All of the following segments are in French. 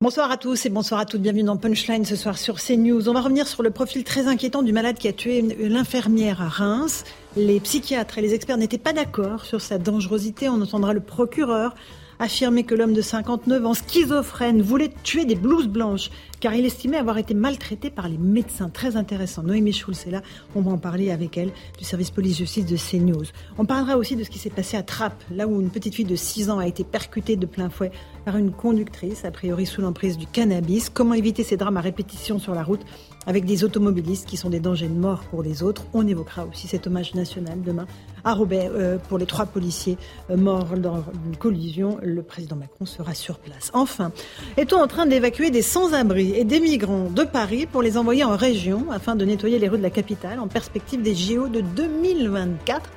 Bonsoir à tous et bonsoir à toutes. Bienvenue dans Punchline ce soir sur CNews. On va revenir sur le profil très inquiétant du malade qui a tué l'infirmière à Reims. Les psychiatres et les experts n'étaient pas d'accord sur sa dangerosité. On entendra le procureur affirmer que l'homme de 59 ans, schizophrène, voulait tuer des blouses blanches car il estimait avoir été maltraité par les médecins. Très intéressant. Noémie Schulz est là. On va en parler avec elle du service police-justice de CNews. On parlera aussi de ce qui s'est passé à Trappes, là où une petite fille de 6 ans a été percutée de plein fouet par une conductrice, a priori sous l'emprise du cannabis. Comment éviter ces drames à répétition sur la route avec des automobilistes qui sont des dangers de mort pour les autres? On évoquera aussi cet hommage national demain à Robert euh, pour les trois policiers euh, morts dans une collision. Le président Macron sera sur place. Enfin, est-on en train d'évacuer des sans-abri et des migrants de Paris pour les envoyer en région afin de nettoyer les rues de la capitale en perspective des JO de 2024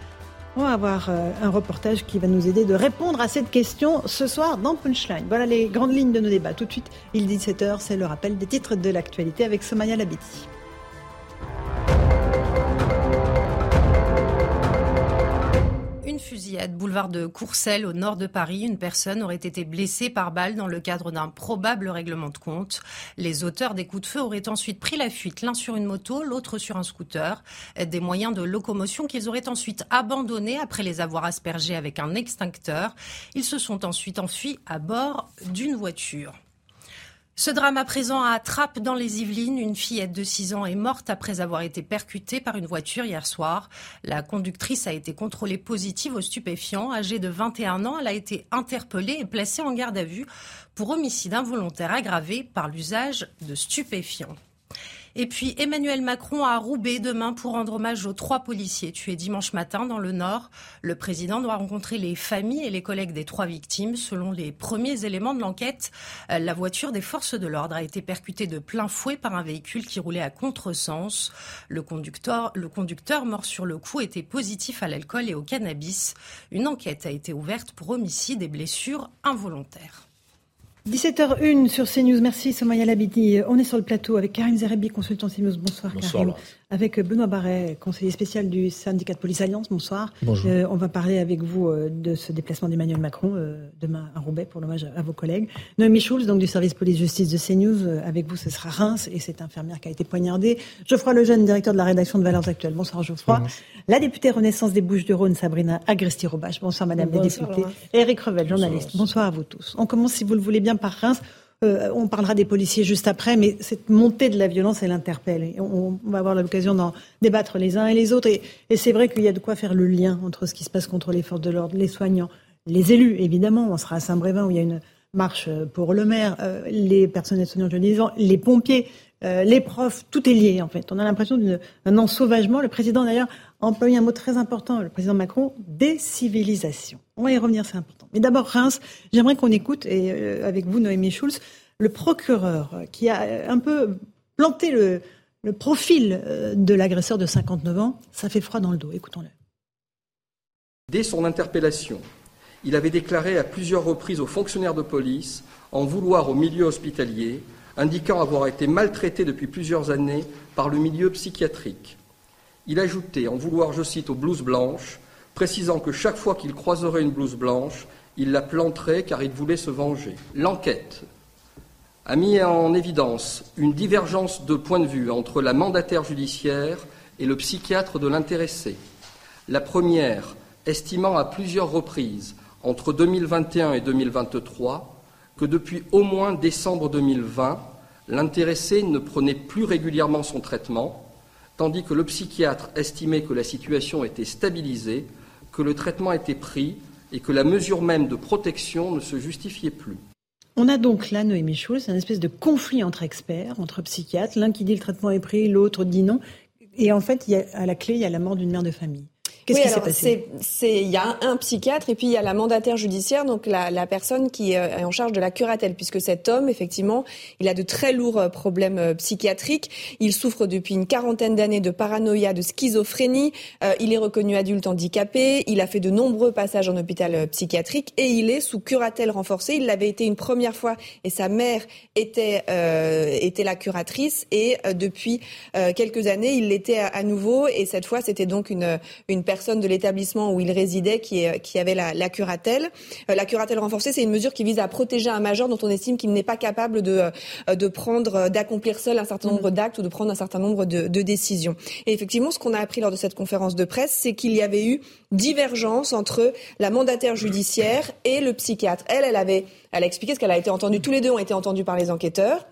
on va avoir euh, un reportage qui va nous aider de répondre à cette question ce soir dans Punchline. Voilà les grandes lignes de nos débats. Tout de suite, il est 17h, c'est le rappel des titres de l'actualité avec Somaya Labiti. Une fusillade boulevard de Courcelles au nord de Paris. Une personne aurait été blessée par balle dans le cadre d'un probable règlement de compte. Les auteurs des coups de feu auraient ensuite pris la fuite, l'un sur une moto, l'autre sur un scooter. Des moyens de locomotion qu'ils auraient ensuite abandonnés après les avoir aspergés avec un extincteur. Ils se sont ensuite enfuis à bord d'une voiture. Ce drame à présent à Trappes dans les Yvelines, une fillette de 6 ans est morte après avoir été percutée par une voiture hier soir. La conductrice a été contrôlée positive aux stupéfiants. Âgée de 21 ans, elle a été interpellée et placée en garde à vue pour homicide involontaire aggravé par l'usage de stupéfiants. Et puis Emmanuel Macron à Roubaix demain pour rendre hommage aux trois policiers tués dimanche matin dans le Nord. Le président doit rencontrer les familles et les collègues des trois victimes. Selon les premiers éléments de l'enquête, euh, la voiture des forces de l'ordre a été percutée de plein fouet par un véhicule qui roulait à contresens. Le conducteur, le conducteur mort sur le coup était positif à l'alcool et au cannabis. Une enquête a été ouverte pour homicide et blessures involontaires. 17h01 sur CNews. Merci Somaya Labidi. On est sur le plateau avec Karim Zerebi, consultant CNews. Bonsoir, Bonsoir Karim. Avec Benoît Barret, conseiller spécial du syndicat de police Alliance. Bonsoir. Bonjour. Euh, on va parler avec vous euh, de ce déplacement d'Emmanuel Macron euh, demain à Roubaix pour l'hommage à, à, vos collègues. Noémie Schulz, donc du service police-justice de CNews. Euh, avec vous, ce sera Reims et cette infirmière qui a été poignardée. Geoffroy Lejeune, directeur de la rédaction de Valeurs Actuelles. Bonsoir Geoffroy. Bonsoir. La députée Renaissance des Bouches-du-Rhône, Sabrina Agresti-Robache. Bonsoir Madame la députée. Eric Revel, journaliste. Bonsoir. Bonsoir à vous tous. On commence, si vous le voulez bien, par Reims. Euh, on parlera des policiers juste après, mais cette montée de la violence, elle interpelle. On, on va avoir l'occasion d'en débattre les uns et les autres. Et, et c'est vrai qu'il y a de quoi faire le lien entre ce qui se passe contre les forces de l'ordre, les soignants, les élus, évidemment. On sera à Saint-Brévin où il y a une marche pour le maire, euh, les personnels soignants, je disais, les pompiers, euh, les profs, tout est lié en fait. On a l'impression d'un ensauvagement. Le président d'ailleurs a employé un mot très important, le président Macron, décivilisation. On va y revenir, c'est important. Mais d'abord, Reims, j'aimerais qu'on écoute, et euh, avec vous, Noémie Schulz, le procureur qui a un peu planté le profil de l'agresseur de 59 ans. Ça fait froid dans le dos. Écoutons-le. Dès son interpellation, il avait déclaré à plusieurs reprises aux fonctionnaires de police en vouloir au milieu hospitalier, indiquant avoir été maltraité depuis plusieurs années par le milieu psychiatrique. Il ajoutait en vouloir, je cite, aux blouses blanches, précisant que chaque fois qu'il croiserait une blouse blanche, il la planterait car il voulait se venger. L'enquête a mis en évidence une divergence de point de vue entre la mandataire judiciaire et le psychiatre de l'intéressé. La première estimant à plusieurs reprises, entre 2021 et 2023, que depuis au moins décembre 2020, l'intéressé ne prenait plus régulièrement son traitement, tandis que le psychiatre estimait que la situation était stabilisée, que le traitement était pris et que la mesure même de protection ne se justifiait plus. On a donc là, Noémie Schulz, un espèce de conflit entre experts, entre psychiatres, l'un qui dit le traitement est pris, l'autre dit non. Et en fait, à la clé, il y a la mort d'une mère de famille. Qu'est-ce qui s'est passé? Il y a un, psychiatre et puis il y a la mandataire judiciaire, donc la, la, personne qui est en charge de la curatelle, puisque cet homme, effectivement, il a de très lourds euh, problèmes euh, psychiatriques. Il souffre depuis une quarantaine d'années de paranoïa, de schizophrénie. Euh, il est reconnu adulte handicapé. Il a fait de nombreux passages en hôpital psychiatrique et il est sous curatelle renforcée. Il l'avait été une première fois et sa mère était, euh, était la curatrice et depuis quelques années, il l'était à, nouveau et cette fois, c'était donc une, une personne de l'établissement où il résidait qui, est, qui avait la, la curatelle. la curatelle renforcée, c'est une mesure qui vise à protéger un majeur dont on estime qu'il n'est pas capable de, de prendre, d'accomplir seul un certain nombre mm. d'actes ou de prendre un certain nombre de, de décisions. Et effectivement, ce qu'on a appris lors de cette conférence de presse, c'est qu'il y avait eu divergence entre la mandataire judiciaire et le psychiatre. Elle, elle avait, elle a expliqué ce qu'elle a été entendue. Tous les deux ont été entendus par les enquêteurs.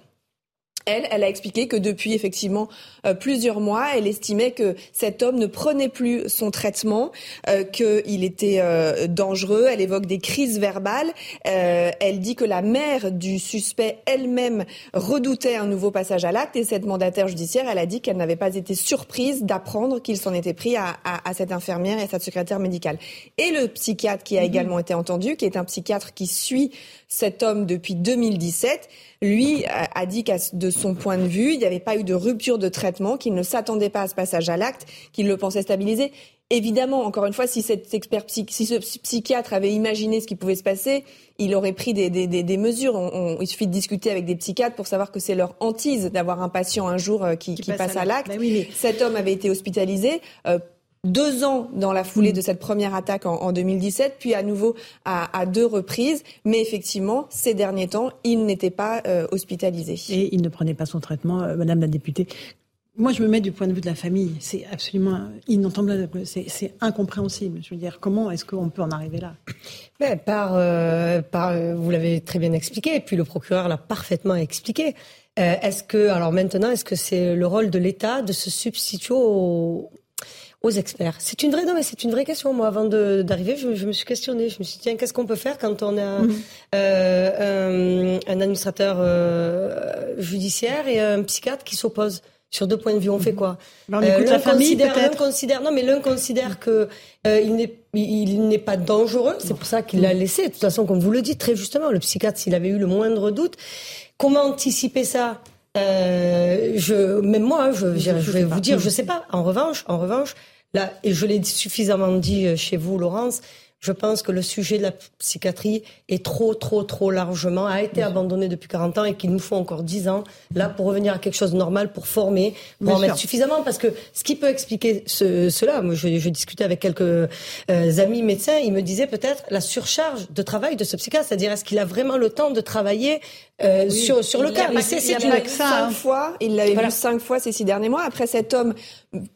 Elle, elle a expliqué que depuis effectivement euh, plusieurs mois, elle estimait que cet homme ne prenait plus son traitement, euh, qu'il était euh, dangereux. Elle évoque des crises verbales. Euh, elle dit que la mère du suspect elle-même redoutait un nouveau passage à l'acte. Et cette mandataire judiciaire, elle a dit qu'elle n'avait pas été surprise d'apprendre qu'il s'en était pris à, à, à, cette infirmière et à cette secrétaire médicale. Et le psychiatre qui a mhm. également été entendu, qui est un psychiatre qui suit cet homme depuis 2017, lui a dit qu'à de son point de vue, il n'y avait pas eu de rupture de traitement, qu'il ne s'attendait pas à ce passage à l'acte, qu'il le pensait stabilisé. Évidemment, encore une fois, si cet expert si ce psychiatre avait imaginé ce qui pouvait se passer, il aurait pris des, des, des mesures. il suffit de discuter avec des psychiatres pour savoir que c'est leur hantise d'avoir un patient un jour euh, qui, qui, passe, à l'acte. Ben Cet homme avait été hospitalisé. Euh, deux ans dans la foulée mm. de cette première attaque en, 2017, puis à nouveau à, deux reprises. Mais effectivement, ces derniers temps, il n'était pas euh, hospitalisé. Et il ne prenait pas son traitement, euh, Madame la députée. Moi, je me mets du point de vue de la famille. C'est absolument inentendable. C'est incompréhensible. Je veux dire, comment est-ce qu'on peut en arriver là? Ben, Par, euh, par vous l'avez très bien expliqué, et puis le procureur l'a parfaitement expliqué. est-ce que, alors maintenant, est-ce que c'est le rôle de l'État de se substituer au, aux experts C'est une vraie, non, mais c'est une vraie question. Moi, avant d'arriver, je, je, me suis questionnée. Je me suis dit, tiens, qu'est-ce qu'on peut faire quand on a mhm. euh, un, administrateur euh, judiciaire et un psychiatre qui s'opposent sur deux points de vue, on fait mhm. quoi? On euh, la famille, L'un considère, non, mais l'un considère que euh, il n'est il n'est pas dangereux. C'est pour ça qu'il l'a laissé. De toute façon, comme vous le dites très justement, le psychiatre, s'il avait eu le moindre doute, comment anticiper ça? Euh, je, même moi, hein, je, je, je vais vous dire, je sais pas. En revanche, en revanche, Là, et je l'ai suffisamment dit euh, chez vous, Laurence, je pense que le sujet de la psychiatrie est trop, trop, trop largement, a été abandonné depuis 40 ans et qu'il nous faut encore 10 ans, là, pour revenir à quelque chose de normal, pour former, pour en mettre suffisamment. Parce que ce qui peut expliquer ce, cela, moi, je, je, discutais avec quelques euh, amis médecins, ils me disaient peut-être la surcharge de travail de ce psychiatre, c'est-à-dire est-ce qu'il a vraiment le temps de travailler euh, sur, sur le cas? Cinq fois. Il l'avait vu cinq fois ces six derniers mois. Après, cet homme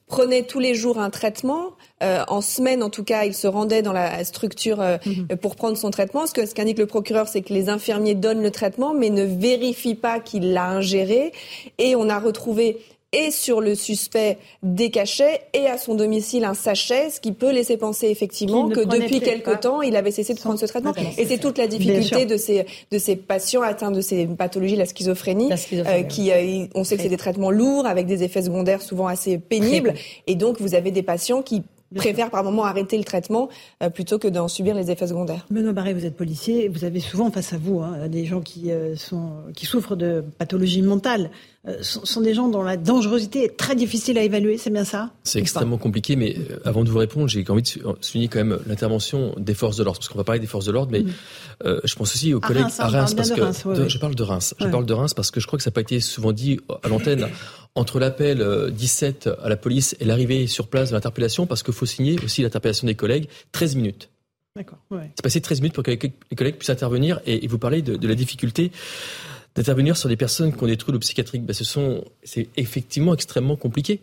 prenait tous les jours un traitement. Euh, en semaine, en tout cas, il se rendait dans la structure euh, mhm. pour prendre son traitement. Ce que ce qu'indique le procureur, c'est que les infirmiers donnent le traitement, mais ne vérifient pas qu'il l'a ingéré. Et on a retrouvé et sur le suspect des cachets et à son domicile un sachet, ce qui peut laisser penser effectivement que depuis quelque temps, il avait cessé de prendre ce traitement. Et c'est toute la difficulté de ces, de ces patients atteints de ces pathologies, la schizophrénie, euh, qui, euh, on sait que c'est des traitements lourds avec des effets secondaires souvent assez pénibles. Et donc, vous avez des patients qui préfèrent par moment arrêter le traitement euh, plutôt que d'en subir les effets secondaires. Benoît Barré, vous êtes policier, vous avez souvent face à vous hein, des gens qui, sont, qui souffrent de pathologies mentales. Euh, sont, des gens dont la dangerosité est très difficile à évaluer, c'est bien ça? C'est extrêmement compliqué, mais euh, avant de vous répondre, j'ai envie de souligner quand même l'intervention des forces de l'ordre, parce qu'on va parler des forces de l'ordre, mais mm. euh, je pense aussi aux collègues à Reims, parce que je parle de Reims, je parle de Reims parce que je crois que ça n'a pas été souvent dit à l'antenne entre l'appel 17 à la police et l'arrivée sur place de l'interpellation, parce qu'il faut signer aussi l'interpellation des collègues, 13 minutes. D'accord. Ouais. C'est passé 13 minutes pour que les collègues puissent intervenir et, vous parler de, de la difficulté d'intervenir sur des personnes qui ont des troubles psychiatriques, ben ce sont, c'est effectivement extrêmement compliqué.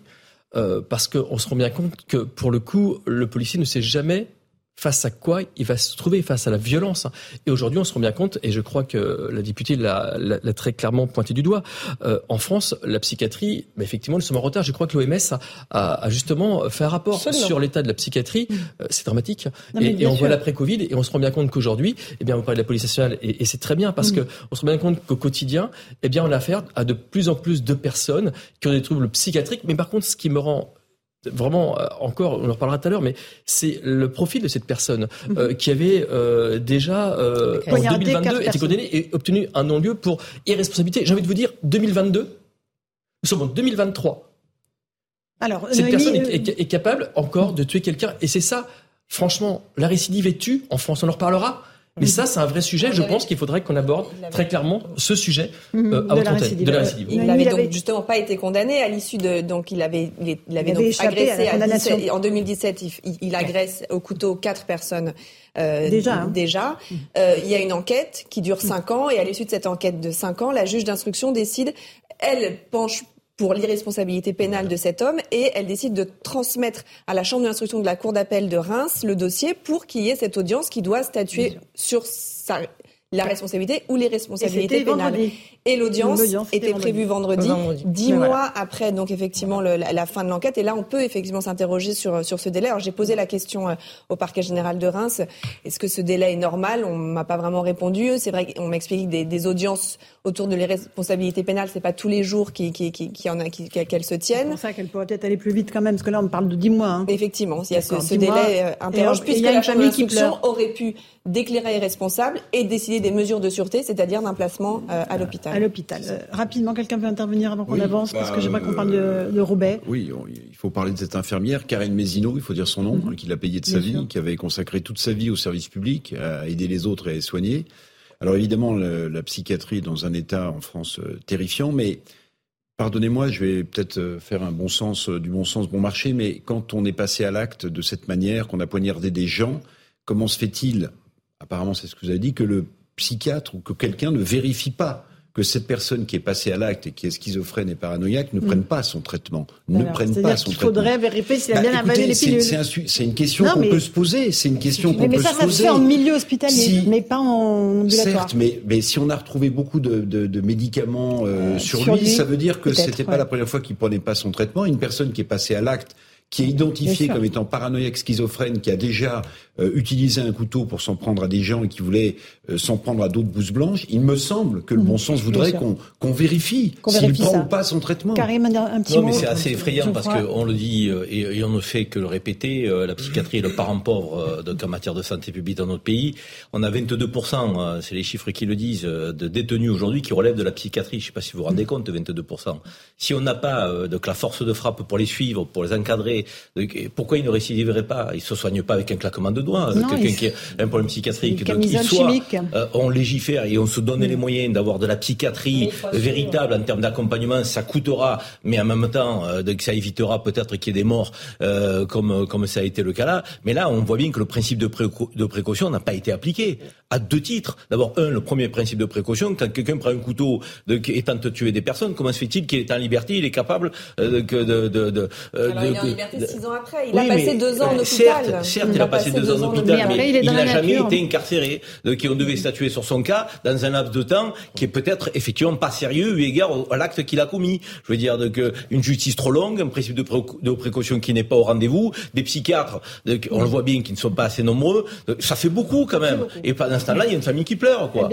Euh, parce qu'on se rend bien compte que, pour le coup, le policier ne sait jamais face à quoi il va se trouver, face à la violence. Et aujourd'hui, on se rend bien compte, et je crois que la députée l'a très clairement pointé du doigt, euh, en France, la psychiatrie, bah, effectivement, nous sommes en retard. Je crois que l'OMS a, a, justement fait un rapport sur l'état de la psychiatrie. Mm. Euh, c'est dramatique. et, et, on voit l'après-Covid, et on se rend bien compte qu'aujourd'hui, eh bien, on parle de la police nationale, et, et c'est très bien, parce mm. que on se rend bien compte qu'au quotidien, eh bien, on a affaire à de plus en plus de personnes qui ont des troubles psychiatriques. Mais par contre, ce qui me rend vraiment encore, on en reparlera tout à l'heure, mais c'est le profil de cette personne mhm. qui avait déjà en 2022 été condamnée et obtenu un non-lieu pour irresponsabilité. J'ai envie de vous dire 2022, nous sommes en 2023. Alors, cette personne est, capable encore de tuer quelqu'un et c'est ça. Franchement, la récidive est tue. En France, on en reparlera. Mais ça, c'est un vrai sujet. Je pense qu'il faudrait qu'on aborde très clairement ce sujet mhm. euh, de, la récidive. de la récidive. Il n'avait donc justement pas été condamné à l'issue de donc il avait il, avait, donc agressé à en 2017 il, il, agresse au couteau quatre personnes euh, déjà. Hein. Déjà, mhm. euh, il y a une enquête qui dure cinq ans et à l'issue de cette enquête de cinq ans, la juge d'instruction décide elle penche pour l'irresponsabilité pénale de cet homme et elle décide de transmettre à la chambre d'instruction de la cour d'appel de Reims le dossier pour qu'il y ait cette audience qui doit statuer sur sa la responsabilité ou les responsabilités pénales. Et l'audience était prévue vendredi, dix mois après donc effectivement la, fin de l'enquête. Et là, on peut effectivement s'interroger sur sur ce délai. Alors j'ai posé la question euh, au parquet général de Reims. Est-ce que ce délai est normal? On m'a pas vraiment répondu. C'est vrai qu'on m'explique des, des audiences autour de l'irresponsabilité pénale, c'est pas tous les jours qui qui qui, qui en a qui, qu'elles se tiennent. C'est pour ça qu'elle pourrait peut-être aller plus vite quand même, parce que là on parle de dix mois. Hein. Effectivement, il y a ce, ce délai euh, interroge puisque la chambre d'instruction aurait pu déclarer irresponsable et décider des mesures de sûreté, c'est-à-dire d'un placement euh, à l'hôpital. À l'hôpital. Euh, rapidement, quelqu'un veut intervenir avant qu'on avance, parce que j'aimerais qu'on parle de, de, Roubaix. Oui, il faut parler de cette infirmière, Karen Mézino, il faut dire son nom, mhm. hein, qui l'a payé de sa vie, qui avait consacré toute sa vie au service public, à aider les autres et à les soigner. Alors évidemment, la psychiatrie est dans un état en France euh, terrifiant, mais Pardonnez-moi, je vais peut-être faire un bon sens, du bon sens, bon marché, mais quand on est passé à l'acte de cette manière, qu'on a poignardé des gens, comment se fait-il apparemment c'est ce que vous avez dit, que le psychiatre ou que quelqu'un ne vérifie pas que cette personne qui est passée à l'acte et qui est schizophrène et paranoïaque ne mm. prenne pas son traitement. Ne prenne pas son traitement. Il faudrait vérifier s'il a bah, bien avalé les pilules. C'est une question qu'on peut se poser. C'est une question qu'on peut se poser. Mais ça, se fait en milieu hospitalier, mais pas en ambulatoire. Certes, mais, mais si on a retrouvé beaucoup de, de, de médicaments euh, sur, lui, ça veut dire que c'était pas la première fois qu'il prenait pas son traitement. Une personne qui est passée à l'acte qui est identifié comme étant paranoïaque schizophrène, qui a déjà euh, utilisé un couteau pour s'en prendre à des gens et qui voulait euh, s'en prendre à d'autres bouses blanches, il me semble que le bon sens voudrait qu'on vérifie s'il prend ou pas son traitement. Karim, un petit non, mais c'est assez effrayant parce qu'on le dit euh, et, on ne fait que le répéter, la psychiatrie est le parent pauvre donc en matière de santé publique dans notre pays. On a 22%, c'est les chiffres qui le disent, de détenus aujourd'hui qui relèvent de la psychiatrie. Je ne sais pas si vous vous rendez compte, 22%. Si on n'a pas donc la force de frappe pour les suivre, pour les encadrer, pourquoi il ne récidiveraient pas? Il ne se soigne pas avec un claquement de doigts. Quelqu'un qui a un problème psychiatrique. Donc, il soit, euh, on légifère et on se donne les moyens d'avoir de la psychiatrie véritable en termes d'accompagnement. Ça coûtera, mais en même temps, euh, ça évitera peut-être qu'il y ait des morts, euh, comme, comme ça a été le cas là. Mais là, on voit bien que le principe de, de précaution n'a pas été appliqué. À deux titres. D'abord, un, le premier principe de précaution, quand quelqu'un prend un couteau de, et tente de tuer des personnes, comment se fait-il qu'il est en liberté, il est capable de, de, de, de, six ans après. Il a passé deux ans en hôpital. Certes, il, a passé deux ans en hôpital, mais, il n'a jamais été incarcéré. Donc, on devait statuer sur son cas dans un laps de temps qui est peut-être effectivement pas sérieux eu égard à l'acte qu'il a commis. Je veux dire, donc, une justice trop longue, un principe de, précaution qui n'est pas au rendez-vous, des psychiatres, on le voit bien, qui ne sont pas assez nombreux. Ça fait beaucoup quand même. Et pendant ce temps-là, il y a une famille qui pleure, quoi.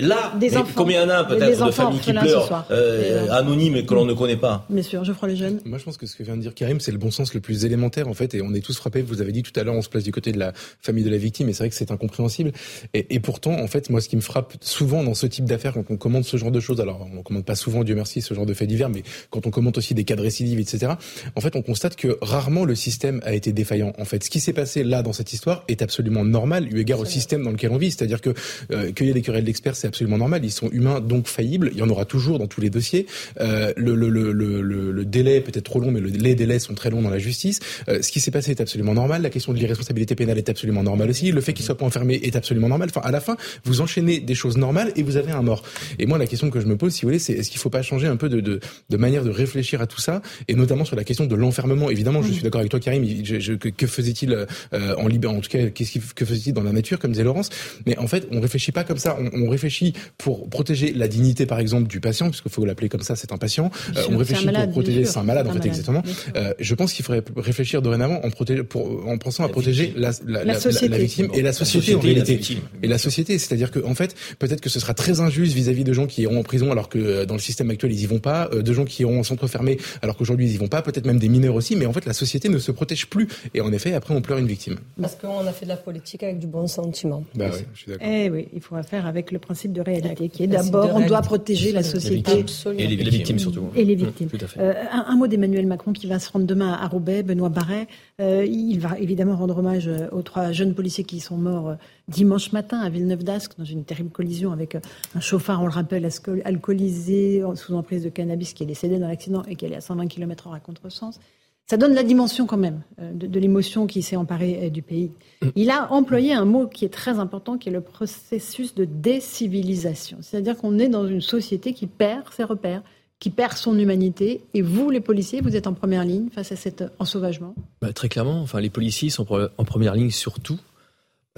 là, combien il y en a peut-être de familles qui pleurent, euh, anonymes et que l'on ne connaît pas? Bien sûr, je crois les jeunes. Moi, je pense que ce que vient de dire Karim, c'est le bon sens le plus élémentaire en fait, et on est tous frappés. Vous avez dit tout à l'heure, on se place du côté de la famille de la victime, et c'est vrai que c'est incompréhensible. Et, et, pourtant, en fait, moi, ce qui me frappe souvent dans ce type d'affaires, quand on commande ce genre de choses, alors on commande pas souvent, Dieu merci, ce genre de faits divers, mais quand on commente aussi des cas de récidive, etc. En fait, on constate que rarement le système a été défaillant. En fait, ce qui s'est passé là dans cette histoire est absolument normal, eu égard au système dans lequel on vit. C'est-à-dire que euh, qu'il y ait des querelles d'experts, c'est absolument normal. Ils sont humains, donc faillibles. Il y en aura toujours dans tous les dossiers. Euh, le, le, le, le, délai peut être trop long, mais les délais sont très longs dans la justice. Euh, ce qui s'est passé est absolument normal. La question de l'irresponsabilité pénale est absolument normale aussi. Le fait qu'il soit pas enfermé est absolument normal. Enfin, à la fin, vous enchaînez des choses normales et vous avez un mort. Et moi, la question que je me pose, si vous voulez, c'est est-ce qu'il faut pas changer un peu de, de, de, manière de réfléchir à tout ça, et notamment sur la question de l'enfermement. Évidemment, je suis d'accord avec toi, Karim. Je, que, que faisait-il euh, en Libye En tout cas, qu'est-ce que faisait-il dans la nature, comme disait Laurence? Mais en fait, on réfléchit pas comme ça. On, on réfléchit pour protéger la dignité, par exemple, du patient, puisqu'il faut l'appeler comme ça, c'est un patient. Euh, on réfléchit pour protéger, c'est un malade, en fait, exactement. Euh, je pense qu'il faudrait réfléchir dorénavant en, pour, en pensant à protéger la, la, la, la, victime et la société, en réalité. Et la société, c'est-à-dire que en fait, peut-être que ce sera très injuste vis-à-vis de gens qui iront en prison alors que euh, dans le système actuel ils y vont pas, euh, de gens qui iront en centre fermé alors qu'aujourd'hui ils y vont pas, peut-être même des mineurs aussi. Mais en fait, la société ne se protège plus et en effet, après on pleure une victime. Parce qu'on a fait de la politique avec du bon sentiment. Bah oui, je suis d'accord. Eh oui, il faut faire avec le principe de réalité qui est d'abord on doit protéger la société et les victimes, surtout. Et les victimes. Euh, un, mot d'Emmanuel Macron qui va se rendre demain à Roubaix, Benoît Barret. Euh, il va évidemment rendre hommage euh, aux trois jeunes policiers qui sont morts dimanche matin à Villeneuve-d'Ascq dans une terrible collision avec un chauffard, on le rappelle, alcoolisé sous emprise de cannabis qui est décédé dans l'accident et qui allait à 120 km/h à contresens. Ça donne la dimension quand même de, l'émotion qui s'est emparée du pays. Mm. Il a employé un mot qui est très important, qui est le processus de décivilisation. C'est-à-dire qu'on est dans une société qui perd ses repères, qui perd son humanité. Et vous, les policiers, vous êtes en première ligne face à cet ensauvagement bah, Très clairement, enfin, les policiers sont en première ligne surtout.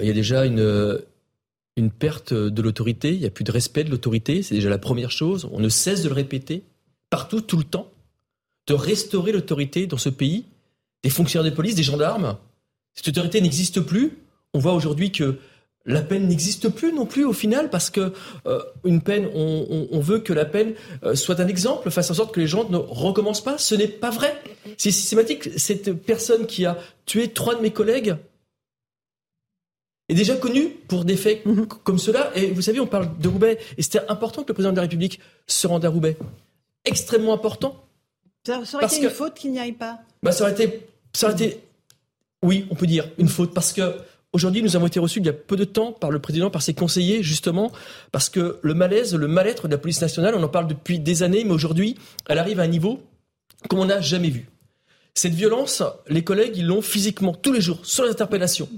Il y a déjà une, une perte de l'autorité, il n'y a plus de respect de l'autorité, c'est déjà la première chose. On ne cesse de le répéter, partout, tout le temps, de restaurer l'autorité dans ce pays, des fonctionnaires de police, des gendarmes. Cette autorité n'existe plus. On voit aujourd'hui que la peine n'existe plus non plus au final parce que euh, une peine, on, veut que la peine euh, soit un exemple, fasse en sorte que les gens ne recommencent pas. Ce n'est pas vrai. C'est systématique. Cette personne qui a tué trois de mes collègues est déjà connue pour des faits mhm. comme cela. Et vous savez, on parle de Roubaix et c'était important que le président de la République se rende à Roubaix. Extrêmement important. Ça, aurait été une faute qu'il n'y aille pas. Bah, ça aurait été, ça aurait été, oui, on peut dire une faute parce que Aujourd'hui, nous avons été reçus il y a peu de temps par le président, par ses conseillers, justement, parce que le malaise, le mal-être de la police nationale, on en parle depuis des années, mais aujourd'hui, elle arrive à un niveau comme on n'a jamais vu. Cette violence, les collègues, ils l'ont physiquement, tous les jours, sur les interpellations.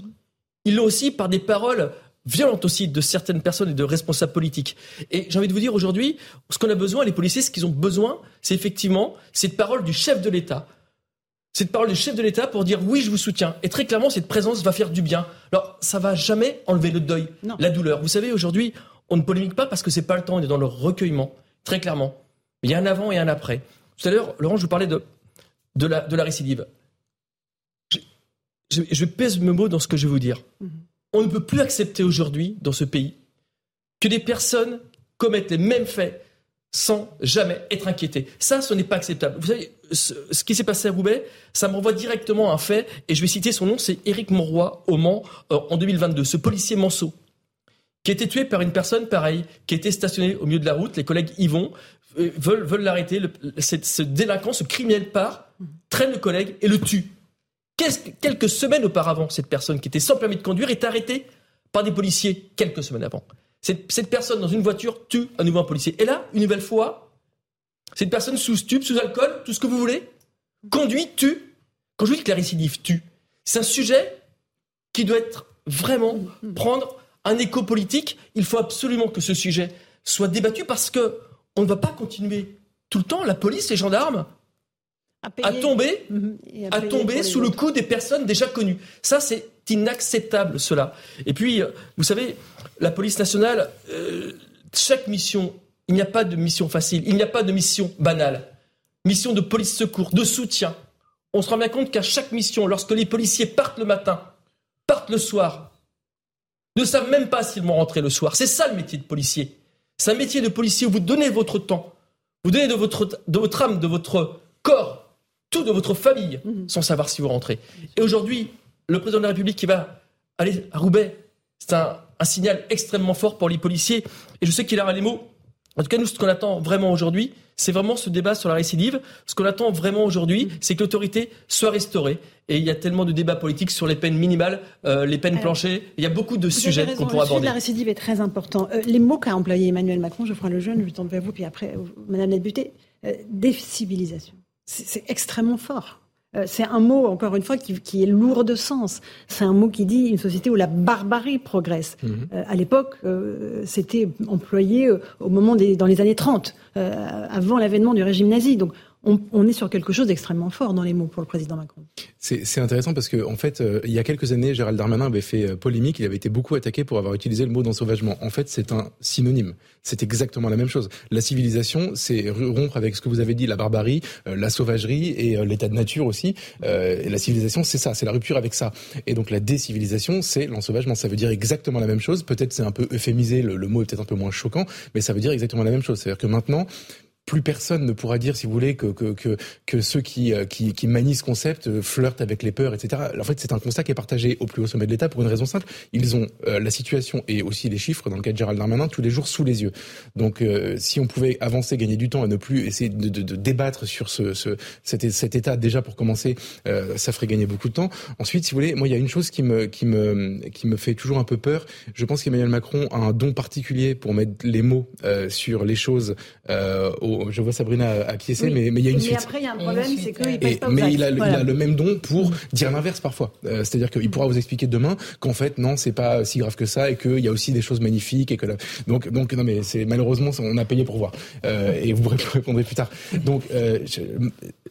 Ils l'ont aussi par des paroles violentes aussi de certaines personnes et de responsables politiques. Et j'ai envie de vous dire aujourd'hui, ce qu'on a besoin, les policiers, ce qu'ils ont besoin, c'est effectivement cette parole du chef de l'État, cette parole du chef de l'État pour dire oui, je vous soutiens. Et très clairement, cette présence va faire du bien. Alors, ça va jamais enlever le deuil, la douleur. Vous savez, aujourd'hui, on ne polémique pas parce que c'est pas le temps, on est dans le recueillement, très clairement. Il y a un avant et un après. Tout à l'heure, Laurent, je vous parlais de, de, la, de la récidive. Je, je, pèse mes mots dans ce que je vais vous dire. Mhm. On ne peut plus accepter aujourd'hui, dans ce pays, que des personnes commettent les mêmes faits sans jamais être inquiétées. Ça, ce n'est pas acceptable. Vous savez, ce, qui s'est passé à Roubaix, ça me renvoie directement à un fait, et je vais citer son nom, c'est Éric Monroy au Mans euh, en 2022. Ce policier Manceau, qui a été tué par une personne pareille, qui était stationnée au milieu de la route, les collègues y vont, euh, veulent, veulent l'arrêter, ce délinquant, ce criminel part, traîne le collègue et le tue. Quelques semaines auparavant, cette personne qui était sans permis de conduire est arrêtée par des policiers, quelques semaines avant. Cette, personne dans une voiture tue un nouveau policier. Et là, une nouvelle fois, cette personne sous stup, sous alcool, tout ce que vous voulez, conduit, tue. Quand je dis que la récidive tue, c'est un sujet qui doit être vraiment prendre un écho politique. Il faut absolument que ce sujet soit débattu parce que on ne va pas continuer tout le temps, la police, les gendarmes, à, tomber, à, tomber sous le coup des personnes déjà connues. Ça, c'est inacceptable, cela. Et puis, euh, vous savez, la police nationale, euh, chaque mission il n'y a pas de mission facile, il n'y a pas de mission banale. Mission de police secours, de soutien. On se rend bien compte qu'à chaque mission, lorsque les policiers partent le matin, partent le soir, ne savent même pas s'ils vont rentrer le soir. C'est ça le métier de policier. C'est un métier de policier où vous donnez votre temps, vous donnez de votre, de votre âme, de votre corps, tout de votre famille, mhm. sans savoir si vous rentrez. Et aujourd'hui, le président de la République qui va aller à Roubaix, c'est un, un signal extrêmement fort pour les policiers. Et je sais qu'il aura les mots en tout cas, nous, ce qu'on attend vraiment aujourd'hui, c'est vraiment ce débat sur la récidive. Ce qu'on attend vraiment aujourd'hui, c'est que l'autorité soit restaurée. Et il y a tellement de débats politiques sur les peines minimales, euh, les peines planchées. Il y a beaucoup de sujets qu'on pourra aborder. Le sujet de la récidive est très important. Euh, les mots qu'a employé Emmanuel Macron, je ferai le jeune, je tourne vers vous, puis après, euh, Madame la députée, décivilisation. C'est extrêmement fort. Euh, c'est un mot, encore une fois, qui, est lourd de sens. C'est un mot qui dit une société où la barbarie progresse. Mhm. Euh, à l'époque, euh, c'était employé au moment des, dans les années 30, avant l'avènement du régime nazi. Donc, on, est sur quelque chose d'extrêmement fort dans les mots pour le président Macron. C'est intéressant parce que en fait, euh, il y a quelques années, Gérald Darmanin avait fait euh, polémique. Il avait été beaucoup attaqué pour avoir utilisé le mot d'ensauvagement. En fait, c'est un synonyme. C'est exactement la même chose. La civilisation, c'est rompre avec ce que vous avez dit, la barbarie, euh, la sauvagerie et l'état de nature aussi. la civilisation, c'est ça, c'est la rupture avec ça. Et donc la décivilisation, c'est l'ensauvagement. Ça veut dire exactement la même chose. Peut-être c'est un peu euphémisé, le, le mot est peut-être un peu moins choquant, mais ça veut dire exactement la même chose. C'est-à-dire que maintenant, plus personne ne pourra dire, si vous voulez, que que que, que ceux qui, euh, qui qui manient ce concept euh, flirtent avec les peurs, etc. En fait, c'est un constat qui est partagé au plus haut sommet de l'État pour une raison simple. Ils ont euh, la situation et aussi les chiffres dans le cas de Gérald Darmanin tous les jours sous les yeux. Donc, si on pouvait avancer, gagner du temps et ne plus essayer de, de, de débattre sur ce, ce cet, cet, état déjà pour commencer, ça ferait gagner beaucoup de temps. Ensuite, si vous voulez, moi, il y a une chose qui me qui me qui me fait toujours un peu peur. Je pense qu'Emmanuel Macron a un don particulier pour mettre les mots sur les choses au je vois Sabrina acquiescer, mais, mais il y a une suite. Mais après, il y a un problème, c'est qu'il passe pas Mais il a, il a, le même don pour dire l'inverse parfois. Euh, c'est-à-dire qu'il pourra vous expliquer demain qu'en fait, non, c'est pas si grave que ça et qu'il y a aussi des choses magnifiques et que donc, donc, non, mais c'est malheureusement, on a payé pour voir. Euh, et vous répondrez plus tard. Donc, euh,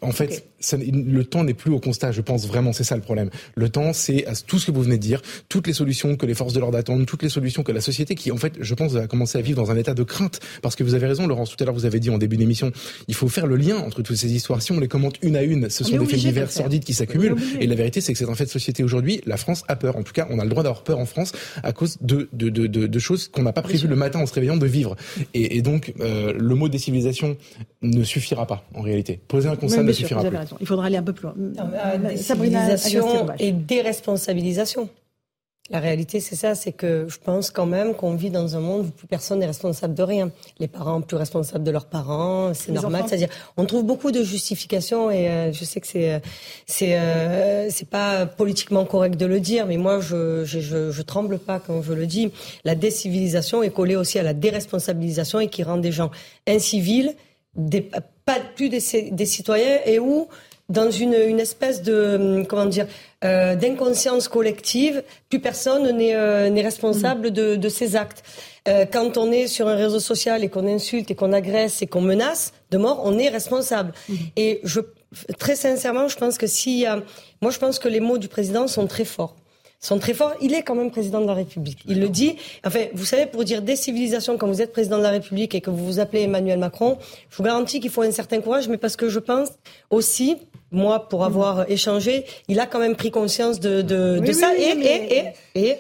en fait, ça, le temps n'est plus au constat, je pense vraiment, c'est ça le problème. Le temps, c'est à tout ce que vous venez de dire, toutes les solutions que les forces de l'ordre attendent, toutes les solutions que la société, qui en fait, je pense, a commencé à vivre dans un état de crainte. Parce que vous avez raison, Laurence, tout à l'heure, vous avez dit en début d'émission, il faut faire le lien entre toutes ces histoires. Si on les commente une à une, ce sont des faits divers sordides qui s'accumulent. Et la vérité, c'est que c'est un fait de société aujourd'hui. La France a peur. En tout cas, on a le droit d'avoir peur en France à cause de, de, de, de, choses qu'on n'a pas prévu le matin en se réveillant de vivre. Et, et donc, euh, le mot décivilisation ne suffira pas, en réalité. Poser un constat ne suffira pas. Il faudra aller un peu plus loin. Euh, civilisation et déresponsabilisation. La réalité, c'est ça, c'est que je pense quand même qu'on vit dans un monde où plus personne n'est responsable de rien. Les parents plus responsables de leurs parents, c'est normal. C'est-à-dire, on trouve beaucoup de justifications et euh, je sais que c'est c'est euh, c'est pas politiquement correct de le dire, mais moi je, je je, je tremble pas quand je le dis. La décivilisation est collée aussi à la déresponsabilisation et qui rend des gens incivils, des, pas plus des, des citoyens et où dans une, une espèce de hum, comment dire euh, d'inconscience collective. Plus personne n'est euh, responsable de, de, ses actes. Euh, quand on est sur un réseau social et qu'on insulte et qu'on agresse et qu'on menace de mort, on est responsable. Mmh. Et je, très sincèrement, je pense que si, moi, je pense que les mots du président sont très forts sont très forts. Il est quand même président de la République. Il le dit. Enfin, vous savez, pour dire décivilisation quand vous êtes président de la République et que vous vous appelez Emmanuel Macron, je vous garantis qu'il faut un certain courage, mais parce que je pense aussi, moi, pour avoir échangé, il a quand même pris conscience de, de, de ça. et, et, et, et,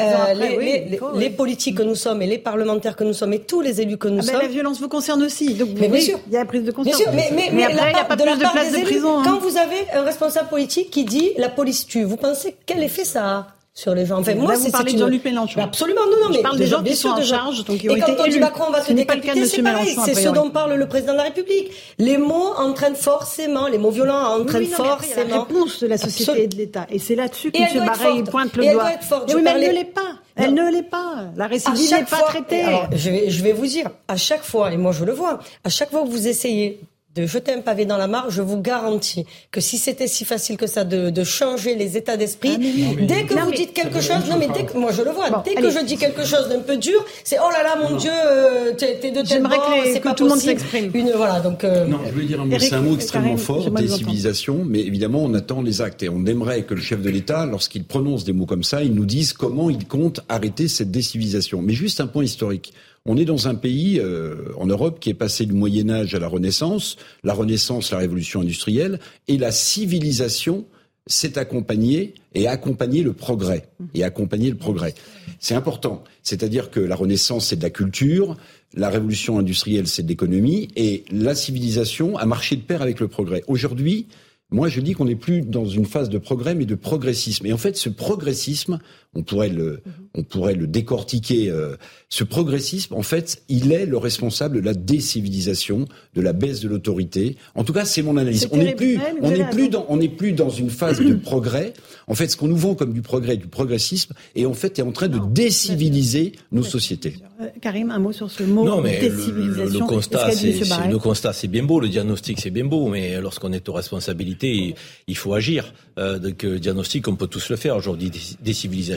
euh, les, les, politiques que nous sommes et les parlementaires que nous sommes et tous les élus que nous ah ben, sommes. la violence vous concerne aussi. Donc, mais bien sûr. Il y a la prise de conscience. Bien sûr, mais, mais, mais après, il n'y a pas plus de, place de prison. Hein. Quand vous avez un responsable politique qui dit la police tue, vous pensez quel effet ça a? Sur les gens. Enfin, moi, c'est de Jean-Luc Mélenchon. Absolument, non, non, mais je parle des gens qui sont en charge, donc qui ont Et quand on dit Macron va se décapiter, c'est pareil. C'est ce dont parle le président de la République. Les mots entraînent forcément, les mots violents entraînent forcément. la réponse de la société et de l'État. Et c'est là-dessus que M. Barret pointe le doigt. Oui, mais elle ne l'est pas. Elle ne l'est pas. La récidive n'est pas traitée. je vais vous dire, à chaque fois, et moi je le vois, à chaque fois que vous essayez de jeter un pavé dans la mare, je vous garantis que si c'était si facile que ça de, de changer les états d'esprit, ah, dès que vous dites quelque chose, non mais dès que, moi je le vois, dès que je dis quelque chose d'un peu dur, c'est oh là là mon Dieu, euh, t'es de tel bord, c'est pas tout le monde s'exprime. Une voilà donc. Euh, non, je veux dire un mot, c'est un mot extrêmement fort des civilisations, mais évidemment on attend les actes et on aimerait que le chef de l'État, lorsqu'il prononce des mots comme ça, il nous dise comment il compte arrêter cette décivilisation. Mais juste un point historique. On est dans un pays euh, en Europe qui est passé du Moyen Âge à la Renaissance, la Renaissance, la Révolution industrielle, et la civilisation s'est accompagnée et accompagné le progrès et accompagné le progrès. C'est important. C'est-à-dire que la Renaissance c'est de la culture, la Révolution industrielle c'est de l'économie et la civilisation a marché de pair avec le progrès. Aujourd'hui, moi, je dis qu'on n'est plus dans une phase de progrès, mais de progressisme. Et en fait, ce progressisme, on pourrait le, on pourrait le décortiquer. Euh, ce progressisme, en fait, il est le responsable de la décivilisation, de la baisse de l'autorité. En tout cas, c'est mon analyse. On n'est plus, on n'est plus dans, on n'est plus dans une phase de progrès. En fait, ce qu'on nous vend comme du progrès, du progressisme, et en fait, est en train de déciviliser nos sociétés. Euh, Karim, un mot sur ce mot non, mais Le, constat, c'est, le constat, c'est bien beau. Le diagnostic, c'est bien beau. Mais lorsqu'on est aux responsabilités il faut agir. Euh, donc, euh, diagnostic, on peut tous le faire aujourd'hui. Des,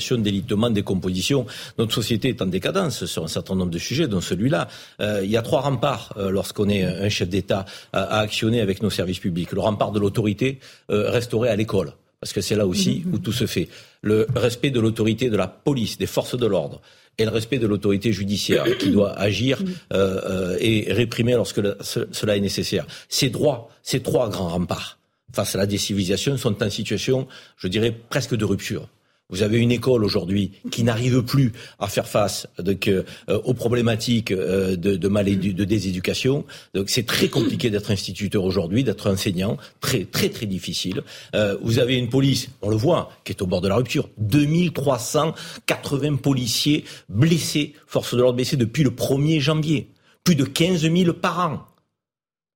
civilisations, délitement, décomposition. Notre société est en décadence sur un certain nombre de sujets, dont celui-là. Euh, il y a trois remparts euh, lorsqu'on est un chef d'État à, à, actionner avec nos services publics. Le rempart de l'autorité restauré à l'école parce que c'est là aussi mmh. où tout se fait. Le respect de l'autorité de la police, des forces de l'ordre, et le respect de l'autorité judiciaire qui doit agir euh, euh, et réprimer lorsque cela est nécessaire. Ces droits, ces trois grands remparts face à la décivilisation sont en situation, je dirais, presque de rupture. Vous avez une école aujourd'hui qui n'arrive plus à faire face euh, aux problématiques euh, de, de, mal de déséducation. Donc c'est très compliqué d'être instituteur aujourd'hui, d'être enseignant, très très très difficile. Euh, vous avez une police, on le voit, qui est au bord de la rupture. 2380 policiers blessés, force de l'ordre blessés depuis le 1er janvier. Plus de 15 000 par an.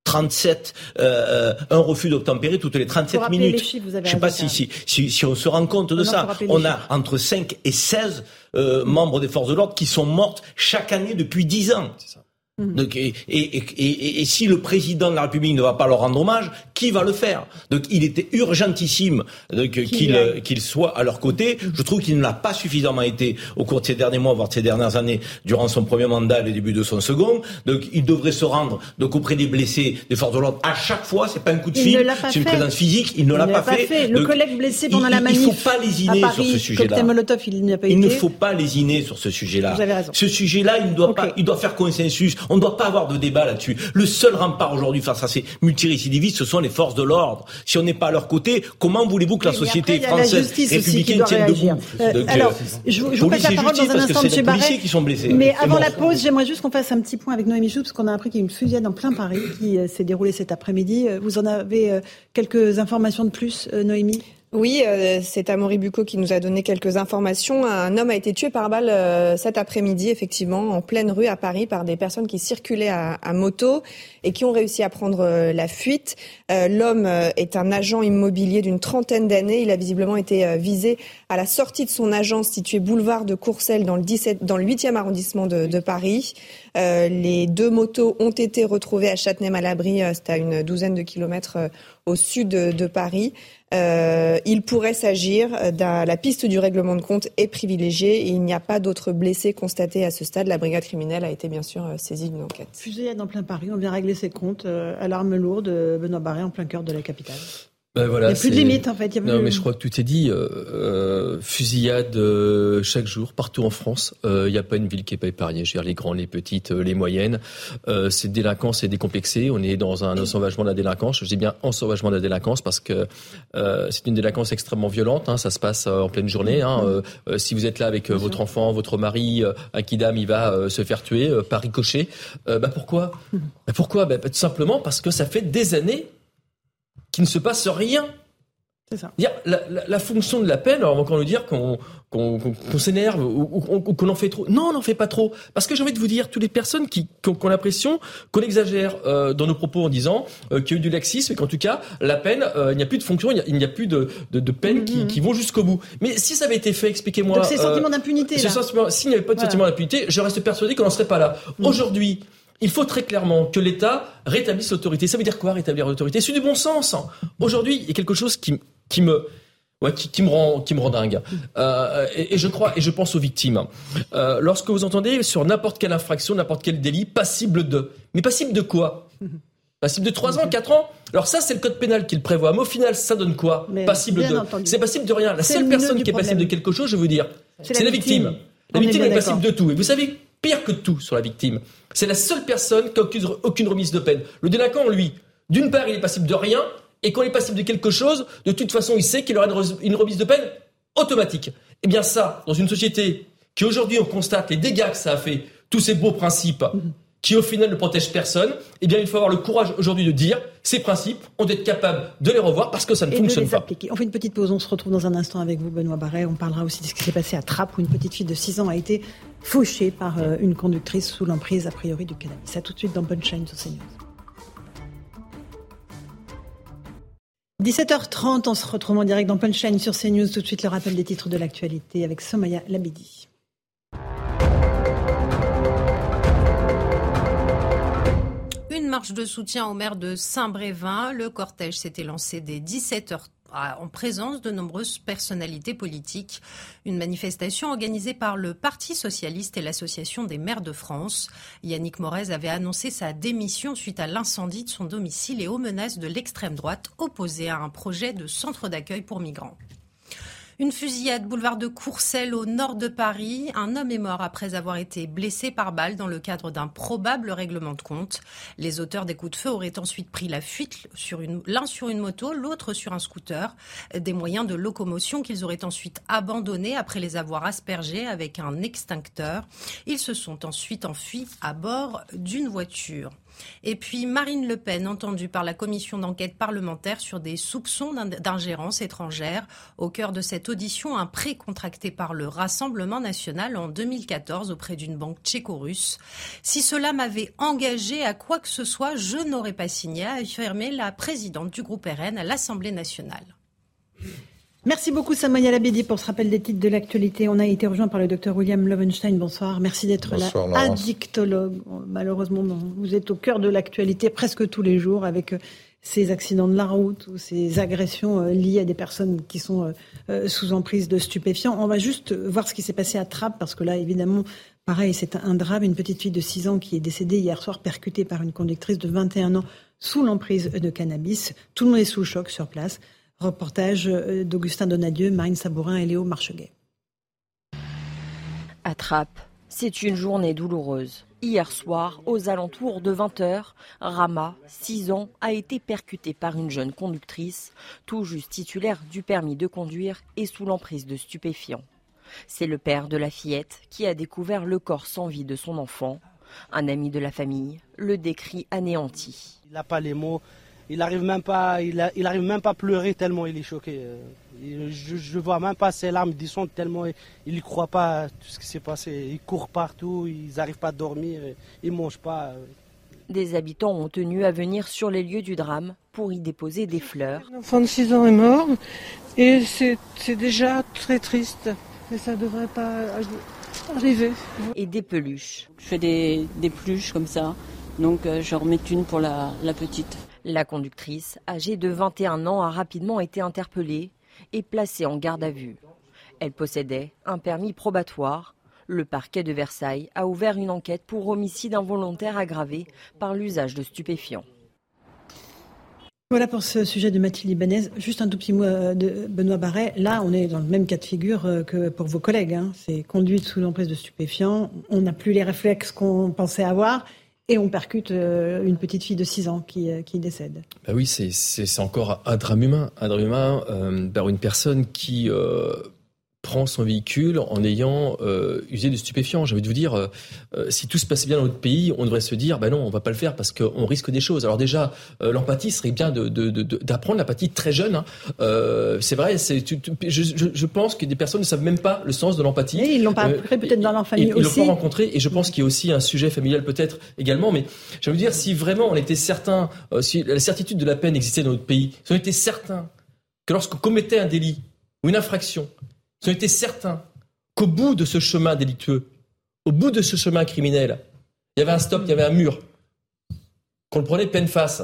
37, euh, un refus d'obtempérer toutes les 37 minutes. Je ne sais pas si, si, si, si, on se rend compte de ça. On a entre 5 et 16 euh, membres des forces de l'ordre qui sont mortes chaque année depuis 10 ans. Mhm. Donc, et, et, et, et, si le président de la République ne va pas leur rendre hommage, qui va le faire? Donc il était urgentissime qu'il soit à leur côté. Je trouve qu'il ne l'a pas suffisamment été au cours de ces derniers mois, voire de ces dernières années, durant son premier mandat et le début de son second. Donc il devrait se rendre donc auprès des blessés, des forces de l'ordre à chaque fois. C'est pas un coup de fil, c'est une présence physique. Il ne l'a pas, fait. Le collègue blessé pendant la manif. Il ne faut pas lésiner sur ce sujet-là. il pas Il ne faut pas lésiner sur ce sujet-là. Ce sujet-là, il doit pas, il doit faire consensus. On ne doit pas avoir de débat là-dessus. Le seul rempart aujourd'hui face à ces multirécidivistes, ce sont les forces de l'ordre. Si on n'est pas à leur côté, comment voulez-vous que la société française républicaine tienne debout euh, Alors, euh, je, vous passe la parole dans un instant, M. Barret. Qui sont blessés. Mais avant la pause, j'aimerais juste qu'on fasse un petit point avec Noémie Joux, parce qu'on a appris qu'il y a une fusillade en plein Paris qui euh, s'est déroulée cet après-midi. Vous en avez quelques informations de plus, Noémie? Oui, euh, c'est Amaury Bucco qui nous a donné quelques informations. Un homme a été tué par balle euh, cet après-midi, effectivement, en pleine rue à Paris par des personnes qui circulaient à, moto et qui ont réussi à prendre euh, la fuite. L'homme est un agent immobilier d'une trentaine d'années. Il a visiblement été visé à la sortie de son agence située boulevard de Courcelles dans le, 17, dans le 8e arrondissement de Paris. Les deux motos ont été retrouvées à Châtenay-Malabry, c'est à une douzaine de kilomètres au sud de, Paris. Euh, il pourrait s'agir de la piste du règlement de compte est privilégiée et il n'y a pas d'autres blessés constatés à ce stade. La brigade criminelle a été bien sûr euh, saisie d'une enquête. Fusillade en plein Paris, on vient régler ses comptes euh, à l'arme lourde, Benoît Barré en plein cœur de la capitale. Ben voilà, il n'y a plus de limite en fait. non, mais je crois que tout est dit. Euh, euh fusillade euh, chaque jour, partout en France. Il euh, n'y a pas une ville qui n'est pas épargnée. Je veux dire, les grands, les petites, les moyennes. cette délinquance est décomplexée. On est dans un ensauvagement de la délinquance. Je dis bien ensauvagement de la délinquance parce que c'est une délinquance extrêmement violente. Hein. ça se passe en pleine journée. Hein. si vous êtes là avec votre enfant, votre mari, un kidam, il va se faire tuer par ricochet. bah pourquoi? Bah Pourquoi? Bah, Tout simplement parce que ça fait des années qu'il ne se passe rien. C'est ça. La, la, la, fonction de la peine, alors on va encore nous dire qu'on qu'on s'énerve ou, qu'on en fait trop. Non, on n'en fait pas trop. Parce que j'ai envie de vous dire, toutes les personnes qui, qui ont, l'impression qu'on exagère euh, dans nos propos en disant euh, qu'il y a eu du laxisme et qu'en tout cas, la peine, euh, il n'y a plus de fonction, il n'y a, plus de, de, de peines qui, mm-hmm. qui, vont jusqu'au bout. Mais si ça avait été fait, expliquez-moi. Donc c'est sentiment d'impunité. S'il n'y avait pas de sentiment d'impunité, je reste persuadé qu'on n'en serait pas là. Mm. Aujourd'hui, il faut très clairement que l'État rétablisse l'autorité. Ça veut dire quoi rétablir l'autorité? C'est du bon sens. Aujourd'hui, il y a quelque chose qui, qui me qui, me rend, qui me rend dingue. Euh, et, je crois, et je pense aux victimes. Euh, lorsque vous entendez sur n'importe quelle infraction, n'importe quel délit, passible de. Mais passible de quoi? Passible de 3 ans, 4 ans? Alors ça, c'est le code pénal qui le prévoit. Mais au final, ça donne quoi? Passible de. C'est passible de rien. La seule personne qui est passible de quelque chose, je veux dire, c'est la, victime. La victime est passible de tout. Et vous savez, pire que tout sur la victime, c'est la seule personne qui n'a aucune remise de peine. Le délinquant, lui, d'une part, il est passible de rien, et quand il est passible de quelque chose, de toute façon, il sait qu'il aura une remise de peine automatique. Eh bien ça, dans une société qui aujourd'hui, on constate les dégâts que ça a fait, tous ces beaux principes, qui au final ne protègent personne, eh bien il faut avoir le courage aujourd'hui de dire ces principes, on doit être capable de les revoir parce que ça ne fonctionne pas. On fait une petite pause, on se retrouve dans un instant avec vous Benoît Barret, on parlera aussi de ce qui s'est passé à Trappes où une petite fille de 6 ans a été fauchée par euh, une conductrice sous l'emprise a priori du cannabis. A tout de suite dans Punchline sur CNews. 17h30, on se retrouve en direct dans Punchline sur CNews. Tout de suite le rappel des titres de l'actualité avec Somaya Labidi. Marche de soutien au maire de Saint-Brévin. Le cortège s'était lancé dès 17h en présence de nombreuses personnalités politiques. Une manifestation organisée par le Parti socialiste et l'Association des maires de France. Yannick Morez avait annoncé sa démission suite à l'incendie de son domicile et aux menaces de l'extrême droite opposée à un projet de centre d'accueil pour migrants. Une fusillade boulevard de Courcelles au nord de Paris. Un homme est mort après avoir été blessé par balle dans le cadre d'un probable règlement de compte. Les auteurs des coups de feu auraient ensuite pris la fuite l'un sur une moto, l'autre sur un scooter. Des moyens de locomotion qu'ils auraient ensuite abandonnés après les avoir aspergés avec un extincteur. Ils se sont ensuite enfuis à bord d'une voiture. Et puis Marine Le Pen, entendue par la commission d'enquête parlementaire sur des soupçons d'ingérence étrangère. Au cœur de cette audition, un prêt contracté par le Rassemblement national en 2014 auprès d'une banque tchéco-russe. Si cela m'avait engagé à quoi que ce soit, je n'aurais pas signé, a affirmé la présidente du groupe RN à l'Assemblée nationale. Merci beaucoup Samoya Labidi pour ce rappel des titres de l'actualité. On a été rejoint par le docteur William Lovenstein. Bonsoir. Merci d'être là. Addictologue. Malheureusement, vous êtes au cœur de l'actualité presque tous les jours avec euh, ces accidents de la route ou ces agressions euh, liées à des personnes qui sont euh, sous emprise de stupéfiants. On va juste voir ce qui s'est passé à Trappes parce que là, évidemment, pareil, c'est un drame. Une petite fille de 6 ans qui est décédée hier soir percutée par une conductrice de 21 ans sous l'emprise de cannabis. Tout le monde est sous choc sur place. Reportage euh, d'Augustin Donadieu, Marine Sabourin et Léo Marcheguet. Attrape, c'est une journée douloureuse. Hier soir, aux alentours de 20h, Rama, 6 ans, a été percuté par une jeune conductrice, tout juste titulaire du permis de conduire et sous l'emprise de stupéfiants. C'est le père de la fillette qui a découvert le corps sans vie de son enfant. Un ami de la famille le décrit anéanti. Il n'a pas les mots il arrive même pas, il, arrive même pas à pleurer tellement il est choqué. Euh, je, ne vois même pas ses larmes descendre tellement il, ne croit pas à tout ce qui s'est passé. Il court partout, ils n'arrivent pas à dormir, ils mangent pas. Des habitants ont tenu à venir sur les lieux du drame pour y déposer des fleurs. L'enfant de 6 ans est mort et c'est déjà très triste. Et ça devrait pas arriver. Et des peluches. Je fais des, des peluches comme ça. Donc euh, je remets une pour la petite. La conductrice, âgée de 21 ans, a rapidement été interpellée et placée en garde à vue. Elle possédait un permis probatoire. Le parquet de Versailles a ouvert une enquête pour homicide involontaire aggravé par l'usage de stupéfiants. Voilà pour ce sujet de Mathilde Ibanez. Juste un tout petit mot euh, de Benoît Barret. Là, on est dans le même cas de figure euh, que pour vos collègues. Hein. C'est conduite sous l'emprise de stupéfiants. On n'a plus les réflexes qu'on pensait avoir et on percute euh, une petite fille de 6 ans qui, euh, qui décède. Bah oui, c'est encore un drame humain, un drame humain euh, par une personne qui prend son véhicule en ayant euh, usé de stupéfiants. J'ai envie de vous dire, euh, euh, si tout se passe bien dans notre pays, on devrait se dire, ben non, on va pas le faire parce qu'on risque des choses. Alors déjà, l'empathie serait bien d'apprendre l'empathie très jeune. Hein. c'est vrai, c'est, je, je, pense que des personnes ne savent même pas le sens de l'empathie. Et ils l'ont pas appris peut-être dans leur famille aussi. Ils l'ont pas rencontré et je pense qu'il y a aussi un sujet familial peut-être également. Mais j'ai envie de dire, si vraiment on était certain, si la certitude de la peine existait dans notre pays, si on était certain que lorsqu'on commettait un délit ou une infraction, ils ont été certains qu'au bout de ce chemin délictueux, au bout de ce chemin criminel, il y avait un stop, il y avait un mur, qu'on le prenait pleine face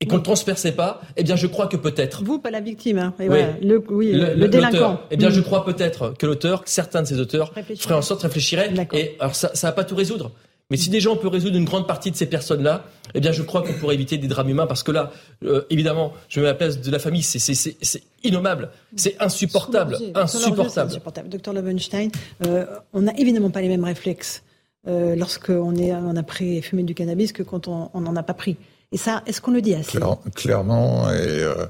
et qu'on ne transperçait pas, eh bien, je crois que peut-être. Vous, pas la victime, hein. oui, le, oui, le, délinquant. Eh bien, je mm. crois peut-être que l'auteur, certains de ces auteurs, feraient en sorte, réfléchiraient. Et alors, ça, ça va pas tout résoudre. Mais si déjà on peut résoudre une grande partie de ces personnes-là, eh bien je crois qu'on pourrait éviter des drames humains parce que là, euh, évidemment, je me mets à la place de la famille, c'est innommable, c'est insupportable, insupportable. insupportable. Docteur Lovenstein, euh, on n'a évidemment pas les mêmes réflexes euh, lorsqu'on on a pris fumé du cannabis que quand on n'en a pas pris. Et ça, est-ce qu'on le dit assez? Clairement, et euh,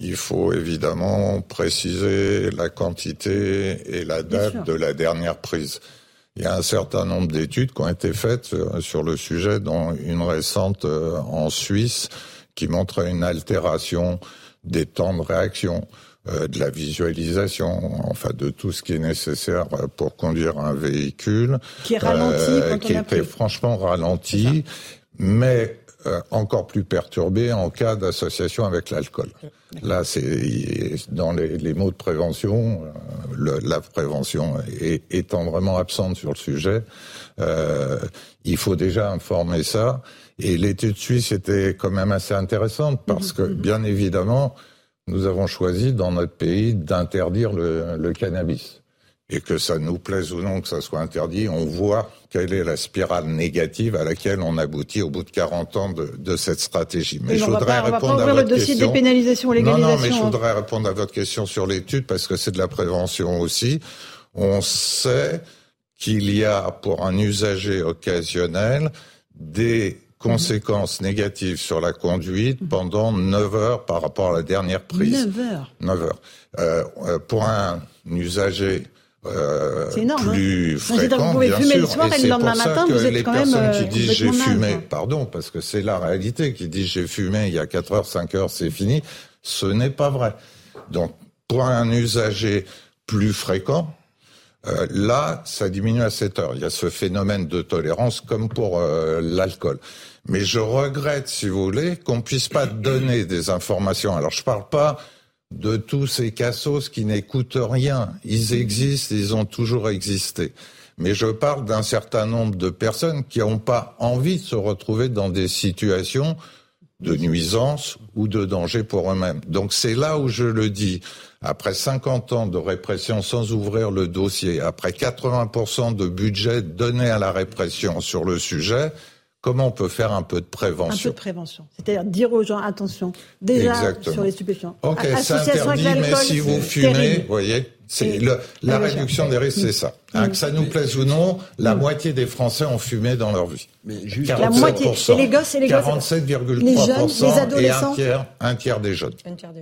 il faut évidemment préciser la quantité et la date de la dernière prise. Il y a un certain nombre d'études qui ont été faites euh, sur le sujet, dont une récente euh, en Suisse qui montre une altération des temps de réaction, euh, de la visualisation, enfin de tout ce qui est nécessaire pour conduire un véhicule, qui est ralenti, qui était franchement ralenti, mais euh, encore plus perturbé en cas d'association avec l'alcool. Là, c'est dans les, les, mots de prévention, euh, la prévention est, étant vraiment absente sur le sujet. Euh, il faut déjà informer ça. Et l'étude suisse était quand même assez intéressante parce que, bien évidemment, nous avons choisi dans notre pays d'interdire le, le cannabis et que ça nous plaise ou non que ça soit interdit, on voit quelle est la spirale négative à laquelle on aboutit au bout de 40 ans de, de cette stratégie. Mais, je voudrais répondre à votre question. De dépénalisation, légalisation. Non, non, mais je voudrais répondre à votre question sur l'étude parce que c'est de la prévention aussi. On sait qu'il y a pour un usager occasionnel des conséquences négatives sur la conduite pendant 9 heures par rapport à la dernière prise. 9 heures 9 heures. Euh, euh pour un usager euh, énorme, plus hein. fréquent, vous pouvez bien fumer sûr. Le soir et, le lendemain matin, vous êtes les quand personnes même, qui euh, disent j'ai fumé, pardon, parce que c'est la réalité, qui disent j'ai fumé il y a 4 heures, 5 heures, c'est fini, ce n'est pas vrai. Donc, pour un usager plus fréquent, euh, là, ça diminue à 7 heures. Il y a ce phénomène de tolérance comme pour euh, l'alcool. Mais je regrette, si vous voulez, qu'on puisse pas donner des informations. Alors, je parle pas de tous ces cassos qui n'écoutent rien. Ils existent, ils ont toujours existé. Mais je parle d'un certain nombre de personnes qui n'ont pas envie de se retrouver dans des situations de nuisance ou de danger pour eux-mêmes. Donc c'est là où je le dis. Après 50 ans de répression sans ouvrir le dossier, après 80% de budget donné à la répression sur le sujet, comment on peut faire un peu de prévention Un peu de prévention. C'est-à-dire dire aux gens, attention, déjà sur les stupéfiants. Ok, c'est interdit, mais si vous fumez, vous voyez, c'est la réduction des risques, c'est ça. Hein, que ça nous plaise ou non, la moitié des Français ont fumé dans leur vie. Mais juste la moitié. Et les gosses, et les gosses. 47,3%. Les jeunes, les adolescents. Et un tiers, un tiers des jeunes.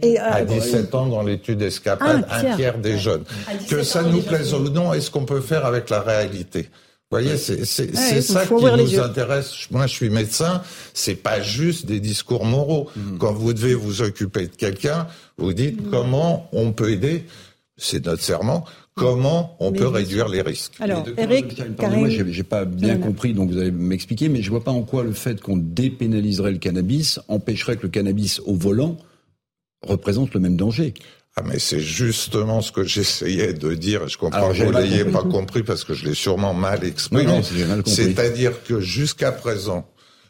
Et, euh, à 17 ans, dans l'étude Escapade, un tiers, des jeunes. Que ça nous plaise ou non, est-ce qu'on peut faire avec la réalité? Vous voyez, c'est ça qui nous intéresse. Moi, je suis médecin. C'est pas juste des discours moraux. Mmh. Quand vous devez vous occuper de quelqu'un, vous dites mmh. comment on peut aider. C'est notre serment. Comment on peut réduire les risques Alors, Eric, moi, j'ai pas bien compris, donc vous allez m'expliquer, mais je vois pas en quoi le fait qu'on dépénaliserait le cannabis empêcherait que le cannabis au volant représente le même danger. Ah mais c'est justement ce que j'essayais de dire. Je comprends que vous l'ayez pas compris parce que je l'ai sûrement mal exprimé. C'est-à-dire que jusqu'à présent,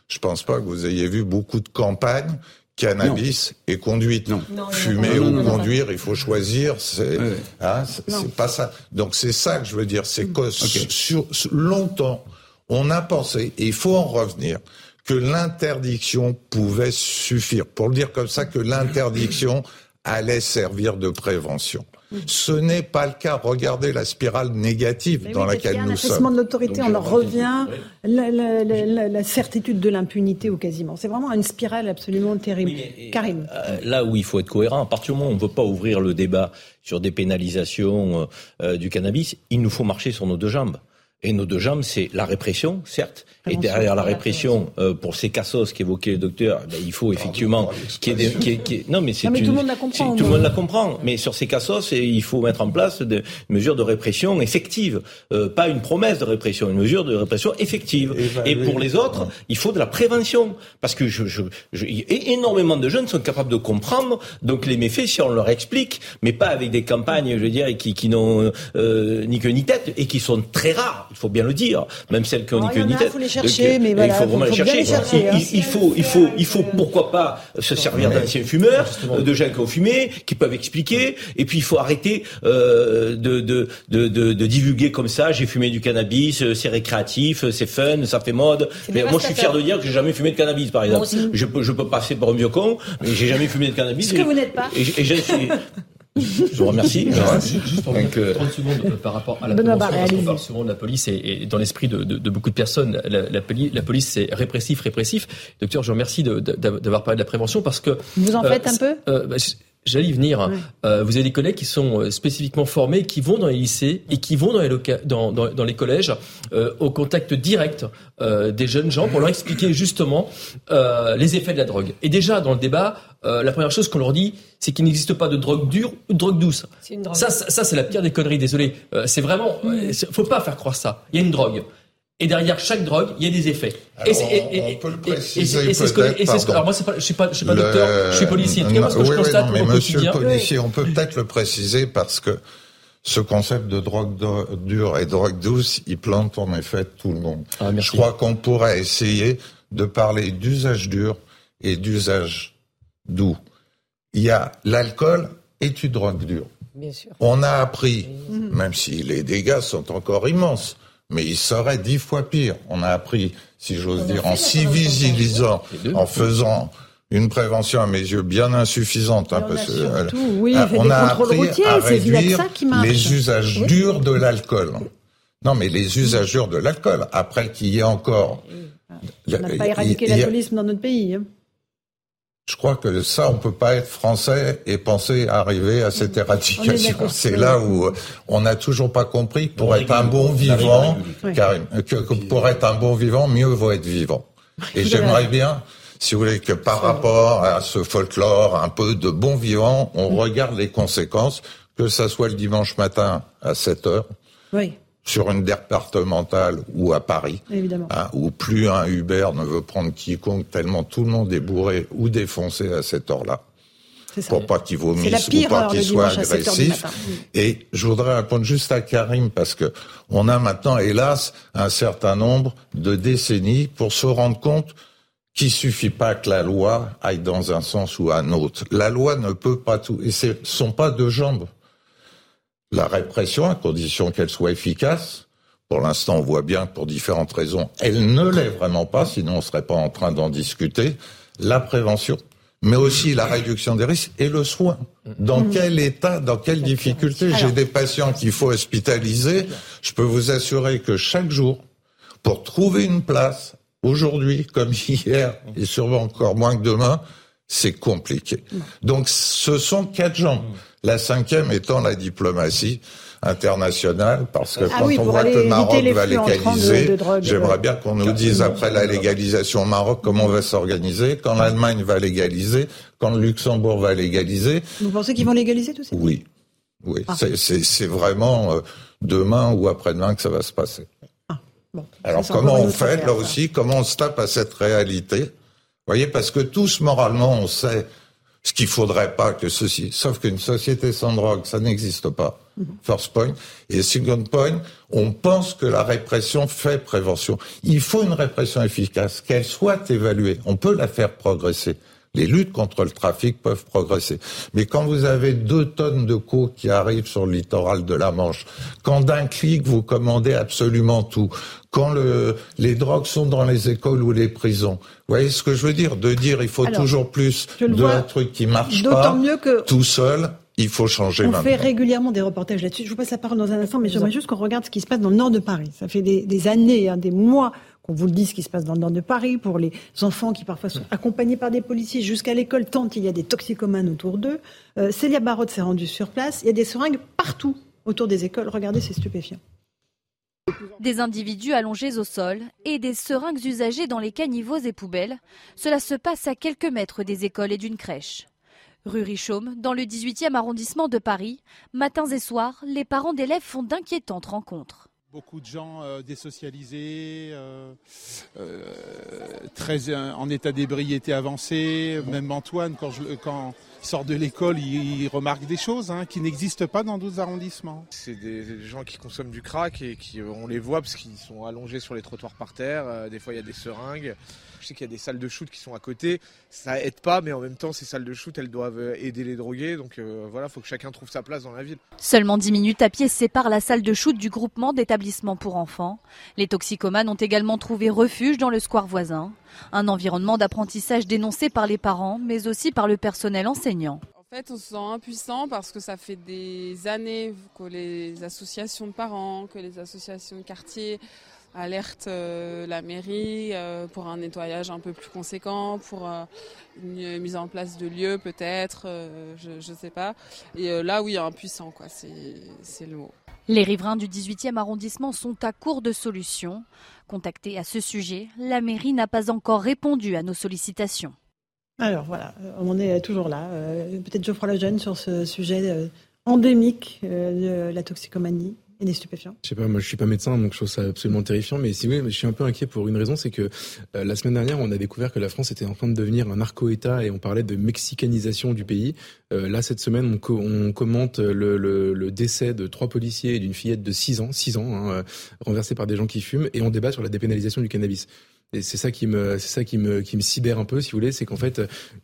je pense pas que vous ayez vu beaucoup de campagnes cannabis et conduite. Non. Fumer ou conduire, il faut choisir. C'est hein, c'est pas ça. Donc c'est ça que je veux dire. C'est que sur, longtemps, on a pensé, et il faut en revenir, que l'interdiction pouvait suffire. Pour le dire comme ça, que l'interdiction allait servir de prévention. Ce n'est pas le cas. Regardez la spirale négative dans laquelle nous sommes. Un de l'autorité, on en revient. La, certitude de l'impunité ou quasiment. C'est vraiment une spirale absolument terrible. Karim. Euh, là où il faut être cohérent, à partir du moment où on ne veut pas ouvrir le débat sur des pénalisations euh, euh, du cannabis, il nous faut marcher sur nos deux jambes. Et nos deux jambes, c'est la répression, certes, et derrière la répression, euh, pour ces cassos qu'évoquait le docteur, ben, il faut effectivement qu'il y ait des... non, mais c'est tout le monde la comprend. Tout le monde la comprend. Mais sur ces cassos, il faut mettre en place des mesures de répression effectives. Euh, pas une promesse de répression, une mesure de répression effective. Et pour les autres, il faut de la prévention. Parce que je, je, je, énormément de jeunes sont capables de comprendre donc les méfaits si on leur explique, mais pas avec des campagnes, je veux dire, qui, qui n'ont euh, ni queue ni tête et qui sont très rares, il faut bien le dire, même celles qui ont ni queue ni tête chercher, mais voilà, il faut vraiment les chercher. il, faut, il faut, il faut, pourquoi pas se servir d'anciens fumeurs, de gens qui ont fumé, qui peuvent expliquer. Et puis il faut arrêter euh, de, de, de, de, divulguer comme ça. J'ai fumé du cannabis, euh, c'est récréatif, c'est fun, ça fait mode. Mais moi, je suis fier de dire que j'ai jamais fumé de cannabis, par exemple. Je peux, je peux passer pour un vieux con, mais j'ai jamais fumé de cannabis. Ce que vous n'êtes pas. Et, je vous remercie. Juste pour 30 secondes euh, par rapport à la police, parce qu'on parle souvent de la police et, dans l'esprit de, de, de, beaucoup de personnes, la, la, la police c'est répressif, répressif. Docteur, je vous remercie d'avoir parlé de la prévention parce que... Vous en faites euh, un peu euh, bah, J'allais y venir. Euh, vous avez des collègues qui sont euh, spécifiquement formés, qui vont dans les lycées et qui vont dans les, dans, dans, dans, les collèges euh, au contact direct euh, des jeunes gens pour leur expliquer justement euh, les effets de la drogue. Et déjà dans le débat, la première chose qu'on leur dit, c'est qu'il n'existe pas de drogue dure ou de drogue douce. Ça, ça, ça c'est la pire des conneries. Désolé. c'est vraiment, faut pas faire croire ça. Il y a une drogue. Et derrière chaque drogue, il y a des effets. Alors, et on, peut le préciser peut-être. Alors moi, pas, je suis pas, je suis pas docteur, je suis policier. En tout cas, moi, ce que je constate non, mais monsieur le policier, on peut peut-être le préciser parce que ce concept de drogue dure et drogue douce, il plante en effet tout le monde. Ah, je crois qu'on pourrait essayer de parler d'usage dur et d'usage doux. Il y a l'alcool est une drogue dure. Bien sûr. On a appris, même si les dégâts sont encore immenses, mais il serait dix fois pire. On a appris, si j'ose dire, en civilisant, en faisant une prévention à mes yeux bien insuffisante. Hein, parce surtout, oui, ah, on a appris à réduire les usages durs de l'alcool. Non, mais les usages durs de l'alcool, après qu'il y ait encore... On n'a pas éradiqué l'alcoolisme dans notre pays. Hein. Je crois que ça, on peut pas être français et penser arriver à cette éradication. C'est là où on n'a toujours pas compris que pour être un bon vivant, que, pour être un bon vivant, mieux vaut être vivant. Et j'aimerais bien, si vous voulez, que par rapport à ce folklore un peu de bon vivant, on regarde les conséquences, que ça soit le dimanche matin à 7 heures. Oui sur une départementale ou à Paris, Évidemment. Hein, où plus un Uber ne veut prendre quiconque tellement tout le monde est bourré ou défoncé à cette heure-là. Pour pas qu'il vomisse ou pas qu'il soit agressif. Et je voudrais répondre juste à Karim parce que on a maintenant, hélas, un certain nombre de décennies pour se rendre compte qu'il suffit pas que la loi aille dans un sens ou un autre. La loi ne peut pas tout. Et ce sont pas deux jambes la répression, à condition qu'elle soit efficace. Pour l'instant, on voit bien que pour différentes raisons, elle ne l'est vraiment pas, sinon on ne serait pas en train d'en discuter. La prévention, mais aussi la réduction des risques et le soin. Dans mmh. quel état, dans quelle difficulté J'ai des patients qu'il faut hospitaliser. Je peux vous assurer que chaque jour, pour trouver une place, aujourd'hui comme hier, et sûrement encore moins que demain, c'est compliqué. Donc ce sont quatre jambes. La cinquième étant la diplomatie internationale, parce que ah quand on voit que le Maroc va légaliser, j'aimerais bien qu'on nous dise après la légalisation au Maroc comment on va s'organiser, quand l'Allemagne va légaliser, quand le Luxembourg va légaliser. Vous pensez qu'ils vont légaliser tout ça Oui, oui. Ah. C'est vraiment euh, demain ou après-demain que ça va se passer. Ah, Alors comment on fait là aussi? Comment on se tape à cette réalité? Vous voyez, parce que tous moralement, on sait ce qu'il faudrait pas que ceci. Sauf qu'une société sans drogue, ça n'existe pas. Mhm. First point. Et second point, on pense que la répression fait prévention. Il faut une répression efficace, qu'elle soit évaluée. On peut la faire progresser. Les luttes contre le trafic peuvent progresser. Mais quand vous avez deux tonnes de coke qui arrivent sur le littoral de la Manche, quand d'un clic vous commandez absolument tout, quand le, les drogues sont dans les écoles ou les prisons. Vous voyez ce que je veux dire? De dire il faut toujours plus de truc qui marche pas mieux que tout seul. Il faut changer On maintenant. fait régulièrement des reportages là-dessus. Je vous passe la parole dans un instant, mais j'aimerais juste qu'on regarde ce qui se passe dans le nord de Paris. Ça fait des, des années, hein, des mois qu'on vous le dit ce qui se passe dans le nord de Paris, pour les enfants qui parfois sont accompagnés par des policiers jusqu'à l'école, tant il y a des toxicomanes autour d'eux. Euh, Célia Barotte s'est rendue sur place. Il y a des seringues partout autour des écoles. Regardez, c'est stupéfiant. Des individus allongés au sol et des seringues usagées dans les caniveaux et poubelles. Cela se passe à quelques mètres des écoles et d'une crèche. Rue Richaume, dans le 18e arrondissement de Paris, matins et soirs, les parents d'élèves font d'inquiétantes rencontres. Beaucoup de gens euh, désocialisés, euh, euh, très en état d'ébriété avancé. Même Antoine, quand, je, quand sort de l'école, il, remarque des choses hein, qui n'existent pas dans d'autres arrondissements. C'est des, gens qui consomment du crack et qui, on les voit parce qu'ils sont allongés sur les trottoirs par terre. des fois, il y a des seringues. Je sais qu'il y a des salles de shoot qui sont à côté. Ça aide pas, mais en même temps, ces salles de shoot, elles doivent aider les drogués. Donc euh, voilà, il faut que chacun trouve sa place dans la ville. Seulement 10 minutes à pied séparent la salle de shoot du groupement d'établissements pour enfants. Les toxicomanes ont également trouvé refuge dans le square voisin. Un environnement d'apprentissage dénoncé par les parents, mais aussi par le personnel enseignant. En fait, on se sent impuissant parce que ça fait des années que les associations de parents, que les associations de quartier alerte euh, la mairie euh, pour un nettoyage un peu plus conséquent, pour euh, une mise en place de lieux peut-être, je ne sais pas. Et là, oui, impuissant, quoi, c'est le mot. Les riverains du 18e arrondissement sont à court de solutions. Contactés à ce sujet, la mairie n'a pas encore répondu à nos sollicitations. Alors voilà, on est toujours là. Peut-être Geoffroy Lejeune sur ce sujet endémique de la toxicomanie et des stupéfiants Je sais pas, moi je suis pas médecin, donc je trouve ça absolument terrifiant. Mais si oui, je suis un peu inquiet pour une raison, c'est que euh, la semaine dernière, on a découvert que la France était en train de devenir un narco-État et on parlait de mexicanisation du pays. Euh, là, cette semaine, on, commente le, décès de trois policiers et d'une fillette de 6 ans, 6 ans, hein, renversés par des gens qui fument, et on débat sur la dépénalisation du cannabis. Et c'est ça qui me, c'est ça qui me, qui me sidère un peu, si vous voulez, c'est qu'en fait,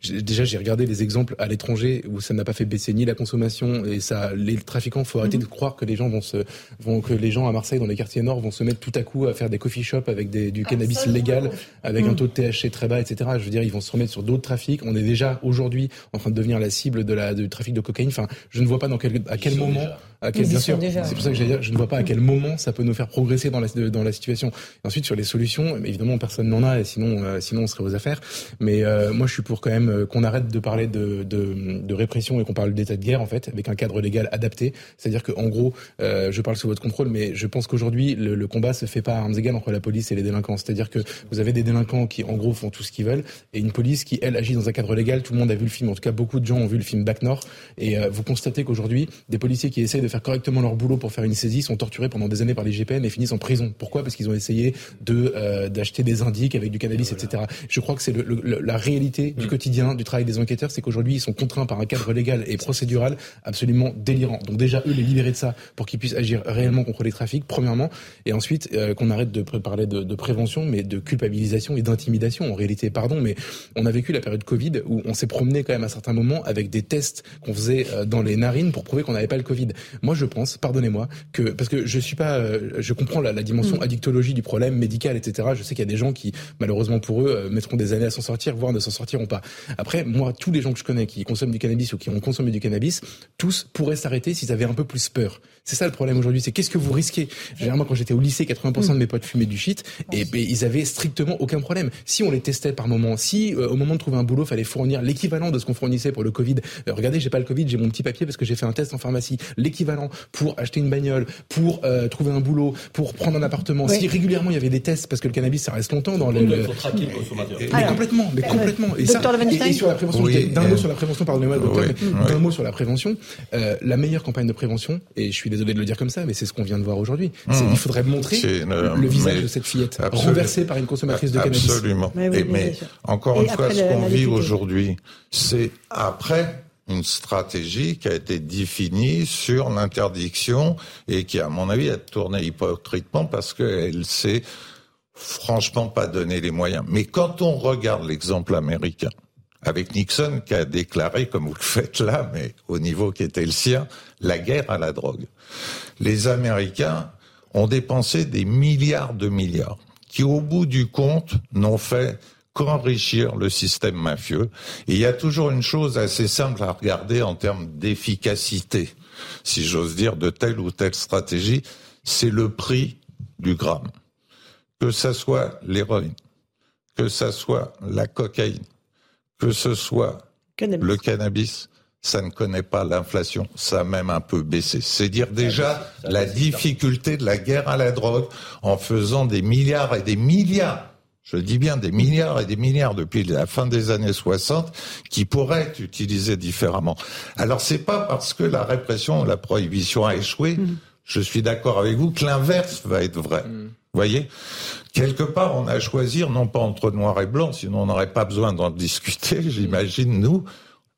déjà j'ai regardé des exemples à l'étranger où ça n'a pas fait baisser ni la consommation et ça, les trafiquants, faut arrêter mhm. de croire que les gens vont se, vont que les gens à Marseille dans les quartiers nord vont se mettre tout à coup à faire des coffee shops avec des, du cannabis légal, avec un mhm. taux de THC très bas, etc. Je veux dire, ils vont se remettre sur d'autres trafics. On est déjà aujourd'hui en train de devenir la cible de la, du trafic de cocaïne. Enfin, je ne vois pas dans quel, à quel moment, à quel, bien sûr, c'est pour ça que dire, je ne vois pas à quel moment ça peut nous faire progresser dans la, dans la situation. Et ensuite, sur les solutions, évidemment, personne n'en a, et sinon, euh, sinon on serait aux affaires. Mais euh, moi, je suis pour quand même euh, qu'on arrête de parler de, de, de répression et qu'on parle d'état de guerre, en fait, avec un cadre légal adapté. C'est-à-dire qu'en gros, je parle sous votre contrôle, mais je pense qu'aujourd'hui, le, le, combat se fait pas à armes égales entre la police et les délinquants. C'est-à-dire que vous avez des délinquants qui, en gros, font tout ce qu'ils veulent, et une police qui, elle, agit dans un cadre légal. Tout le monde a vu le film, en tout cas, beaucoup de gens ont vu le film Back North, et vous constatez qu'aujourd'hui, des policiers qui essayent de faire correctement leur boulot pour faire une saisie sont torturés pendant des années par les GPN et finissent en prison. Pourquoi? Parce qu'ils ont essayé de d'acheter des indices avec du cannabis, etc. Je crois que c'est le, le, la réalité du mm. quotidien du travail des enquêteurs, c'est qu'aujourd'hui ils sont contraints par un cadre légal et procédural absolument délirant. Donc déjà eux les libérer de ça pour qu'ils puissent agir réellement contre les trafics, premièrement, et ensuite euh, qu'on arrête de parler de, de, prévention, mais de culpabilisation et d'intimidation. En réalité, pardon, mais on a vécu la période Covid où on s'est promené quand même à certains moments avec des tests qu'on faisait euh, dans les narines pour prouver qu'on n'avait pas le Covid. Moi, je pense, pardonnez-moi, que parce que je suis pas, euh, je comprends la, la dimension mm. addictologie du problème médical, etc. Je sais qu'il y a des gens qui, malheureusement pour eux, euh, mettront des années à s'en sortir, voire ne s'en sortiront pas. Après, moi, tous les gens que je connais qui consomment du cannabis ou qui ont consommé du cannabis, tous pourraient s'arrêter s'ils avaient un peu plus peur. C'est ça le problème aujourd'hui, c'est qu'est-ce que vous risquez? Généralement, quand j'étais au lycée, 80% de mes potes fumaient du shit et ben, ils avaient strictement aucun problème. Si on les testait par moment, si euh, au moment de trouver un boulot, fallait fournir l'équivalent de ce qu'on fournissait pour le Covid. Euh, regardez, j'ai pas le Covid, j'ai mon petit papier parce que j'ai fait un test en pharmacie. L'équivalent pour acheter une bagnole, pour euh, trouver un boulot, pour prendre un appartement. Si régulièrement il y avait des tests parce que le cannabis ça reste longtemps dans le. le... Mais complètement, mais complètement. Et, ça, et, sur la prévention, d'un mot sur la prévention, pardonnez-moi, d'un mot sur la prévention. la meilleure campagne de prévention, et je suis désolé de le dire comme ça, mais c'est ce qu'on vient de voir aujourd'hui. Mmh. Il faudrait montrer le, visage de cette fillette renversée par une consommatrice de cannabis. Absolument. Mais, mais encore une fois, ce qu'on vit aujourd'hui, c'est après une stratégie qui a été définie sur l'interdiction et qui, à mon avis, a tourné hypocritement parce qu'elle s'est franchement pas donné les moyens. Mais quand on regarde l'exemple américain, avec Nixon qui a déclaré, comme vous le faites là, mais au niveau qui était le sien, la guerre à la drogue. Les Américains ont dépensé des milliards de milliards, qui au bout du compte n'ont fait qu'enrichir le système mafieux. Et il y a toujours une chose assez simple à regarder en termes d'efficacité, si j'ose dire, de telle ou telle stratégie, c'est le prix du gramme. Que ça soit l'héroïne, que ça soit la cocaïne, que ce soit le cannabis, ça ne connaît pas l'inflation, ça a même un peu baissé. C'est dire déjà la difficulté de la guerre à la drogue en faisant des milliards et des milliards je dis bien des milliards et des milliards depuis la fin des années 60 qui pourraient être utilisés différemment. Alors c'est pas parce que la répression, la prohibition a échoué, mm. je suis d'accord avec vous, que l'inverse va être vrai. Mm. Vous voyez? Quelque part, on a à choisir, non pas entre noir et blanc, sinon on n'aurait pas besoin d'en discuter, j'imagine, nous,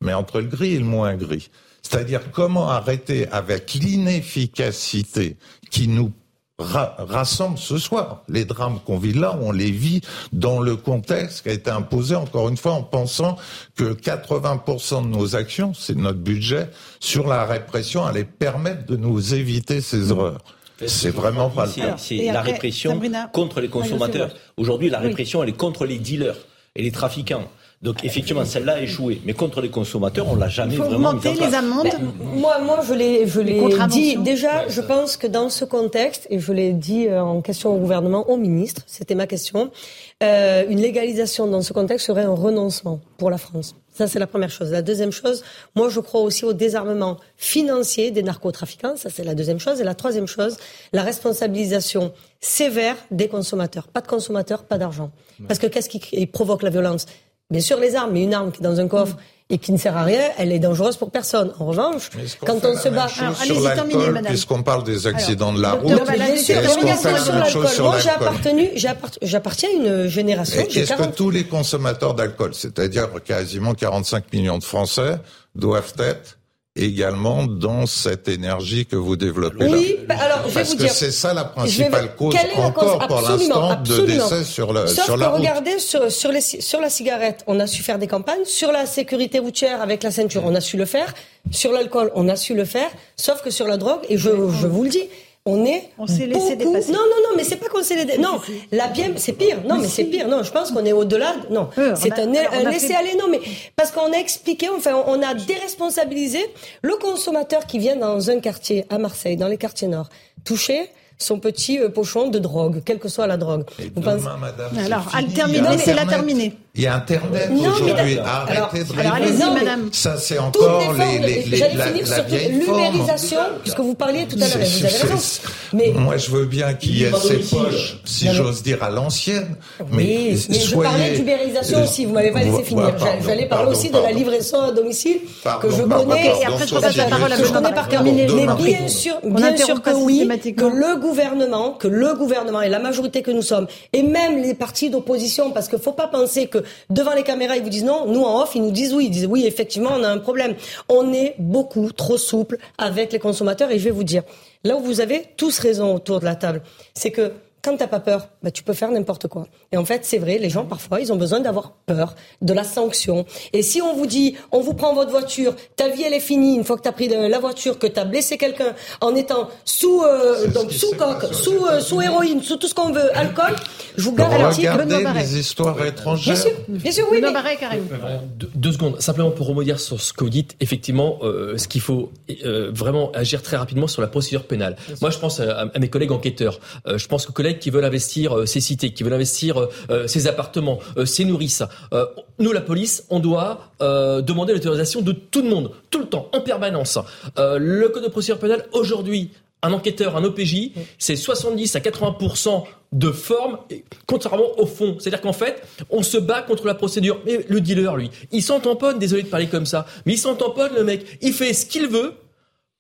mais entre le gris et le moins gris. C'est-à-dire comment arrêter avec l'inefficacité qui nous rassemble ce soir. Les drames qu'on vit là, on les vit dans le contexte qui a été imposé, encore une fois, en pensant que 80% de nos actions, c'est notre budget, sur la répression, allait permettre de nous éviter ces erreurs. C'est vraiment pas le cas. C'est la répression contre les consommateurs. Aujourd'hui, la répression, elle est contre les dealers et les trafiquants. Donc effectivement, celle-là a échoué. Mais contre les consommateurs, on l'a jamais vraiment mis en les amendes. moi, moi, je l'ai, je l'ai dit déjà. Je pense que dans ce contexte, et je l'ai dit euh, en question au gouvernement, au ministre, c'était ma question, euh, une légalisation dans ce contexte serait un renoncement pour la France. Ça, c'est la première chose. La deuxième chose, moi, je crois aussi au désarmement financier des narcotrafiquants. Ça, c'est la deuxième chose. Et la troisième chose, la responsabilisation sévère des consommateurs. Pas de consommateurs, pas d'argent. Parce que qu'est-ce qui provoque la violence? Bien sûr les armes, mais une arme qui est dans un coffre et qui ne sert à rien, elle est dangereuse pour personne. En revanche, quand on se bat, sur puisqu'on parle des accidents de la route, Moi, j'ai appartenu, j'appartiens à une génération. Est-ce que tous les consommateurs d'alcool, c'est-à-dire quasiment 45 millions de Français, doivent être également dans cette énergie que vous développez oui, bah, alors je Parce vais vous que dire, c'est ça la principale cause encore pour l'instant de décès sur, le, Sauf sur que la route. regardez, sur, sur, les, sur la cigarette, on a su faire des campagnes. Sur la sécurité routière avec la ceinture, on a su le faire. Sur l'alcool, on a su le faire. Sauf que sur la drogue, et je, je vous le dis, on est on s'est laissé dépasser. Non non non, mais c'est pas qu'on s'est laissé non, la bien c'est pire. Non, mais, mais c'est pire. Non, je pense qu'on est au-delà. Non, c'est un, un laisser aller non mais parce qu'on a expliqué enfin on a déresponsabilisé le consommateur qui vient dans un quartier à Marseille, dans les quartiers nord, touché son petit euh, pochon de drogue, quelle que soit la drogue. Et Vous demain, pensez... madame, alors, elle termine, laissez-la terminer. Il y a Internet aujourd'hui. Arrêtez de alors, allez-y, madame. Ça, c'est encore les, les, les, J'allais la, finir la sur l'ubérisation, puisque vous parliez tout à l'heure, vous avez raison. Mais moi, je veux bien qu'il y ait ces poches, si j'ose dire, à l'ancienne. Mais, mais soyez... je parlais d'ubérisation aussi. Vous m'avez pas laissé finir. J'allais parler aussi de la livraison à domicile que je connais. Et après, je passe la parole à je connais par cœur. Mais bien sûr, bien sûr que oui, que le gouvernement, que le gouvernement et la majorité que nous sommes, et même les partis d'opposition, parce qu'il ne faut pas penser que devant les caméras ils vous disent non, nous en off ils nous disent oui, ils disent oui effectivement on a un problème. On est beaucoup trop souple avec les consommateurs et je vais vous dire, là où vous avez tous raison autour de la table, c'est que quand t'as pas peur, bah, tu peux faire n'importe quoi. Et en fait, c'est vrai, les gens, parfois, ils ont besoin d'avoir peur de la sanction. Et si on vous dit, on vous prend votre voiture, ta vie, elle est finie, une fois que tu as pris la voiture, que tu as blessé quelqu'un en étant sous, euh, donc, sous coque, sous, euh, sous héroïne, sous tout ce qu'on veut, alcool, je vous garantis Regardez les histoires étrangères. Bien sûr, bien sûr, oui. Mais... Mais... Deux, deux, secondes, simplement pour rebondir sur ce que vous dites, effectivement, euh, ce qu'il faut euh, vraiment agir très rapidement sur la procédure pénale. Moi, je pense à, à mes collègues enquêteurs. Euh, je pense que collègues qui veulent investir euh, ces cités, qui veulent investir euh, ces appartements, euh, ces nourrices. nous, la police, on doit demander l'autorisation de tout le monde, tout le temps, en permanence. le code de procédure pénale, aujourd'hui, un enquêteur, un OPJ, c'est 70 à 80% de forme, contrairement au fond. C'est-à-dire qu'en fait, on se bat contre la procédure. Mais le dealer, lui, il s'en tamponne, désolé de parler comme ça, mais il s'en tamponne, le mec. Il fait ce qu'il veut,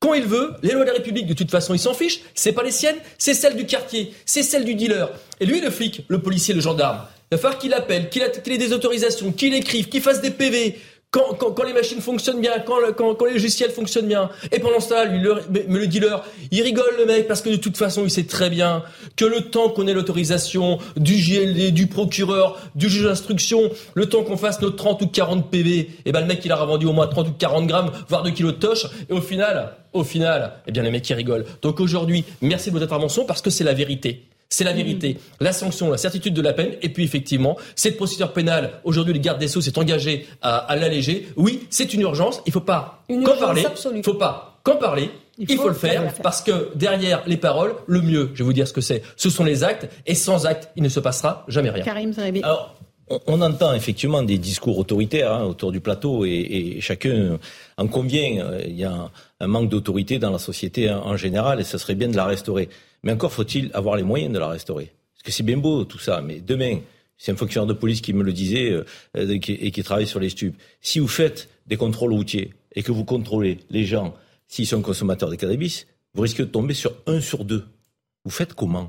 quand il veut, les lois de la République, de toute façon, il s'en fiche. C'est pas les siennes, c'est celles du quartier, c'est celles du dealer. Et lui, le flic, le policier, le gendarme, il va falloir qu'il appelle, qu'il ait des autorisations, qu'il écrive, qu'il fasse des PV. Quand, les machines fonctionnent bien, quand, quand, les logiciels fonctionnent bien. Et pendant temps-là, lui, le, mais le dealer, il rigole le mec parce que de toute façon, il sait très bien que le temps qu'on ait l'autorisation du JLD, du procureur, du juge d'instruction, le temps qu'on fasse nos 30 ou 40 PV, et ben le mec, il a revendu au moins 30 ou 40 grammes, voire 2 kilos de toche. Et au final, au final, eh bien, les mecs, ils rigolent. Donc aujourd'hui, merci de votre intervention parce que c'est la vérité. C'est la vérité. La sanction, la certitude de la peine, et puis effectivement, cette procédure pénale, aujourd'hui, le garde des Sceaux s'est engagé à, à l'alléger. Oui, c'est une urgence, il ne faut pas qu'en parler. Il ne faut pas qu'en parler. Il faut, il faut, le, faire, parce que derrière les paroles, le mieux, je vais vous dire ce que c'est, ce sont les actes, et sans actes, il ne se passera jamais rien. Karim Alors, on, on, entend effectivement des discours autoritaires hein, autour du plateau, et, et, chacun en convient. Il y a un, un manque d'autorité dans la société en, en général, et ce serait bien de la restaurer. Mais encore faut-il avoir les moyens de la restaurer. Parce que c'est bien beau tout ça, mais demain, c'est un fonctionnaire de police qui me le disait euh, et, qui, et qui travaille sur les stupes. Si vous faites des contrôles routiers et que vous contrôlez les gens s'ils sont consommateurs de cannabis, vous risquez de tomber sur un sur deux. Vous faites comment?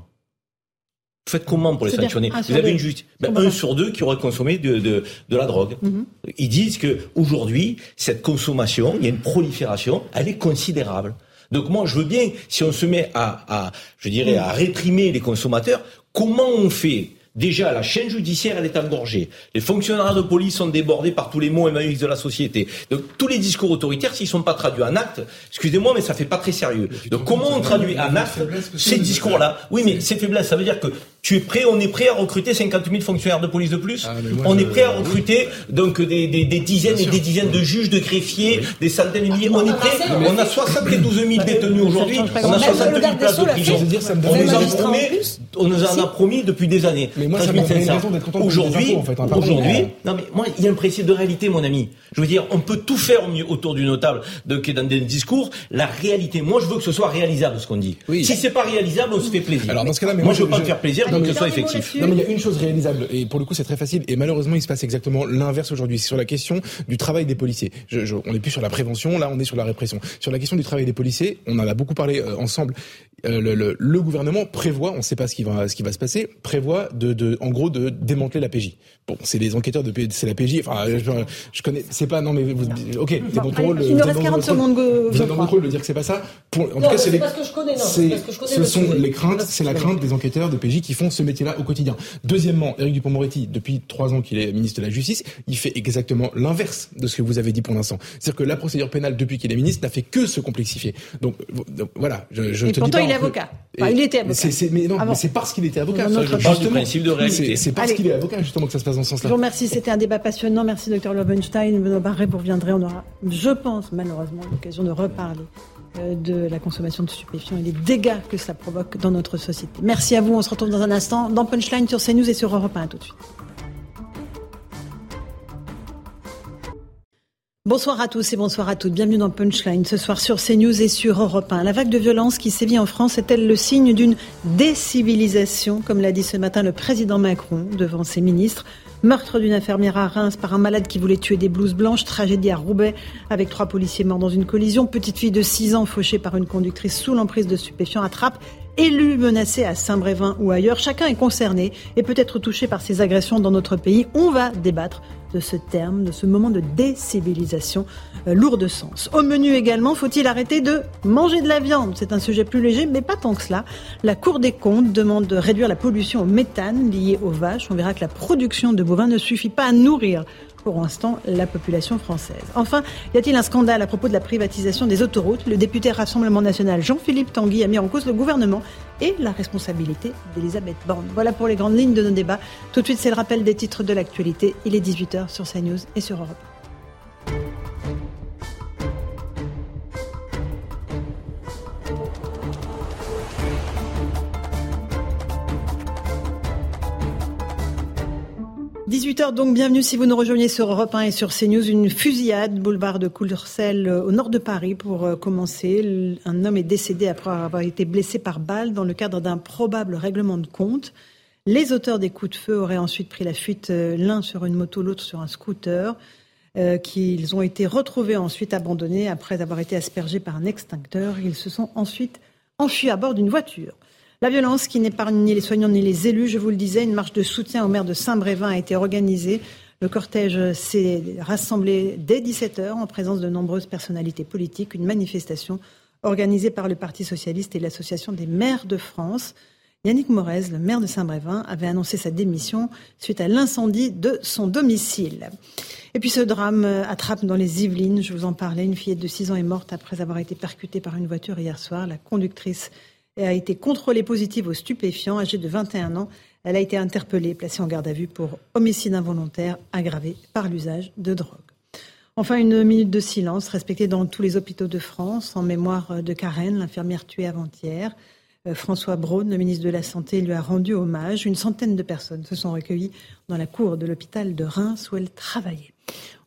Vous faites comment pour les sanctionner? Vous avez une justice. Ben, un sur deux qui aurait consommé de, de, de la drogue. Mm -hmm. Ils disent que aujourd'hui, cette consommation, il y a une prolifération, elle est considérable. Donc moi, je veux bien, si on se met à, à je dirais, à réprimer les consommateurs, comment on fait Déjà, la chaîne judiciaire, elle est engorgée. Les fonctionnaires de police sont débordés par tous les mots MAX de la société. Donc, tous les discours autoritaires, s'ils ne sont pas traduits en actes, excusez-moi, mais ça fait pas très sérieux. Donc, comment on traduit en actes ces discours-là? Oui, mais ces faiblesses, ça veut dire que tu es prêt, on est prêt à recruter 50 000 fonctionnaires de police de plus. Ah, moi, on je... est prêt à recruter donc des, des, des dizaines Bien et sûr. des dizaines de juges, de greffiers, oui. des centaines de milliers. On est prêt. On a 72 000 détenus aujourd'hui. On a 60 000 places de prison. On nous en promet. On nous en a promis depuis des années. Mais moi, ça d'être content Aujourd'hui, aujourd'hui, non mais moi, il y a un principe de réalité, mon ami. Je veux dire, on peut tout faire au mieux autour du notable, donc dans des discours. La réalité, moi, je veux que ce soit réalisable ce qu'on dit. Si c'est pas réalisable, on se fait plaisir. Alors dans ce cas-là, moi, je veux pas me faire plaisir non, mais, soit effectif. Non, mais il y a une chose réalisable, et pour le coup, c'est très facile. Et malheureusement, il se passe exactement l'inverse aujourd'hui. Sur la question du travail des policiers. Je, on n'est plus sur la prévention, là, on est sur la répression. Sur la question du travail des policiers, on en a beaucoup parlé euh, ensemble. Euh, le, le, le, gouvernement prévoit, on ne sait pas ce qui va, ce qui va se passer, prévoit de, de, en gros, de démanteler la PJ. Bon, c'est les enquêteurs de, c'est la PJ. Enfin, je, je connais, c'est pas, non mais, vous, ok, c'est votre rôle. Il nous reste 40 secondes. Vous avez votre rôle de dire que c'est pas ça. Pour, en non, tout cas, c'est parce que je connais, non. Parce que je connais ce sont les craintes, c'est la crainte des enquêteurs de PJ qui font ce métier-là au quotidien. Deuxièmement, Éric Dupond-Moretti, depuis trois ans qu'il est ministre de la Justice, il fait exactement l'inverse de ce que vous avez dit pour l'instant. C'est-à-dire que la procédure pénale, depuis qu'il est ministre, n'a fait que se complexifier. Donc, voilà, je, je Et te pourtant, dis il est avocat. Enfin, il était avocat. C'est, mais non, Ah bon. mais c'est parce qu'il était avocat. Principe de réalité. C'est, parce qu'il est avocat justement que ça se passe dans ce Je sens-là. vous remercie, c'était un débat passionnant. Merci Dr Lobenstein. Benoît Barré, vous reviendrez. On aura, je pense, malheureusement, l'occasion de reparler de la consommation de stupéfiants et des dégâts que ça provoque dans notre société. Merci à vous. On se retrouve dans un instant dans Punchline sur CNews et sur Europe 1. À tout de suite. Bonsoir à tous et bonsoir à toutes. Bienvenue dans Punchline ce soir sur CNews et sur Europe 1. La vague de violence qui sévit en France est-elle le signe d'une décivilisation, comme l'a dit ce matin le président Macron devant ses ministres? Meurtre d'une infirmière à Reims par un malade qui voulait tuer des blouses blanches, tragédie à Roubaix avec trois policiers morts dans une collision, petite fille de 6 ans fauchée par une conductrice sous l'emprise de stupéfiants à Trappes, élu menacé à Saint-Brévin ou ailleurs. Chacun est concerné et peut être touché par ces agressions dans notre pays. On va débattre de ce terme, de ce moment de décivilisation euh, lourd de sens. Au menu également, faut-il arrêter de manger de la viande? C'est un sujet plus léger, mais pas tant que cela. La Cour des comptes demande de réduire la pollution au méthane liée aux vaches. On verra que la production de bovins ne suffit pas à nourrir pour l'instant la population française. Enfin, y a-t-il un scandale à propos de la privatisation des autoroutes? Le député Rassemblement national Jean-Philippe Tanguy a mis en cause le gouvernement et la responsabilité d'Elisabeth Borne. Voilà pour les grandes lignes de nos débats. Tout de suite, c'est le rappel des titres de l'actualité. Il est 18h sur CNews et sur Europe. 18h donc, bienvenue si vous nous rejoignez sur Europe 1 et sur CNews. Une fusillade, boulevard de Courcelles au nord de Paris pour euh, commencer. Un homme est décédé après avoir été blessé par balle dans le cadre d'un probable règlement de compte. Les auteurs des coups de feu auraient ensuite pris la fuite, euh, l'un sur une moto, l'autre sur un scooter, euh, qu'ils ont été retrouvés ensuite abandonnés après avoir été aspergés par un extincteur. Ils se sont ensuite enfuis à bord d'une voiture. La violence qui n'épargne ni les soignants ni les élus, je vous le disais, une marche de soutien au maire de Saint-Brévin a été organisée. Le cortège s'est rassemblé dès 17h en présence de nombreuses personnalités politiques. Une manifestation organisée par le Parti socialiste et l'Association des maires de France. Yannick Morez, le maire de Saint-Brévin, avait annoncé sa démission suite à l'incendie de son domicile. Et puis ce drame attrape dans les Yvelines, je vous en parlais, une fillette de 6 ans est morte après avoir été percutée par une voiture hier soir. La conductrice a été contrôlée positive aux stupéfiants, âgée de 21 ans. Elle a été interpellée, placée en garde à vue pour homicide involontaire aggravé par l'usage de drogue. Enfin, une minute de silence respectée dans tous les hôpitaux de France en mémoire de Karen, l'infirmière tuée avant-hier. Euh, François Braun, le ministre de la Santé, lui a rendu hommage. Une centaine de personnes se sont recueillies dans la cour de l'hôpital de Reims où elle travaillait.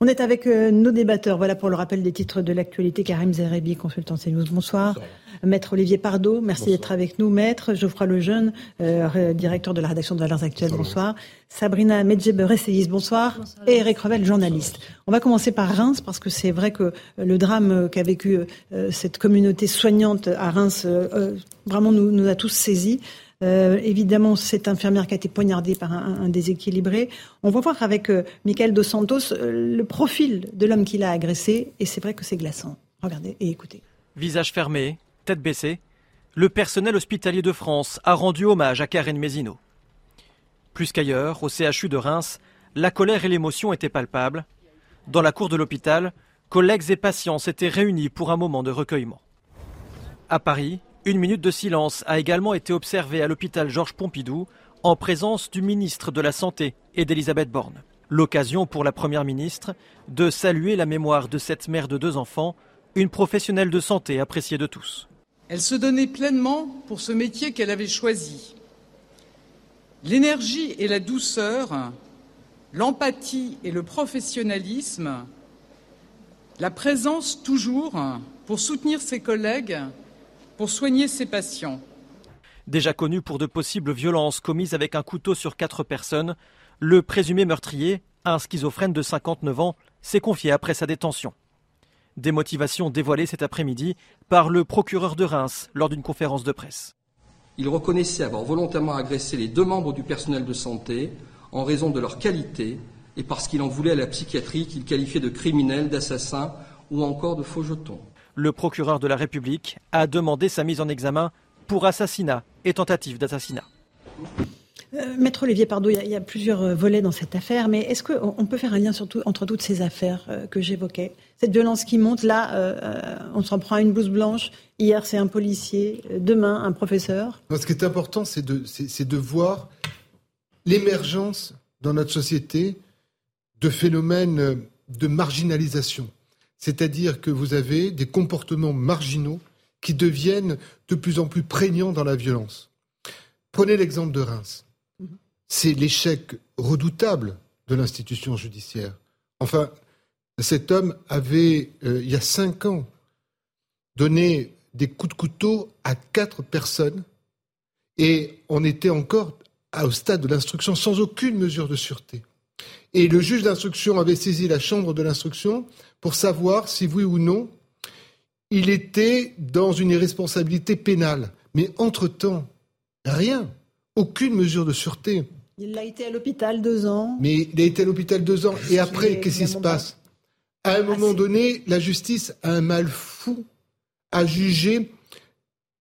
On est avec euh, nos débatteurs. Voilà pour le rappel des titres de l'actualité. Karim Zerebi, consultant CNews. Bonsoir. Maître Olivier Pardo, merci d'être avec nous. Maître Geoffroy Lejeune, euh, directeur de la rédaction de Valeurs Actuelles. Bonsoir. Sabrina Medjeber, essayiste. Bonsoir. bonsoir. Et Eric Revel, journaliste. On va commencer par Reims parce que c'est vrai que le drame qu'a vécu euh, cette communauté soignante à Reims euh, vraiment nous, nous, a tous saisis. Euh, évidemment, cette infirmière qui a été poignardée par un, déséquilibré. On va voir avec euh, Michael Dos Santos euh, le profil de l'homme qui l'a agressé, et c'est vrai que c'est glaçant. Regardez et écoutez. Visage fermé, tête baissée, le personnel hospitalier de France a rendu hommage à Karen Mézineau. Plus qu'ailleurs, au CHU de Reims, la colère et l'émotion étaient palpables. Dans la cour de l'hôpital, collègues et patients s'étaient réunis pour un moment de recueillement. À Paris, une minute de silence a également été observée à l'hôpital Georges Pompidou en présence du ministre de la Santé et d'Elisabeth Borne. L'occasion pour la Première ministre de saluer la mémoire de cette mère de deux enfants, une professionnelle de santé appréciée de tous. Elle se donnait pleinement pour ce métier qu'elle avait choisi. L'énergie et la douceur, l'empathie et le professionnalisme, la présence toujours pour soutenir ses collègues, pour soigner ses patients. Déjà connu pour de possibles violences commises avec un couteau sur quatre personnes, le présumé meurtrier, un schizophrène de 59 ans, s'est confié après sa détention. Des motivations dévoilées cet après-midi par le procureur de Reims lors d'une conférence de presse. Il reconnaissait avoir volontairement agressé les deux membres du personnel de santé en raison de leur qualité et parce qu'il en voulait à la psychiatrie qu'il qualifiait de criminels, d'assassins ou encore de faux jetons. Le procureur de la République a demandé sa mise en examen pour assassinat et tentative d'assassinat. Euh, Maître Olivier Pardot, il y, a, plusieurs euh, volets dans cette affaire, mais est-ce qu'on peut faire un lien surtout entre toutes ces affaires euh, que j'évoquais? Cette violence qui monte, là, on s'en prend à une blouse blanche, hier c'est un policier, demain un professeur. ce qui est important, c'est de, de voir l'émergence dans notre société de phénomènes de marginalisation. C'est-à-dire que vous avez des comportements marginaux qui deviennent de plus en plus prégnants dans la violence. Prenez l'exemple de Reims c'est l'échec redoutable de l'institution judiciaire. Enfin, cet homme avait, euh, il y a cinq ans, donné des coups de couteau à quatre personnes et on était encore au stade de l'instruction sans aucune mesure de sûreté. Et le juge d'instruction avait saisi la chambre de l'instruction pour savoir si oui ou non il était dans une irresponsabilité pénale. Mais entre-temps, rien, aucune mesure de sûreté. Il a été à l'hôpital deux ans. Mais il a été à l'hôpital deux ans. Et après, qu'est-ce qui se passe? À un moment ah, donné, la justice a un mal fou à juger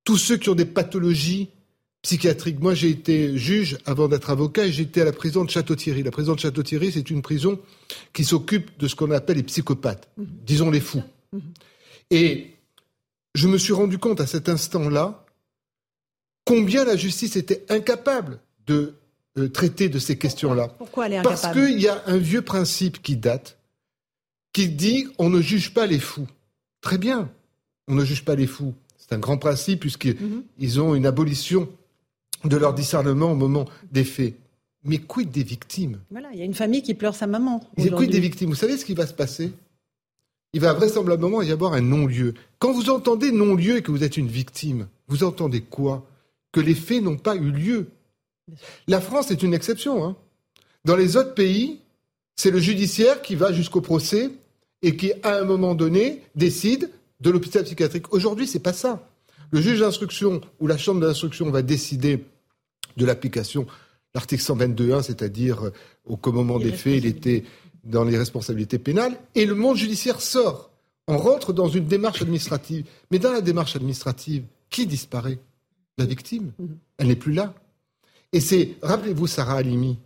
tous ceux qui ont des pathologies psychiatriques. Moi, j'ai été juge avant d'être avocat et j'étais à la prison de Château-Thierry. La prison de Château-Thierry, c'est une prison qui s'occupe de ce qu'on appelle les psychopathes, mhm. disons les fous. Mhm. Et je me suis rendu compte à cet instant-là combien la justice était incapable de euh, traiter de ces questions-là. Pourquoi elle est Parce qu'il y a un vieux principe qui date, qui dit on ne juge pas les fous. Très bien, on ne juge pas les fous. C'est un grand principe puisqu'ils mhm. ont une abolition de leur discernement au moment des faits. Mais quid des victimes? Voilà, il y a une famille qui pleure sa maman. Et quid des victimes? Vous savez ce qui va se passer? Il va vraisemblablement y avoir un non-lieu. Quand vous entendez non-lieu et que vous êtes une victime, vous entendez quoi? Que les faits n'ont pas eu lieu. La France est une exception. Hein. Dans les autres pays, c'est le judiciaire qui va jusqu'au procès et qui, à un moment donné, décide de l'hôpital psychiatrique. Aujourd'hui, c'est pas ça. Le juge d'instruction ou la chambre d'instruction va décider de l'application l'article 122.1, c'est-à-dire euh, au moment des faits, il était dans les responsabilités pénales, et le monde judiciaire sort. On rentre dans une démarche administrative. Mais dans la démarche administrative, qui disparaît? La victime. Mhm. Elle n'est plus là. Et c'est, rappelez-vous Sarah Halimi.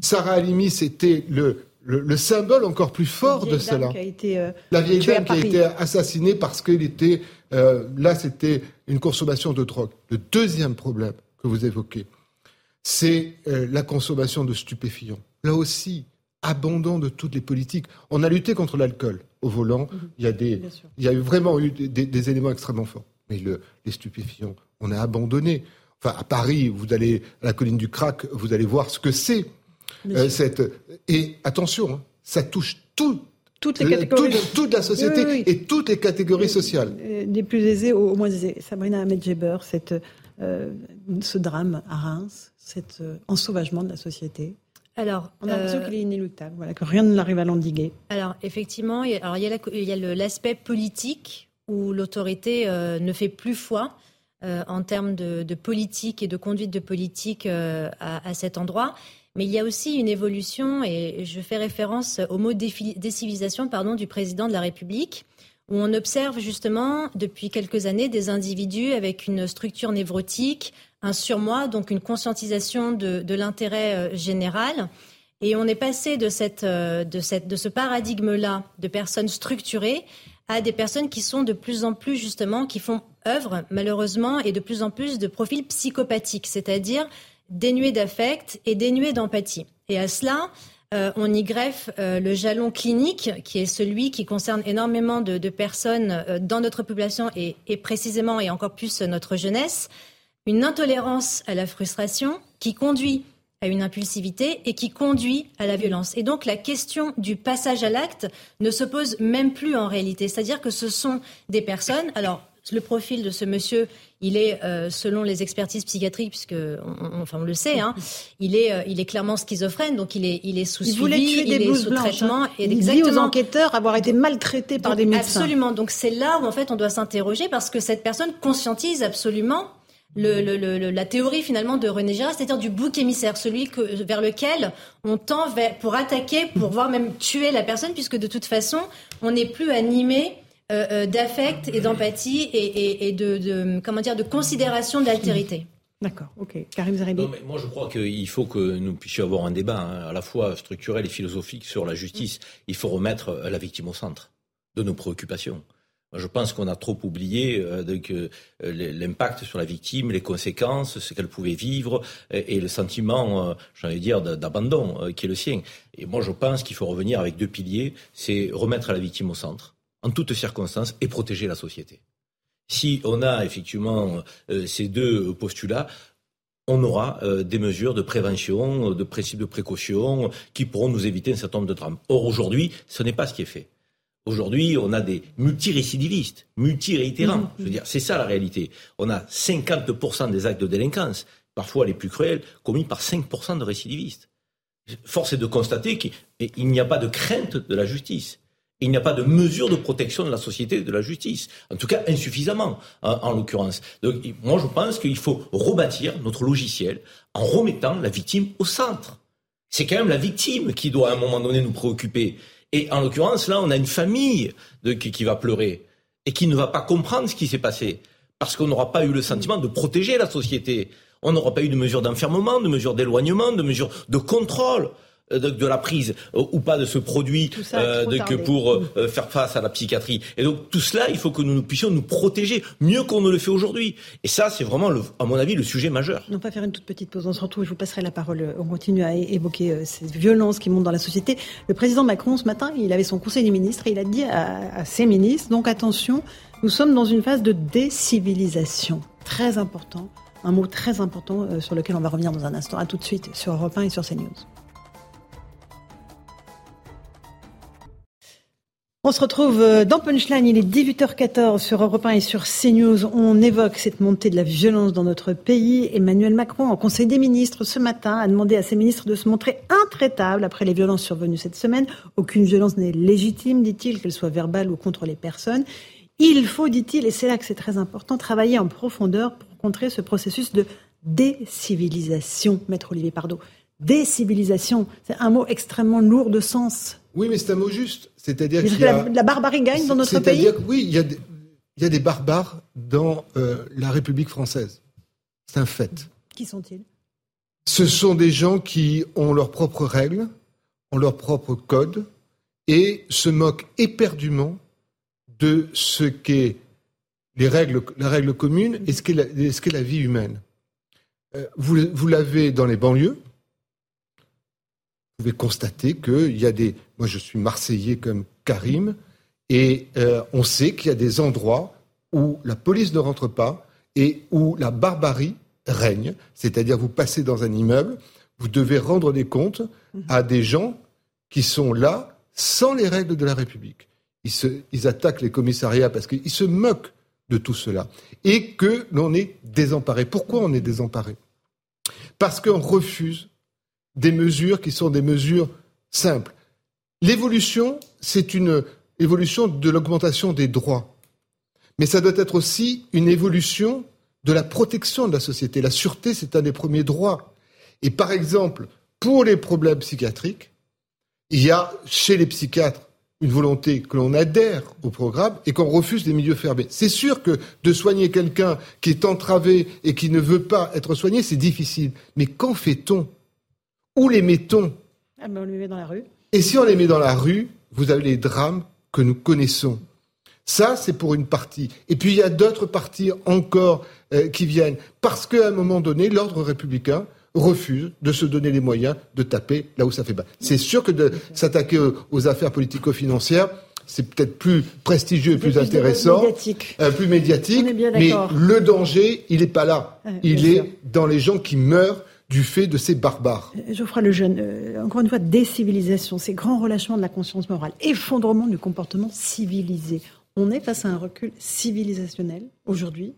Sarah Halimi, c'était le, le, symbole encore plus fort de cela. Euh, la vieille dame qui a été assassinée parce qu'il était, euh, là, c'était une consommation de drogue. Le deuxième problème que vous évoquez, c'est euh, la consommation de stupéfiants. Là aussi, abandon de toutes les politiques. On a lutté contre l'alcool au volant. Mhm. Il, y a des, il y a vraiment eu des, éléments extrêmement forts. Mais le, les stupéfiants, on a abandonné. Enfin, à Paris, vous allez à la colline du Crac, vous allez voir ce que c'est. Euh, cette... Et attention, hein, ça touche tout, toutes les catégories. Toute, la société et toutes les catégories sociales. Euh, des plus aisés aux, moins aisés. Sabrina Ahmed-Jeber, euh, ce drame à Reims, cet ensauvagement de la société. Alors, on a l'impression qu'il est inéluctable, voilà, que rien ne l'arrive à l'endiguer. Alors, effectivement, il y a, il y a l'aspect politique où l'autorité ne fait plus foi. Euh, en termes de, politique et de conduite de politique euh, à, cet endroit. Mais il y a aussi une évolution, et je fais référence au mot décivilisation pardon, du président de la République, où on observe justement depuis quelques années des individus avec une structure névrotique, un surmoi, donc une conscientisation de, l'intérêt euh, général. Et on est passé de, cette, de ce paradigme-là de personnes structurées à des personnes qui sont de plus en plus justement, qui font œuvre malheureusement et de plus en plus de profils psychopathiques, c'est-à-dire dénués d'affect et dénués d'empathie. Et à cela, euh, on y greffe euh, le jalon clinique, qui est celui qui concerne énormément de, personnes euh, dans notre population et, et, précisément et encore plus notre jeunesse, une intolérance à la frustration qui conduit à une impulsivité et qui conduit à la violence. Et donc la question du passage à l'acte ne se pose même plus en réalité. C'est-à-dire que ce sont des personnes, alors le profil de ce monsieur, il est, euh, selon les expertises psychiatriques, puisque on, enfin on le sait, hein, il est, euh, il est clairement schizophrène, donc il est, il est sous il suivi, il est sous traitement. Hein. Et il dit aux enquêteurs avoir été maltraité par des médecins. Absolument. Donc c'est là où en fait on doit s'interroger parce que cette personne conscientise absolument le, le, la théorie finalement de René Girard, c'est-à-dire du bouc émissaire, celui que, vers lequel on tend vers, pour attaquer, pour voir même tuer la personne, puisque de toute façon, on n'est plus animé euh, euh, d'affect et d'empathie et, et, de, de, comment dire, de considération d'altérité. D'accord, ok. Karim Zeribi. moi, je crois qu'il faut que nous puissions avoir un débat hein, à la fois structurel et philosophique sur la justice. Il faut remettre la victime au centre de nos préoccupations. Je pense qu'on a trop oublié euh, euh, l'impact sur la victime, les conséquences, ce qu'elle pouvait vivre et, le sentiment, euh, j'allais dire, d'abandon qui est le sien. Et moi, je pense qu'il faut revenir avec deux piliers. C'est remettre la victime au centre, en toutes circonstances, et protéger la société. Si on a effectivement ces deux postulats, on aura des mesures de prévention, de principes de précaution qui pourront nous éviter un certain nombre de drames. Or, aujourd'hui, ce n'est pas ce qui est fait. Aujourd'hui, on a des multirécidivistes, multiréitérants. Mmh. Je veux dire, c'est ça la réalité. On a 50% des actes de délinquance, parfois les plus cruels, commis par 5% de récidivistes. Force est de constater qu'il n'y a pas de crainte de la justice. Il n'y a pas de mesure de protection de la société et de la justice. En tout cas, insuffisamment, en, en l'occurrence. Donc, moi, je pense qu'il faut rebâtir notre logiciel en remettant la victime au centre. C'est quand même la victime qui doit, à un moment donné, nous préoccuper. Et en l'occurrence, là, on a une famille qui, qui va pleurer et qui ne va pas comprendre ce qui s'est passé parce qu'on n'aura pas eu le sentiment de protéger la société. On n'aura pas eu de mesures d'enfermement, de mesures d'éloignement, de mesures de contrôle. Euh, de, la prise euh, ou pas de ce produit euh, que pour faire face à la psychiatrie. Et donc tout cela, il faut que nous, nous puissions nous protéger mieux qu'on ne le fait aujourd'hui. Et ça, c'est vraiment, à mon avis, le sujet majeur. On va faire une toute petite pause. On se retrouve. Je vous passerai la parole. On continue à évoquer ces violences qui montent dans la société. Le président Macron, ce matin, il avait son conseil des ministres et il a dit à, à ses ministres, donc attention, nous sommes dans une phase de décivilisation. Très important. Un mot très important sur lequel on va revenir dans un instant. À tout de suite sur Europe 1 et sur CNews. On se retrouve euh, dans Punchline, il est 18h14 sur Europe 1 et sur CNews. On évoque cette montée de la violence dans notre pays. Emmanuel Macron, en Conseil des ministres ce matin, a demandé à ses ministres de se montrer intraitables après les violences survenues cette semaine. Aucune violence n'est légitime, dit-il, qu'elle soit verbale ou contre les personnes. Il faut, dit-il, et c'est là que c'est très important, travailler en profondeur pour contrer ce processus de décivilisation. Maître Olivier Pardo, décivilisation, c'est un mot extrêmement lourd de sens. Oui, mais c'est un mot juste. C'est-à-dire que la, barbarie gagne dans notre pays Oui, il y, a des, il y a des barbares dans euh, la République française. C'est un fait. Qui sont-ils? Ce sont des gens qui ont leurs propres règles, ont leurs propres codes et se moquent éperdument de ce qu'est les règles, la règle commune et ce qu'est la, la, vie humaine. Euh, vous, vous l'avez dans les banlieues, pouvez constater qu'il y a des. Moi, je suis Marseillais comme Karim, et euh, on sait qu'il y a des endroits où la police ne rentre pas et où la barbarie règne. C'est-à-dire, vous passez dans un immeuble, vous devez rendre des comptes à des gens qui sont là sans les règles de la République. Ils, se, ils attaquent les commissariats parce qu'ils se moquent de tout cela et que l'on est désemparé. Pourquoi on est désemparé? Parce qu'on refuse des mesures qui sont des mesures simples. L'évolution, c'est une évolution de l'augmentation des droits. Mais ça doit être aussi une évolution de la protection de la société. La sûreté, c'est un des premiers droits. Et par exemple, pour les problèmes psychiatriques, il y a chez les psychiatres une volonté que l'on adhère au programme et qu'on refuse des milieux fermés. C'est sûr que de soigner quelqu'un qui est entravé et qui ne veut pas être soigné, c'est difficile. Mais qu'en fait-on où les mettons ah ben, On les met dans la rue. Et si on les met dans la rue, vous avez les drames que nous connaissons. Ça, c'est pour une partie. Et puis il y a d'autres parties encore euh, qui viennent. Parce qu'à un moment donné, l'ordre républicain refuse de se donner les moyens de taper là où ça fait bas. C'est sûr que de s'attaquer aux, affaires politico-financières, c'est peut-être plus prestigieux et plus, intéressant, médiatique. Euh, plus médiatique, mais le danger, il n'est pas là. il est dans les gens qui meurent du fait de ces barbares. Euh, Geoffroy Lejeune, euh, encore une fois, décivilisation, ces grands relâchements de la conscience morale, effondrement du comportement civilisé. on est face à un recul civilisationnel aujourd'hui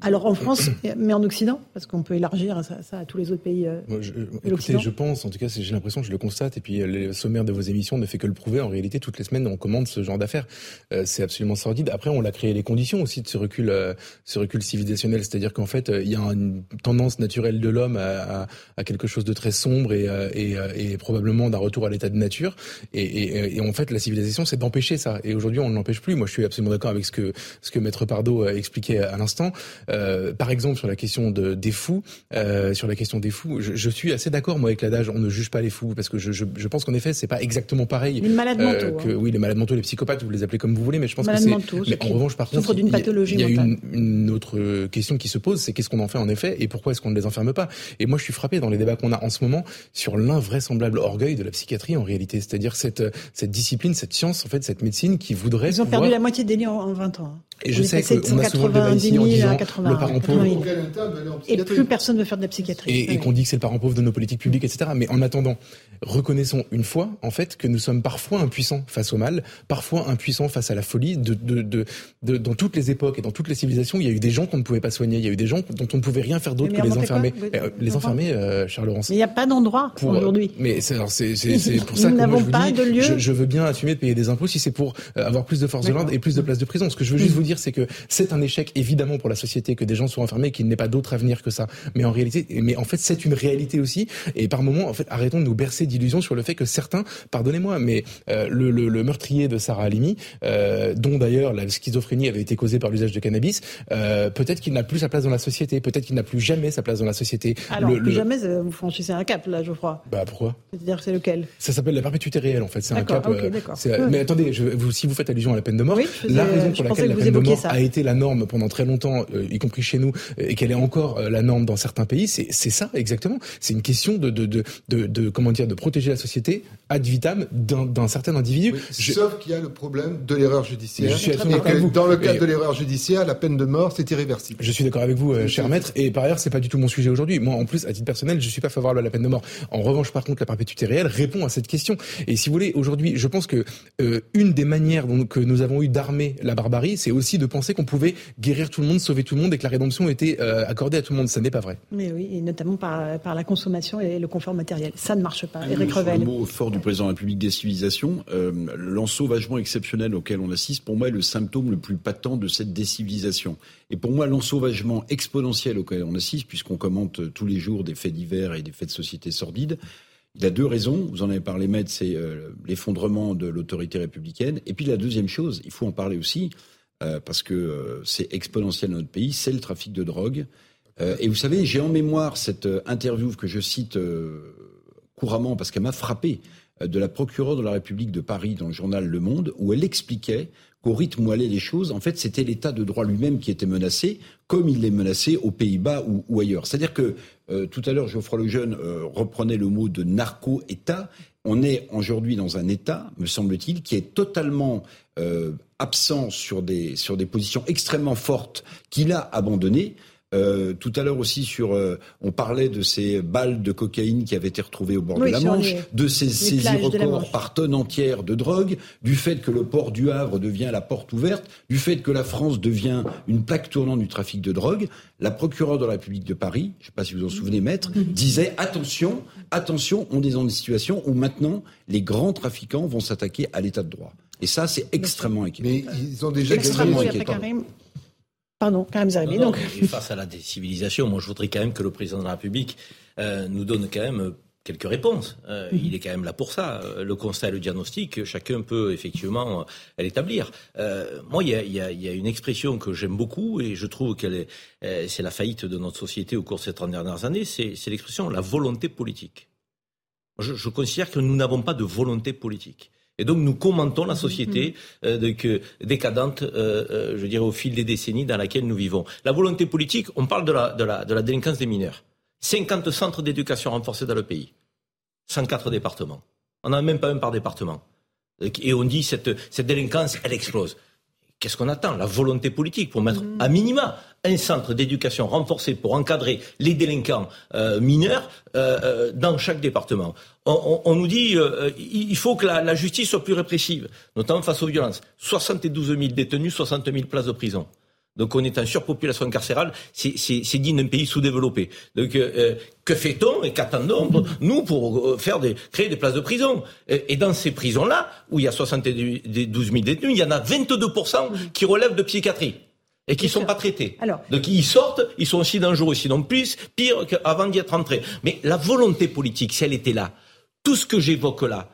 alors en France, mais en Occident, parce qu'on peut élargir ça, à tous les autres pays. Euh, je, écoutez, je pense, en tout cas, j'ai l'impression, je le constate, et puis euh, le sommaire de vos émissions ne fait que le prouver. En réalité, toutes les semaines, on commande ce genre d'affaires. Euh, c'est absolument sordide. Après, on a créé les conditions aussi de ce recul, ce recul civilisationnel, c'est-à-dire qu'en fait, il y a une tendance naturelle de l'homme à, quelque chose de très sombre et, et, probablement d'un retour à l'état de nature. Et, et, en fait, la civilisation, c'est d'empêcher ça. Et aujourd'hui, on ne l'empêche plus. Moi, je suis absolument d'accord avec ce que ce que Maître Pardo expliquait à l'instant. Euh, par exemple, sur la question de, des fous, euh, sur la question des fous, je, je suis assez d'accord moi avec l'adage on ne juge pas les fous parce que je, je, je pense qu'en effet c'est pas exactement pareil. Les malades euh, mentaux. Que, hein. Oui, les malades mentaux, les psychopathes, vous les appelez comme vous voulez, mais je pense que c'est. Mais en revanche, par contre, d'une pathologie il y a, une, une, autre question qui se pose, c'est qu'est-ce qu'on en fait en effet et pourquoi est-ce qu'on ne les enferme pas? Et moi, je suis frappé dans les débats qu'on a en ce moment sur l'invraisemblable orgueil de la psychiatrie en réalité, c'est-à-dire cette cette discipline, cette science, en fait, cette médecine qui voudrait. Ils ont perdu la moitié des liens en 20 ans. Et je sais qu'on a souvent le débat ici en disant le parent pauvre. Et plus personne ne veut faire de la psychiatrie. Et, et qu'on dit que c'est le parent pauvre de nos politiques publiques, etc. Mais en attendant, reconnaissons une fois, en fait, que nous sommes parfois impuissants face au mal, parfois impuissants face à la folie. De, de, de, de dans toutes les époques et dans toutes les civilisations, il y a eu des gens qu'on ne pouvait pas soigner, il y a eu des gens dont on ne pouvait rien faire d'autre que les enfermer. Euh, les enfermer, euh, Charles Laurence. Mais il n'y a pas d'endroit aujourd'hui. Mais c'est pour ça que moi, je vous pas dis, de lieu. Je, je, veux bien assumer de payer des impôts si c'est pour euh, avoir plus de force de l'ordre et plus de places de prison. Ce que je veux juste vous dire, c'est que c'est un échec évidemment pour la société que des gens soient enfermés, qu'il n'ait pas d'autre avenir que ça. Mais en réalité, mais en fait, c'est une réalité aussi. Et par moments, en fait, arrêtons de nous bercer d'illusions sur le fait que certains, pardonnez-moi, mais euh, le, le, le, meurtrier de Sarah Halimi, euh, dont d'ailleurs la schizophrénie avait été causée par l'usage de cannabis, euh, peut-être qu'il n'a plus sa place dans la société, peut-être qu'il n'a plus jamais sa place dans la société. Alors, plus jamais, vous franchissez un cap là, je crois. Bah pourquoi? C'est-à-dire c'est lequel? Ça s'appelle la perpétuité réelle en fait. C'est un cap. mais attendez, je, vous, si vous faites allusion à la peine de mort, la raison pour laquelle la peine de mort a été la norme pendant très longtemps, y compris chez nous, et qu'elle est encore la norme dans certains pays, c'est ça exactement. C'est une question de, de, de, de, comment dire, de protéger la société ad vitam d'un certain individu. Sauf qu'il y a le problème de l'erreur judiciaire. Je suis et que dans le cadre de l'erreur judiciaire, la peine de mort, c'est irréversible. Je suis d'accord avec vous, euh, cher maître. Et par ailleurs, c'est pas du tout mon sujet aujourd'hui. Moi, en plus, à titre personnel, je suis pas favorable à la peine de mort. En revanche, par contre, la perpétuité réelle répond à cette question. Et si vous voulez, aujourd'hui, je pense que euh, une des manières dont, que nous avons eu d'armer la barbarie, c'est aussi de penser qu'on pouvait guérir tout le monde, sauver tout le monde et que la rédemption était euh, accordée à tout le monde. Ça n'est pas vrai. Mais oui, et notamment par, par la consommation et le confort matériel. Ça ne marche pas. Eric Revel. Le mot fort du président de la République des civilisations, euh, l'ensauvagement exceptionnel auquel on assiste, pour moi, est le symptôme le plus patent de cette décivilisation. Et pour moi, l'ensauvagement exponentiel auquel on assiste, puisqu'on commente tous les jours des faits divers et des faits de société sordides, il a deux raisons. Vous en avez parlé, Maître, c'est euh, l'effondrement de l'autorité républicaine. Et puis la deuxième chose, il faut en parler aussi, euh, parce que euh, c'est exponentiel dans notre pays, c'est le trafic de drogue. Euh, et vous savez, j'ai en mémoire cette interview que je cite couramment parce qu'elle m'a frappé de la procureure de la République de Paris dans le journal Le Monde, où elle expliquait qu'au rythme où allaient les choses, en fait, c'était l'état de droit lui-même qui était menacé, comme il est menacé aux Pays-Bas ou, ailleurs. C'est-à-dire que tout à l'heure, Geoffroy Lejeune reprenait le mot de narco-État. On est aujourd'hui dans un État, me semble-t-il, qui est totalement euh, absent sur des, sur des positions extrêmement fortes qu'il a abandonnées. Euh, tout à l'heure aussi sur, euh, on parlait de ces balles de cocaïne qui avaient été retrouvées au bord de la Manche, de ces saisies records par tonne entière de drogue, du fait que le port du Havre devient la porte ouverte, du fait que la France devient une plaque tournante du trafic de drogue. La procureure de la République de Paris, je ne sais pas si vous en souvenez, maître, mhm. disait attention, attention, on est dans une situation où maintenant les grands trafiquants vont s'attaquer à l'état de droit. Et ça, c'est extrêmement inquiétant. Mais ils ont déjà extrêmement inquiétant. Pardon, Karim Zeribi. Donc... face à la décivilisation, moi je voudrais quand même que le président de la République euh, nous donne quand même euh, quelques réponses. Euh, mhm. Il est quand même là pour ça. Le constat et le diagnostic, chacun peut effectivement l'établir. moi, il y a, y a, une expression que j'aime beaucoup et je trouve qu'elle est, c'est la faillite de notre société au cours de ces 30 dernières années, c'est, l'expression la volonté politique. Je, je considère que nous n'avons pas de volonté politique. Et donc nous commentons la société euh, décadente, euh, euh, je dirais, au fil des décennies dans laquelle nous vivons. La volonté politique, on parle de la, de la, de la délinquance des mineurs. 50 centres d'éducation renforcés dans le pays. 104 départements. On n'en a même pas un par département. Et on dit cette, cette délinquance, elle explose. Qu'est-ce qu'on attend? La volonté politique pour mettre à minima un centre d'éducation renforcé pour encadrer les délinquants euh, mineurs euh, euh, dans chaque département. On, nous dit il faut que la, la, justice soit plus répressive, notamment face aux violences. 72 000 détenus, 60 000 places de prison. Donc on est en surpopulation carcérale, c'est digne d'un pays sous-développé. Donc euh, que fait-on et qu'attendons nous pour euh, faire des, créer des places de prison? Et, dans ces prisons-là, où il y a 72 000 détenus, il y en a 22% qui relèvent de psychiatrie et qui ne sont pas traités. Alors, Donc ils sortent, ils sont aussi dangereux, sinon plus, pire qu'avant d'y être entrés. Mais la volonté politique, si elle était là, tout ce que j'évoque là,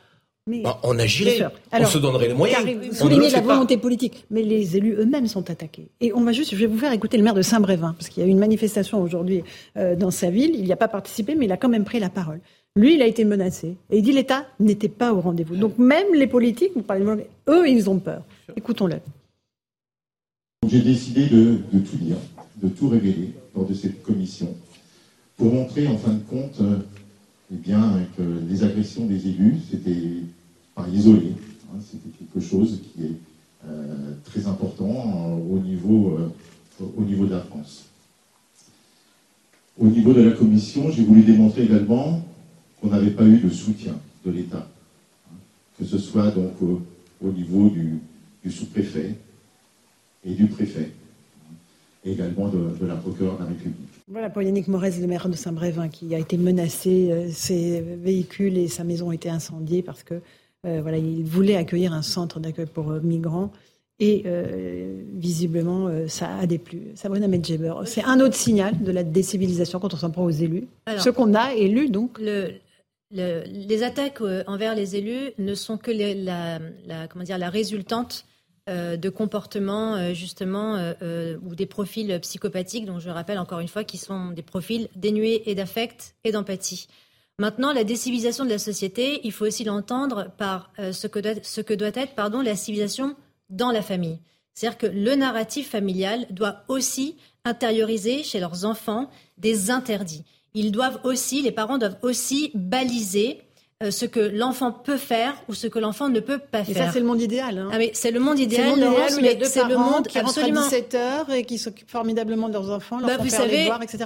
bah, on agirait, on se donnerait les moyens. Vous soulignez la volonté politique, mais les élus eux-mêmes sont attaqués. Et on va juste, je vais vous faire écouter le maire de Saint-Brévin, parce qu'il y a eu une manifestation aujourd'hui euh, dans sa ville. Il n'y a pas participé, mais il a quand même pris la parole. Lui, il a été menacé. Et il dit l'État n'était pas au rendez-vous. Donc même les politiques, vous parlez de eux, ils ont peur. Écoutons-le. J'ai décidé de, tout dire, de tout révéler lors de cette commission, pour montrer en fin de compte euh, eh bien, que les agressions des élus, c'était pas isolé. Hein, C'était quelque chose qui est euh, très important euh, au, niveau, euh, au niveau de la France. Au niveau de la Commission, j'ai voulu démontrer également qu'on n'avait pas eu de soutien de l'État, hein, que ce soit donc au, niveau du, sous-préfet et du préfet, hein, et également de, la procureure de la République. Voilà pour Yannick Morez, le maire de Saint-Brévin, qui a été menacé, ses véhicules et sa maison ont été incendiés parce que voilà, il voulait accueillir un centre d'accueil pour euh, migrants. Et euh, visiblement, ça a déplu. Sabrina Medjeber, c'est un autre signal de la décivilisation quand on s'en prend aux élus. Ce qu'on a élu, donc. les attaques envers les élus ne sont que la, comment dire, la résultante de comportements justement ou des profils psychopathiques, dont je rappelle encore une fois, qui sont des profils dénués et d'affect et d'empathie. Maintenant, la décivilisation de la société, il faut aussi l'entendre par euh, ce, que doit, ce, que doit, être pardon, la civilisation dans la famille. C'est-à-dire que le narratif familial doit aussi intérioriser chez leurs enfants des interdits. Ils doivent aussi, les parents doivent aussi baliser euh, ce que l'enfant peut faire ou ce que l'enfant ne peut pas faire. Et ça, c'est le monde idéal. Hein. Ah, c'est le monde idéal. C'est le monde idéal où il y a deux parents le monde qui rentrent à 17 heures et qui s'occupent formidablement de leurs enfants, leur bah, vous savez, les voir, etc.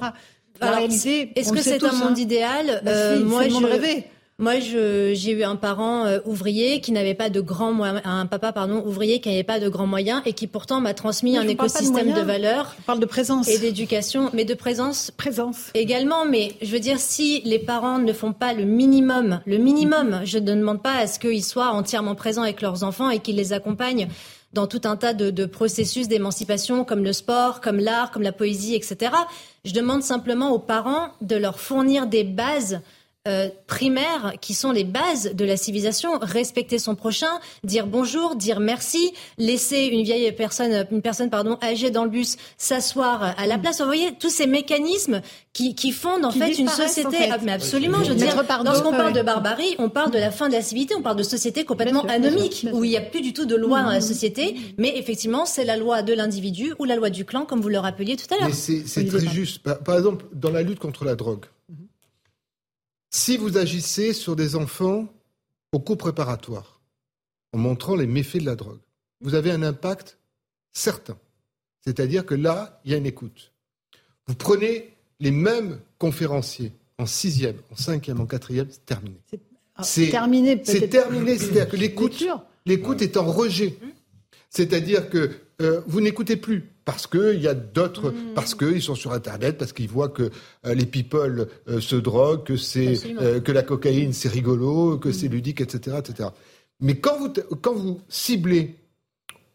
Est-ce que c'est un monde idéal bah euh, Moi, je... Moi, j'ai eu un parent euh, ouvrier qui n'avait pas de grands moyens, un papa pardon ouvrier qui n'avait pas de grands moyens et qui pourtant m'a transmis un écosystème de, valeurs. Je parle de présence et d'éducation, mais de présence. Présence. Également, mais je veux dire, si les parents ne font pas le minimum, le minimum, je ne demande pas à ce qu'ils soient entièrement présents avec leurs enfants et qu'ils les accompagnent dans tout un tas de, de processus d'émancipation comme le sport, comme l'art, comme la poésie, etc. Je demande simplement aux parents de leur fournir des bases euh, primaires qui sont les bases de la civilisation. Respecter son prochain, dire bonjour, dire merci, laisser une vieille personne, une personne pardon âgée dans le bus s'asseoir à la place. Vous voyez tous ces mécanismes qui, qui fondent en fait une société. Ah, mais absolument, je veux dire, lorsqu'on parle de barbarie, on parle de la fin de la civilité, on parle de société complètement anomique où il n'y a plus du tout de loi dans la société. Mais effectivement, c'est la loi de l'individu ou la loi du clan, comme vous le rappeliez tout à l'heure. C'est très juste. par exemple, dans la lutte contre la drogue. Si vous agissez sur des enfants au cours préparatoire, en montrant les méfaits de la drogue, vous avez un impact certain. C'est-à-dire que là, il y a une écoute. Vous prenez les mêmes conférenciers en sixième, en cinquième, en quatrième, c'est terminé. C'est terminé. C'est terminé. C'est-à-dire que l'écoute, l'écoute est en rejet. C'est-à-dire que euh, vous n'écoutez plus parce qu'il y a d'autres, mmh. parce qu'ils sont sur Internet, parce qu'ils voient que euh, les people euh, se droguent, que, c'est, que la cocaïne c'est rigolo, que c'est mmh. ludique, etc., etc. Mais quand vous, quand vous ciblez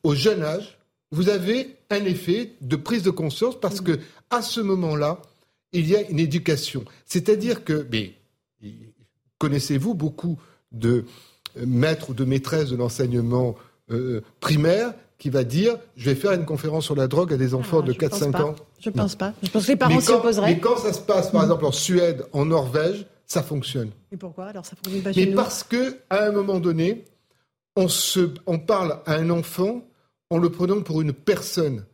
au jeune âge, vous avez un effet de prise de conscience parce mmh. que à ce moment-là, il y a une éducation. C'est-à-dire que, mais connaissez-vous beaucoup de maîtres ou de maîtresses de l'enseignement primaire qui va dire je vais faire une conférence sur la drogue à des enfants de 4-5 ans Je ne pense pas. Je pense que les parents s'y opposeraient. Mais quand ça se passe, par exemple, en Suède, en Norvège, ça fonctionne. Et pourquoi? Alors ça fonctionne pas Mais parce que à un moment donné, on, se, on parle à un enfant en le prenant pour une personne.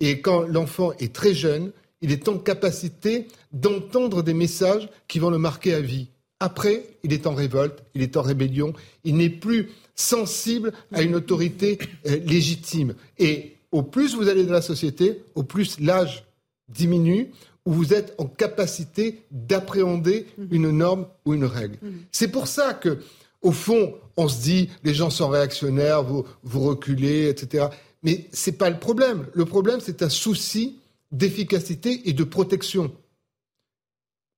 Et quand l'enfant est très jeune, il est en capacité d'entendre des messages qui vont le marquer à vie. Après, il est en révolte, il est en rébellion, il n'est plus sensible à une autorité euh, légitime. Et au plus vous allez dans la société, au plus l'âge diminue, où vous êtes en capacité d'appréhender mhm. une norme ou une règle. Mhm. C'est pour ça que, au fond, on se dit, les gens sont réactionnaires, vous, vous reculez, etc. Mais ce n'est pas le problème. Le problème, c'est un souci d'efficacité et de protection.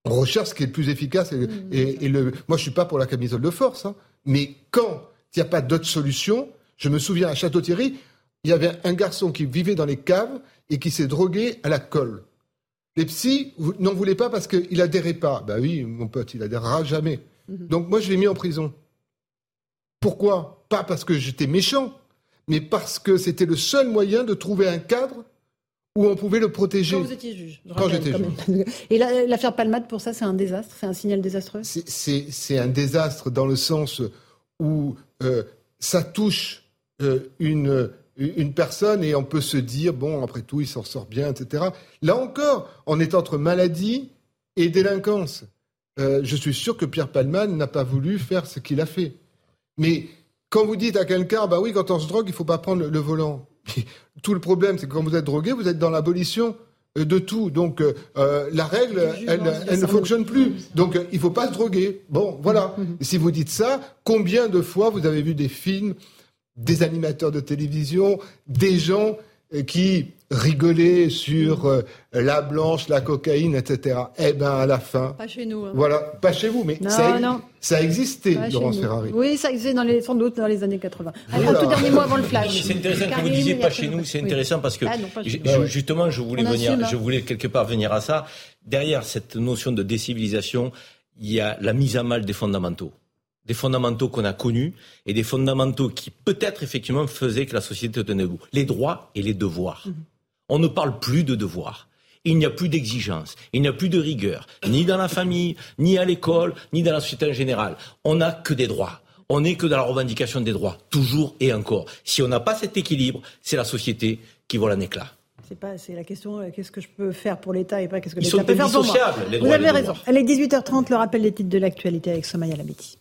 On recherche ce qui est le plus efficace. Et, le, moi, je suis pas pour la camisole de force. Hein. mais quand il n'y a pas d'autre solution, je me souviens à Château-Thierry, il y avait un garçon qui vivait dans les caves et qui s'est drogué à la colle. Les psys n'en voulaient pas parce qu'il adhérait pas. Ben oui, mon pote, il adhérera jamais. Mhm. Donc moi, je l'ai mis en prison. Pourquoi? Pas parce que j'étais méchant, mais parce que c'était le seul moyen de trouver un cadre où on pouvait le protéger. Quand vous étiez juge. Quand j'étais juge. Et l'affaire Palmade, pour ça, c'est un désastre C'est un signal désastreux C'est un désastre dans le sens où euh, ça touche euh, une, une personne et on peut se dire, bon, après tout, il s'en sort bien, etc. Là encore, on est entre maladie et délinquance. Euh, je suis sûr que Pierre Palman n'a pas voulu faire ce qu'il a fait. Mais quand vous dites à quelqu'un, bah oui, quand on se drogue, il ne faut pas prendre le volant. Tout le problème, c'est que quand vous êtes drogué, vous êtes dans l'abolition euh, de tout. Donc euh, euh, la règle, elle, ne fonctionne plus. Donc il ne faut pas se droguer. Bon, voilà. Mm-hmm. si vous dites ça, combien de fois vous avez vu des films, des animateurs de télévision, des gens qui rigolaient sur euh, la blanche, la cocaïne, etc. Eh bien, à la fin. Pas chez nous. Hein. Voilà, pas chez vous, mais ça, a, ça, a existé, Laurence Ferrari. Oui, ça existait dans les, sans doute dans les années 80. Un tout dernier mot avant le flash. C'est intéressant que vous disiez pas chez nous, c'est intéressant parce que ah, justement, je voulais, venir, hein. je voulais quelque part venir à ça. Derrière cette notion de décivilisation, il y a la mise à mal des fondamentaux des fondamentaux qu'on a connus et des fondamentaux qui peut-être effectivement faisaient que la société tenait debout. Les droits et les devoirs. Mhm. On ne parle plus de devoirs. Il n'y a plus d'exigence, il n'y a plus de rigueur, ni dans la famille, ni à l'école, ni dans la société en général. On n'a que des droits. On n'est que dans la revendication des droits, toujours et encore. Si on n'a pas cet équilibre, c'est la société qui vole un éclat. C'est pas, c'est la question, euh, qu'est-ce que je peux faire pour l'État et pas qu'est-ce que l'État peut faire pour moi. Vous avez raison. Elle est 18h30, le rappel des titres de l'actualité avec Somaya Labiti.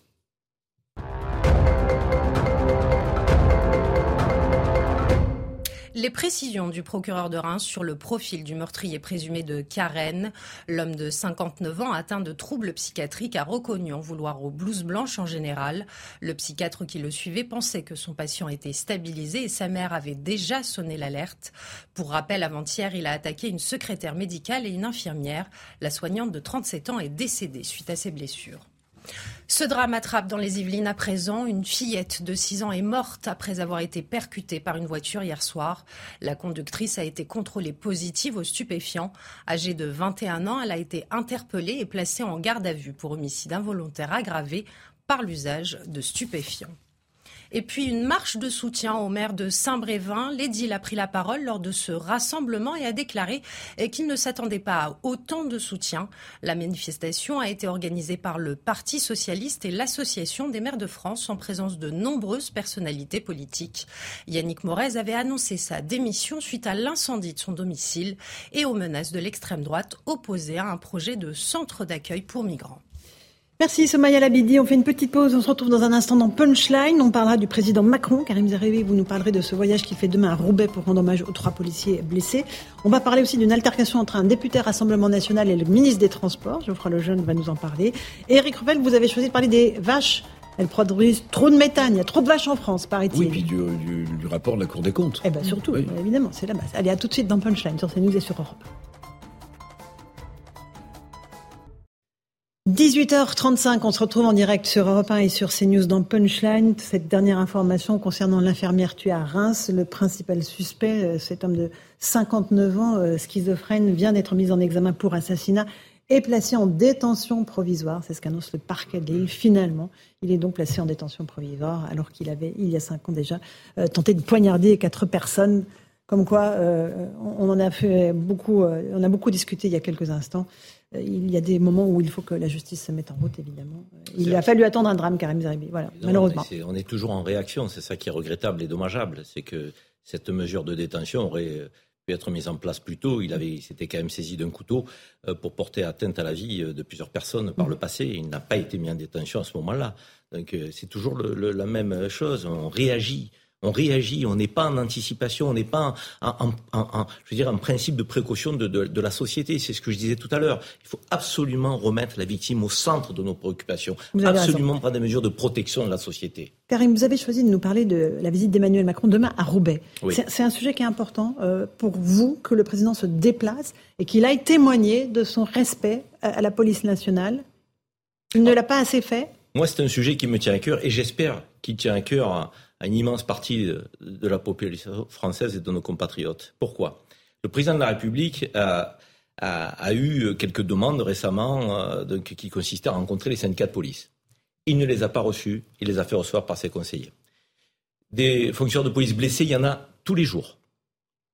Les précisions du procureur de Reims sur le profil du meurtrier présumé de Karen, l'homme de 59 ans atteint de troubles psychiatriques, a reconnu en vouloir aux blouses blanches en général. Le psychiatre qui le suivait pensait que son patient était stabilisé et sa mère avait déjà sonné l'alerte. Pour rappel, avant-hier, il a attaqué une secrétaire médicale et une infirmière. La soignante de 37 ans est décédée suite à ses blessures. Ce drame attrape dans les Yvelines à présent. Une fillette de 6 ans est morte après avoir été percutée par une voiture hier soir. La conductrice a été contrôlée positive aux stupéfiants. Âgée de 21 ans, elle a été interpellée et placée en garde à vue pour homicide involontaire aggravé par l'usage de stupéfiants. Et puis une marche de soutien au maire de Saint-Brévin. L'édile a pris la parole lors de ce rassemblement et a déclaré qu'il ne s'attendait pas à autant de soutien. La manifestation a été organisée par le Parti socialiste et l'Association des maires de France en présence de nombreuses personnalités politiques. Yannick Morez avait annoncé sa démission suite à l'incendie de son domicile et aux menaces de l'extrême droite opposées à un projet de centre d'accueil pour migrants. Merci Somaya Labidi. On fait une petite pause. On se retrouve dans un instant dans Punchline. On parlera du président Macron. Karim Zeribi, vous nous parlerez de ce voyage qui fait demain à Roubaix pour rendre hommage aux trois policiers blessés. On va parler aussi d'une altercation entre un député Rassemblement National et le ministre des Transports. Geoffroy Lejeune va nous en parler. Et Eric Revel, vous avez choisi de parler des vaches. Elles produisent trop de méthane. Il y a trop de vaches en France, paraît-il. Oui, puis du, rapport de la Cour des comptes. Eh bien, surtout, évidemment, c'est la base. Allez, à tout de suite dans Punchline sur CNews et sur Europe. 18h35, on se retrouve en direct sur Europe 1 et sur CNews dans Punchline. Cette dernière information concernant l'infirmière tuée à Reims, le principal suspect, euh, cet homme de 59 ans, euh, schizophrène, vient d'être mis en examen pour assassinat et placé en détention provisoire. C'est ce qu'annonce le parquet de. Finalement, il est donc placé en détention provisoire alors qu'il avait, il y a cinq ans déjà, euh, tenté de poignarder quatre personnes. Comme quoi, on en a fait beaucoup, on a beaucoup discuté il y a quelques instants il y a des moments où il faut que la justice se mette en route, évidemment. Il a fallu attendre un drame, Karim Zeribi. Voilà, malheureusement. on est toujours en réaction. C'est ça qui est regrettable et dommageable. C'est que cette mesure de détention aurait pu être mise en place plus tôt. Il avait, s'était quand même saisi d'un couteau euh, pour porter atteinte à la vie euh, de plusieurs personnes par le passé. Il n'a pas été mis en détention à ce moment-là. Donc euh, c'est toujours la même chose. On réagit on réagit, on n'est pas en anticipation, on n'est pas en, je veux dire, un principe de précaution de, la société. C'est ce que je disais tout à l'heure. Il faut absolument remettre la victime au centre de nos préoccupations, absolument prendre des mesures de protection de la société. Karim, vous avez choisi de nous parler de la visite d'Emmanuel Macron demain à Roubaix. C'est un sujet qui est important euh, pour vous que le président se déplace et qu'il aille témoigner de son respect à la police nationale. Il ne l'a pas assez fait? Moi, c'est un sujet qui me tient à cœur et j'espère qu'il tient à cœur à une immense partie de la population française et de nos compatriotes. Pourquoi? Le président de la République a, eu quelques demandes récemment euh, qui consistaient à rencontrer les syndicats de police. Il ne les a pas reçus, il les a fait recevoir par ses conseillers. Des fonctionnaires de police blessés, il y en a tous les jours.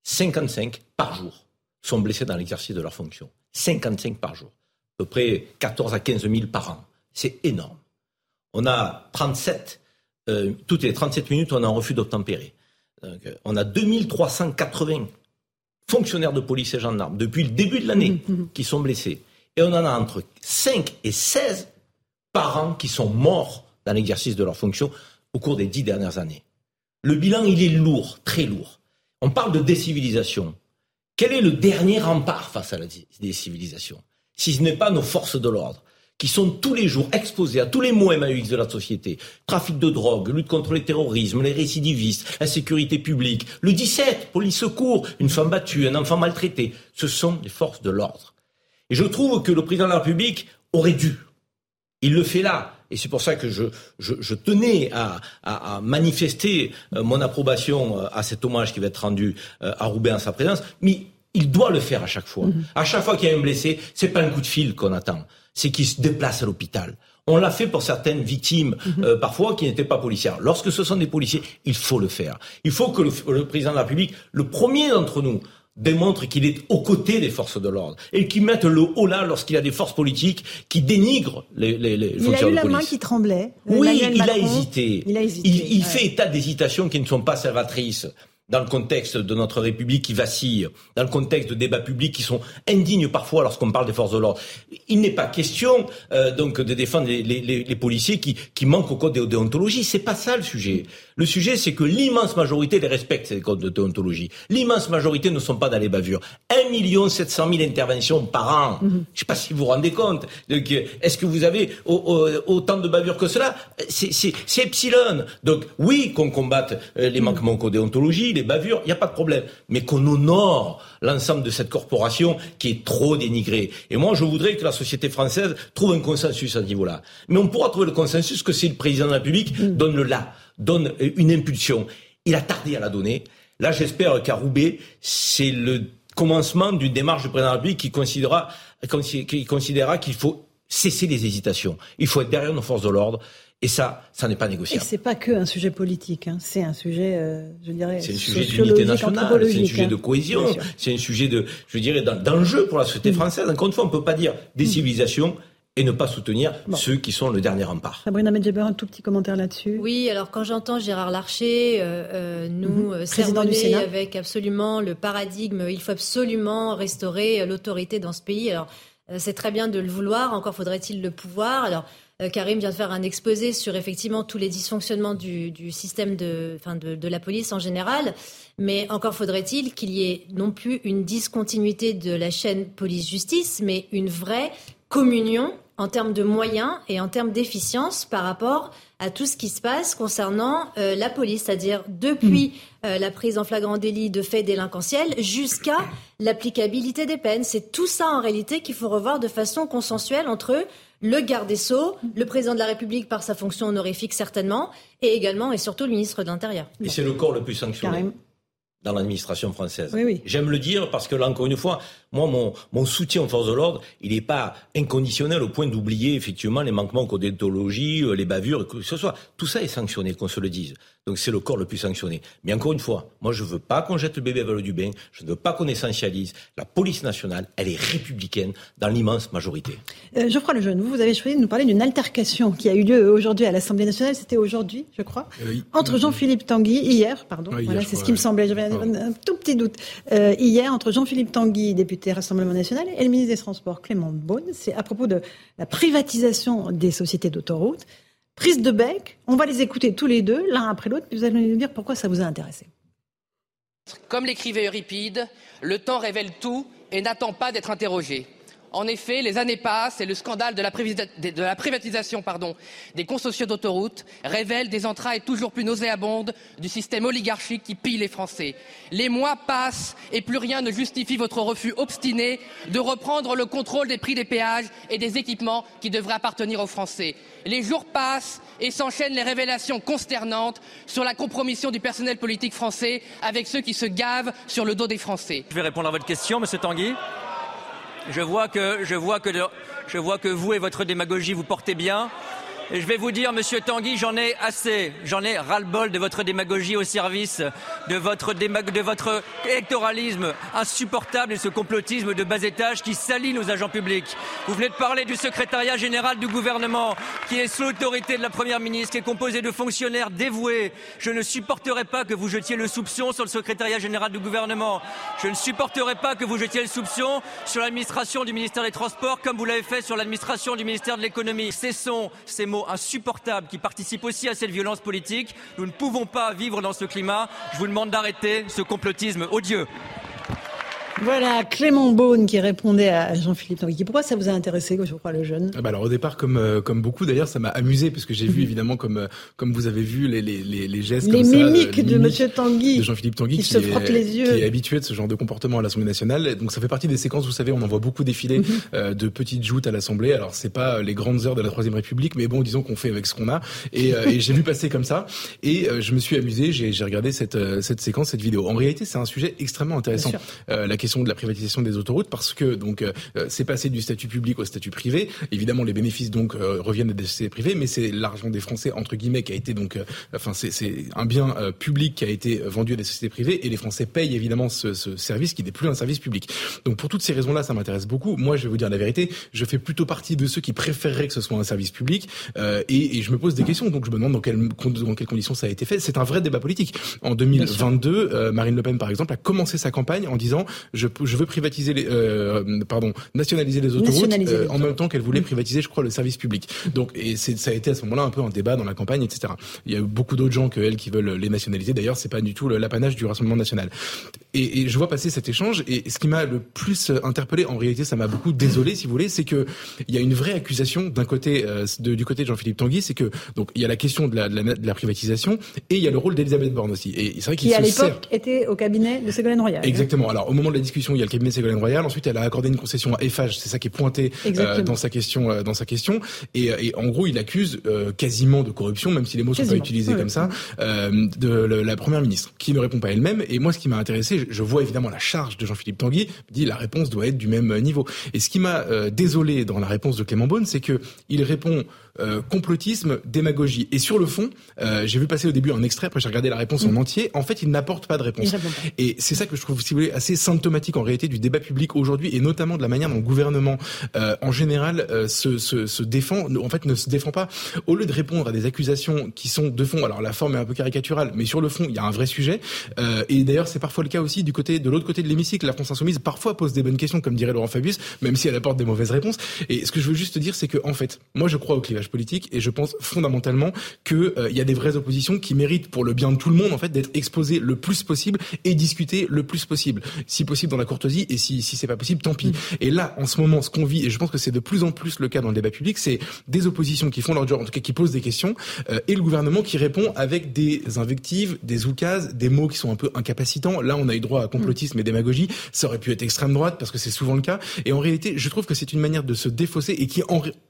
55 par jour sont blessés dans l'exercice de leurs fonctions. 55 par jour. À peu près 14 à 15 000 par an. C'est énorme. On a 37 euh, toutes les 37 minutes, on a un refus d'obtempérer. Euh, on a 2380 fonctionnaires de police et gendarmes depuis le début de l'année mmh, mmh, mmh. qui sont blessés. Et on en a entre 5 et 16 par an qui sont morts dans l'exercice de leurs fonctions au cours des dix dernières années. Le bilan, il est lourd, très lourd. On parle de décivilisation. Quel est le dernier rempart face à la décivilisation? Si ce n'est pas nos forces de l'ordre qui sont tous les jours exposés à tous les mots MAUX de la société. Trafic de drogue, lutte contre le terrorisme, les récidivistes, la sécurité publique. Le 17, police secours, une femme battue, un enfant maltraité. Ce sont les forces de l'ordre. Et je trouve que le président de la République aurait dû. Il le fait là. Et c'est pour ça que je, je, tenais à, à, manifester euh, mon approbation euh, à cet hommage qui va être rendu euh, à Roubaix en sa présence. Mais il doit le faire à chaque fois. Mm-hmm. À chaque fois qu'il y a un blessé, c'est pas un coup de fil qu'on attend c'est qu'ils se déplacent à l'hôpital. On l'a fait pour certaines victimes, mhm. euh, parfois, qui n'étaient pas policières. Lorsque ce sont des policiers, il faut le faire. Il faut que le, président de la République, le premier d'entre nous, démontre qu'il est aux côtés des forces de l'ordre et qu'il mette le haut là lorsqu'il y a des forces politiques qui dénigrent les, les, les il a eu la main qui tremblait. Oui, il a, hésité. il a hésité. Il, fait état d'hésitations qui ne sont pas salvatrices dans le contexte de notre République qui vacille, dans le contexte de débats publics qui sont indignes parfois lorsqu'on parle des forces de l'ordre. Il n'est pas question euh, donc de défendre les, policiers qui, qui, manquent au code de déontologie. C'est pas ça le sujet. Le sujet, c'est que l'immense majorité les respecte ces codes de déontologie. L'immense majorité ne sont pas dans les bavures. 1 million 700 000 interventions par an. Mhm. Je ne sais pas si vous vous rendez compte. Est-ce que vous avez autant de bavures que cela? C'est epsilon. Donc oui, qu'on combatte euh, les manquements au code de déontologie, les bavures, il n'y a pas de problème. Mais qu'on honore l'ensemble de cette corporation qui est trop dénigrée. Et moi, je voudrais que la société française trouve un consensus à ce niveau-là. Mais on pourra trouver le consensus que si le président de la République mm. donne le là, donne une impulsion. Il a tardé à la donner. Là, j'espère qu'à Roubaix, c'est le commencement d'une démarche du président de la République qui considérera, qui considérera qu'il faut cesser les hésitations. Il faut être derrière nos forces de l'ordre. Et ça, ça n'est pas négociable. Et c'est pas que un sujet politique, hein. c'est un sujet, euh, je dirais, c'est un sujet d'unité nationale, c'est un sujet de cohésion, c'est un sujet de, je dirais, d'enjeu pour la société mm. française. Encore une fois, on ne peut pas dire des mm. civilisations et ne pas soutenir ceux qui sont le dernier rempart. Sabrina Medjeber, un tout petit commentaire là-dessus. Oui, alors quand j'entends Gérard Larcher euh, euh nous mm -hmm. avec absolument le paradigme, il faut absolument restaurer l'autorité dans ce pays. Alors c'est très bien de le vouloir, encore faudrait-il le pouvoir. Alors euh, Karim vient de faire un exposé sur effectivement tous les dysfonctionnements du, système de, enfin de, la police en général. Mais encore faudrait-il qu'il y ait non plus une discontinuité de la chaîne police-justice, mais une vraie communion en termes de moyens et en termes d'efficience par rapport à tout ce qui se passe concernant euh, la police, c'est-à-dire depuis hmm. euh, la prise en flagrant délit de faits délinquentiels jusqu'à l'applicabilité des peines. C'est tout ça en réalité qu'il faut revoir de façon consensuelle entre le garde des Sceaux, le président de la République par sa fonction honorifique certainement, et également et surtout le ministre de l'Intérieur. Et c'est le corps le plus sanctionné. Dans l'administration française. Oui, J'aime le dire parce que là, encore une fois, moi, mon, mon soutien aux forces de l'ordre, il n'est pas inconditionnel au point d'oublier effectivement les manquements au euh, les bavures, que ce soit. Tout ça est sanctionné, qu'on se le dise. Donc c'est le corps le plus sanctionné. Mais encore une fois, moi je ne veux pas qu'on jette le bébé avec le du bain, je ne veux pas qu'on essentialise. La police nationale, elle est républicaine dans l'immense majorité. Euh, Geoffroy Lejeune, vous, vous avez choisi de nous parler d'une altercation qui a eu lieu aujourd'hui à l'Assemblée nationale, c'était aujourd'hui, je crois, euh, entre Jean-Philippe Tanguy, hier, pardon, voilà, c'est ce qui me semblait, j'avais un, tout petit doute, euh, hier, entre Jean-Philippe Tanguy, député Rassemblement national, et le ministre des Transports, Clément Beaune, c'est à propos de la privatisation des sociétés d'autoroutes. Prise de bec. On va les écouter tous les deux, l'un après l'autre, vous allez nous dire pourquoi ça vous a intéressé. Comme l'écrivait Euripide, le temps révèle tout et n'attend pas d'être interrogé. En effet, les années passent et le scandale de la, privatisation des consortiums d'autoroutes révèle des entrailles toujours plus nauséabondes du système oligarchique qui pille les Français. Les mois passent et plus rien ne justifie votre refus obstiné de reprendre le contrôle des prix des péages et des équipements qui devraient appartenir aux Français. Les jours passent et s'enchaînent les révélations consternantes sur la compromission du personnel politique français avec ceux qui se gavent sur le dos des Français. Je vais répondre à votre question, Monsieur Tanguy. Je vois que, je vois que, je vois que vous et votre démagogie vous portez bien. Et je vais vous dire, monsieur Tanguy, j'en ai assez. J'en ai ras-le-bol de votre démagogie au service de votre, électoralisme insupportable et ce complotisme de bas étage qui salit nos agents publics. Vous venez de parler du secrétariat général du gouvernement qui est sous l'autorité de la première ministre, qui est composé de fonctionnaires dévoués. Je ne supporterai pas que vous jetiez le soupçon sur le secrétariat général du gouvernement. Je ne supporterai pas que vous jetiez le soupçon sur l'administration du ministère des Transports comme vous l'avez fait sur l'administration du ministère de l'économie. Cessons ces mots insupportables qui participent aussi à cette violence politique. Nous ne pouvons pas vivre dans ce climat. Je vous demande d'arrêter ce complotisme odieux. Voilà, Clément Beaune qui répondait à Jean-Philippe Tanguy. Pourquoi ça vous a intéressé, je crois, le jeune? Ah bah Alors au départ, comme euh, comme beaucoup, d'ailleurs, ça m'a amusé parce que j'ai vu mhm. évidemment, comme euh, comme vous avez vu, les les les, gestes, les comme mimiques ça, de Monsieur Tanguy, de Jean-Philippe Tanguy, qui, se frotte les yeux, qui est habitué de ce genre de comportement à l'Assemblée nationale. Donc ça fait partie des séquences, vous savez, on en voit beaucoup défiler mhm. euh, de petites joutes à l'Assemblée. Alors c'est pas les grandes heures de la Troisième République, mais bon, disons qu'on fait avec ce qu'on a. Et, et j'ai vu passer comme ça, et je me suis amusé. J'ai j'ai regardé cette cette séquence, cette vidéo. En réalité, c'est un sujet extrêmement intéressant. la question de la privatisation des autoroutes parce que donc euh, c'est passé du statut public au statut privé. Évidemment, les bénéfices donc euh, reviennent des sociétés privées, mais c'est l'argent des Français entre guillemets qui a été donc, euh, enfin c'est un bien public qui a été vendu à des sociétés privées et les Français payent évidemment ce, ce service qui n'est plus un service public. Donc pour toutes ces raisons-là, ça m'intéresse beaucoup. Moi, je vais vous dire la vérité, je fais plutôt partie de ceux qui préféreraient que ce soit un service public et, et, je me pose des questions. Donc je me demande dans, quelles dans quelles conditions ça a été fait. C'est un vrai débat politique. En 2022, Marine Le Pen par exemple a commencé sa campagne en disant je, je veux privatiser les, euh, pardon, nationaliser les autoroutes euh, en même temps qu'elle voulait privatiser, je crois, le service public. Donc, et ça a été à ce moment-là un peu un débat dans la campagne, etc. Il y a eu beaucoup d'autres gens que elle qui veulent les nationaliser. D'ailleurs, c'est pas du tout l'apanage du Rassemblement national. Et, et, je vois passer cet échange. Et ce qui m'a le plus interpellé, en réalité, ça m'a beaucoup désolé, si vous voulez, c'est que il y a une vraie accusation d'un côté, euh, de, du côté de Jean-Philippe Tanguy, c'est que donc il y a la question de la, de la, de la privatisation et il y a le rôle d'Elisabeth Borne aussi. Et c'est vrai qu'il qui à l'époque était au cabinet de Ségolène Royal. Exactement. Alors au moment de la discussion, il y a le cabinet de Ségolène Royal. Ensuite, elle a accordé une concession à Eiffage. C'est ça qui est pointé euh, dans sa question. Euh, dans sa question. Et, et, en gros, il accuse euh, quasiment de corruption, même si les mots sont pas utilisés comme ça, de la première ministre, qui ne répond pas elle-même. Et moi, ce qui m'a intéressé, je vois évidemment la charge de Jean-Philippe Tanguy. Dit la réponse doit être du même niveau. Et ce qui m'a désolé dans la réponse de Clément Beaune, c'est que il répond euh, complotisme, démagogie. Et sur le fond, euh, j'ai vu passer au début un extrait, après j'ai regardé la réponse en mm. entier. En fait, il n'apporte pas de réponse. Et c'est ça que je trouve, si vous voulez, assez symptomatique en réalité du débat public aujourd'hui, et notamment de la manière dont le gouvernement, euh, en général, se, se, se, défend. En fait, ne se défend pas. Au lieu de répondre à des accusations qui sont de fond, alors la forme est un peu caricaturale, mais sur le fond, il y a un vrai sujet. et d'ailleurs, c'est parfois le cas aussi du côté de l'autre côté de l'hémicycle. La France insoumise parfois pose des bonnes questions, comme dirait Laurent Fabius, même si elle apporte des mauvaises réponses. Et ce que je veux juste dire, c'est que en fait, moi, je crois au clivage politique, et je pense fondamentalement qu'il euh, y a des vraies oppositions qui méritent, pour le bien de tout le monde, en fait, d'être exposées le plus possible et discutées le plus possible. Si possible dans la courtoisie, et si, si c'est pas possible, tant pis. Mm. Et là, en ce moment, ce qu'on vit, et je pense que c'est de plus en plus le cas dans le débat public, c'est des oppositions qui font leur job, en tout cas qui posent des questions, euh, et le gouvernement qui répond avec des invectives, des oukases, des mots qui sont un peu incapacitants. Là, on a eu droit à complotisme et démagogie. Ça aurait pu être extrême droite parce que c'est souvent le cas. Et en réalité, je trouve que c'est une manière de se défausser et qui,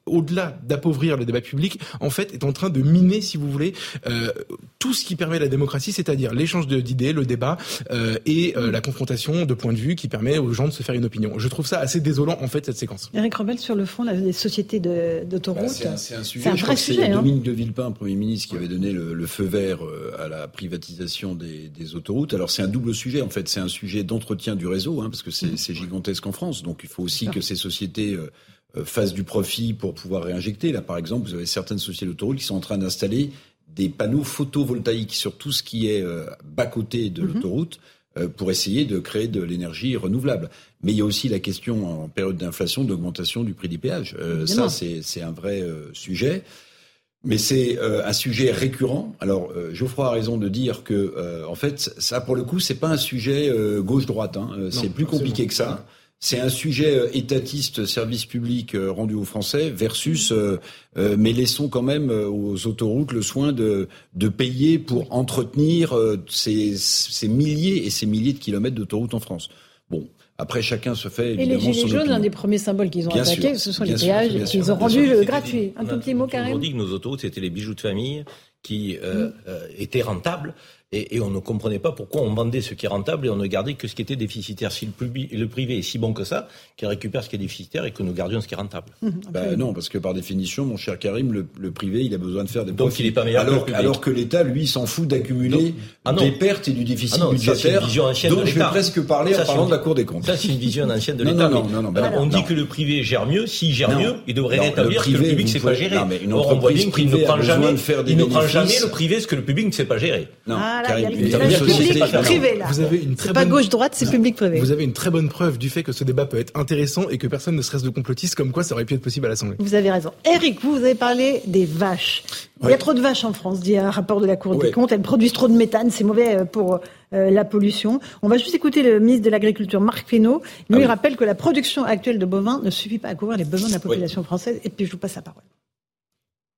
au-delà d'appauvrir le débat public, en fait, est en train de miner, si vous voulez, euh, tout ce qui permet la démocratie, c'est-à-dire l'échange d'idées, le débat euh, et euh, la confrontation de points de vue qui permet aux gens de se faire une opinion. Je trouve ça assez désolant, en fait, cette séquence. Eric Rebel, sur le fond, les sociétés d'autoroutes, bah, c'est un, sujet. Un je crois que c'est hein. Dominique de Villepin, Premier ministre, qui avait donné le, feu vert à la privatisation des, des autoroutes. Alors c'est un double sujet, en fait. C'est un sujet d'entretien du réseau, hein, parce que c'est mm. gigantesque en France. Donc il faut aussi que ces sociétés euh, fassent du profit pour pouvoir réinjecter. Là, par exemple, vous avez certaines sociétés d'autoroutes qui sont en train d'installer des panneaux photovoltaïques sur tout ce qui est euh, bas-côté de mhm. l'autoroute euh, pour essayer de créer de l'énergie renouvelable. Mais il y a aussi la question, en période d'inflation, d'augmentation du prix des péages. ça, c'est un vrai sujet. Mais c'est euh, un sujet récurrent. Alors euh, Geoffroy a raison de dire que, euh, en fait, ça pour le coup, c'est pas un sujet gauche-droite. Hein. C'est plus compliqué que ça. C'est un sujet étatiste, service public rendu aux Français, versus, mais laissons quand même aux autoroutes le soin de, de payer pour entretenir ces, ces milliers et ces milliers de kilomètres d'autoroutes en France. Bon, après, chacun se fait évidemment Et les Gilets jaunes, l'un des premiers symboles qu'ils ont attaqués, ce sont les péages qu'ils ont rendus gratuits. Un tout petit mot, Karim. On dit que nos autoroutes, c'était les bijoux de famille qui euh, mm. euh, étaient rentables et, et, on ne comprenait pas pourquoi on vendait ce qui est rentable et on ne gardait que ce qui était déficitaire. Si le, le privé est si bon que ça, qu'il récupère ce qui est déficitaire et que nous gardions ce qui est rentable. Mmh, bah, non, parce que par définition, mon cher Karim, le, le privé, il a besoin de faire des Donc il n'est pas meilleur alors, que le Alors que l'État, lui, s'en fout d'accumuler ah des pertes et du déficit ah budgétaire. Ça, donc je vais presque parler en parlant de la Cour des comptes. Ça, c'est une vision ancienne de l'État. Non, non, non, non, On dit que le privé gère mieux. S'il gère mieux, il devrait rétablir que le public ne sait pas gérer. Or, on voit bien qu'il ne prend jamais le privé ce que le public ne sait pas gérer. Karim, public privé là. Vous avez une très pas gauche droite, c'est public privé. Vous avez une très bonne preuve du fait que ce débat peut être intéressant et que personne ne serait de complotiste comme quoi ça aurait pu être possible à l'Assemblée. Vous avez raison. Eric, vous, avez parlé des vaches. Il y a trop de vaches en France, dit un rapport de la Cour des comptes. Elles produisent trop de méthane, c'est mauvais euh, pour euh, la pollution. On va juste écouter le ministre de l'Agriculture, Marc Fesneau. Lui, ah rappelle que la production actuelle de bovins ne suffit pas à couvrir les besoins de la population française. Et puis, je vous passe la parole.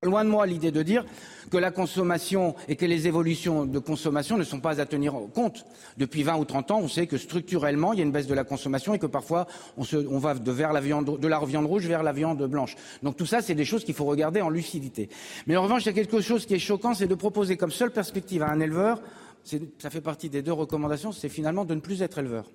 Loin de moi l'idée de dire que la consommation et que les évolutions de consommation ne sont pas à tenir compte. Depuis 20 ou 30 ans, on sait que structurellement, il y a une baisse de la consommation et que parfois, on, va de, la viande, de la viande rouge vers la viande blanche. Donc tout ça, c'est des choses qu'il faut regarder en lucidité. Mais en revanche, il y a quelque chose qui est choquant, c'est de proposer comme seule perspective à un éleveur, ça fait partie des deux recommandations, c'est finalement de ne plus être éleveur.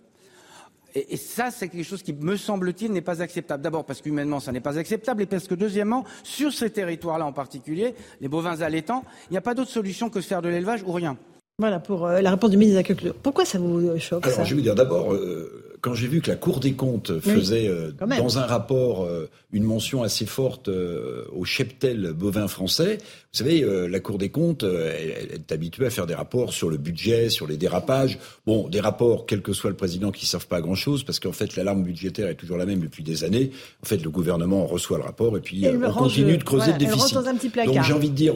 Et, ça, c'est quelque chose qui, me semble-t-il, n'est pas acceptable. D'abord parce qu'humainement, ça n'est pas acceptable, et parce que deuxièmement, sur ces territoires-là en particulier, les bovins allaitants, il n'y a pas d'autre solution que de faire de l'élevage ou rien. Voilà pour euh, la réponse du ministre de l'Agriculture. Pourquoi ça vous choque Alors, je vais vous dire d'abord, euh, quand j'ai vu que la Cour des comptes faisait euh, dans un rapport euh, une mention assez forte au cheptel bovin français, vous savez, la Cour des comptes elle, est habituée à faire des rapports sur le budget, sur les dérapages. Bon, des rapports, quel que soit le président, qui ne servent pas à grand-chose, parce qu'en fait, l'alarme budgétaire est toujours la même depuis des années. En fait, le gouvernement reçoit le rapport et puis on continue de creuser le déficit. Donc j'ai envie de dire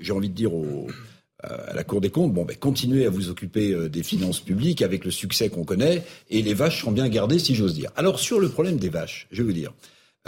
j'ai envie de dire aux à la Cour des comptes, bon, ben, continuez à vous occuper euh, des finances publiques avec le succès qu'on connaît, et les vaches seront bien gardées, si j'ose dire. Alors, sur le problème des vaches, je veux dire,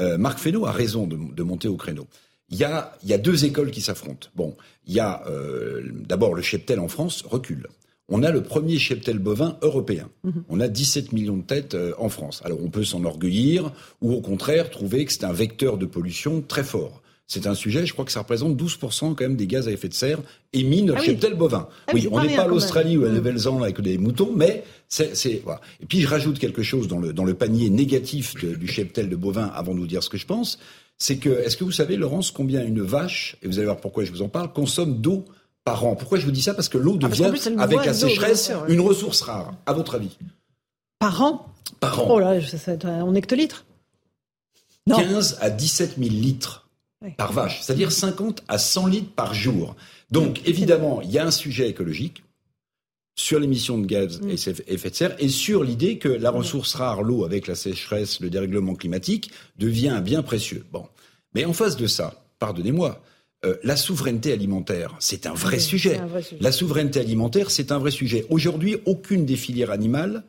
euh, Marc Fesneau a raison de, de, monter au créneau. Il y, a, il y a deux écoles qui s'affrontent. Bon, il y a euh, d'abord le cheptel en France recule. On a le premier cheptel bovin européen. Mhm. On a 17 millions de têtes en France. Alors on peut s'enorgueillir ou au contraire trouver que c'est un vecteur de pollution très fort. C'est un sujet, je crois que ça représente 12% quand même des gaz à effet de serre émis ah cheptel bovin. Ah oui, on n'est pas à l'Australie ou à Nouvelle-Zélande avec des moutons, mais c'est voilà. Et puis je rajoute quelque chose dans le dans le panier négatif du cheptel de bovin avant de vous dire ce que je pense, c'est que est-ce que vous savez Laurence combien une vache et vous allez voir pourquoi je vous en parle consomme d'eau par an? Pourquoi je vous dis ça? Parce que l'eau ah, devient avec la sécheresse une ressource rare. À votre avis? Par an? Par an. Oh là, ça, en hectolitres 15 à 17 000 litres par vache, c'est-à-dire 50 à 100 litres par jour. Donc évidemment, il y a un sujet écologique sur l'émission de gaz à mm. effet de serre et sur l'idée que la ressource rare, l'eau, avec la sécheresse, le dérèglement climatique, devient un bien précieux. Bon. Mais en face de ça, pardonnez-moi, euh, la souveraineté alimentaire, c'est un, vrai sujet. un vrai sujet. La souveraineté alimentaire, c'est un vrai sujet. Aujourd'hui, aucune des filières animales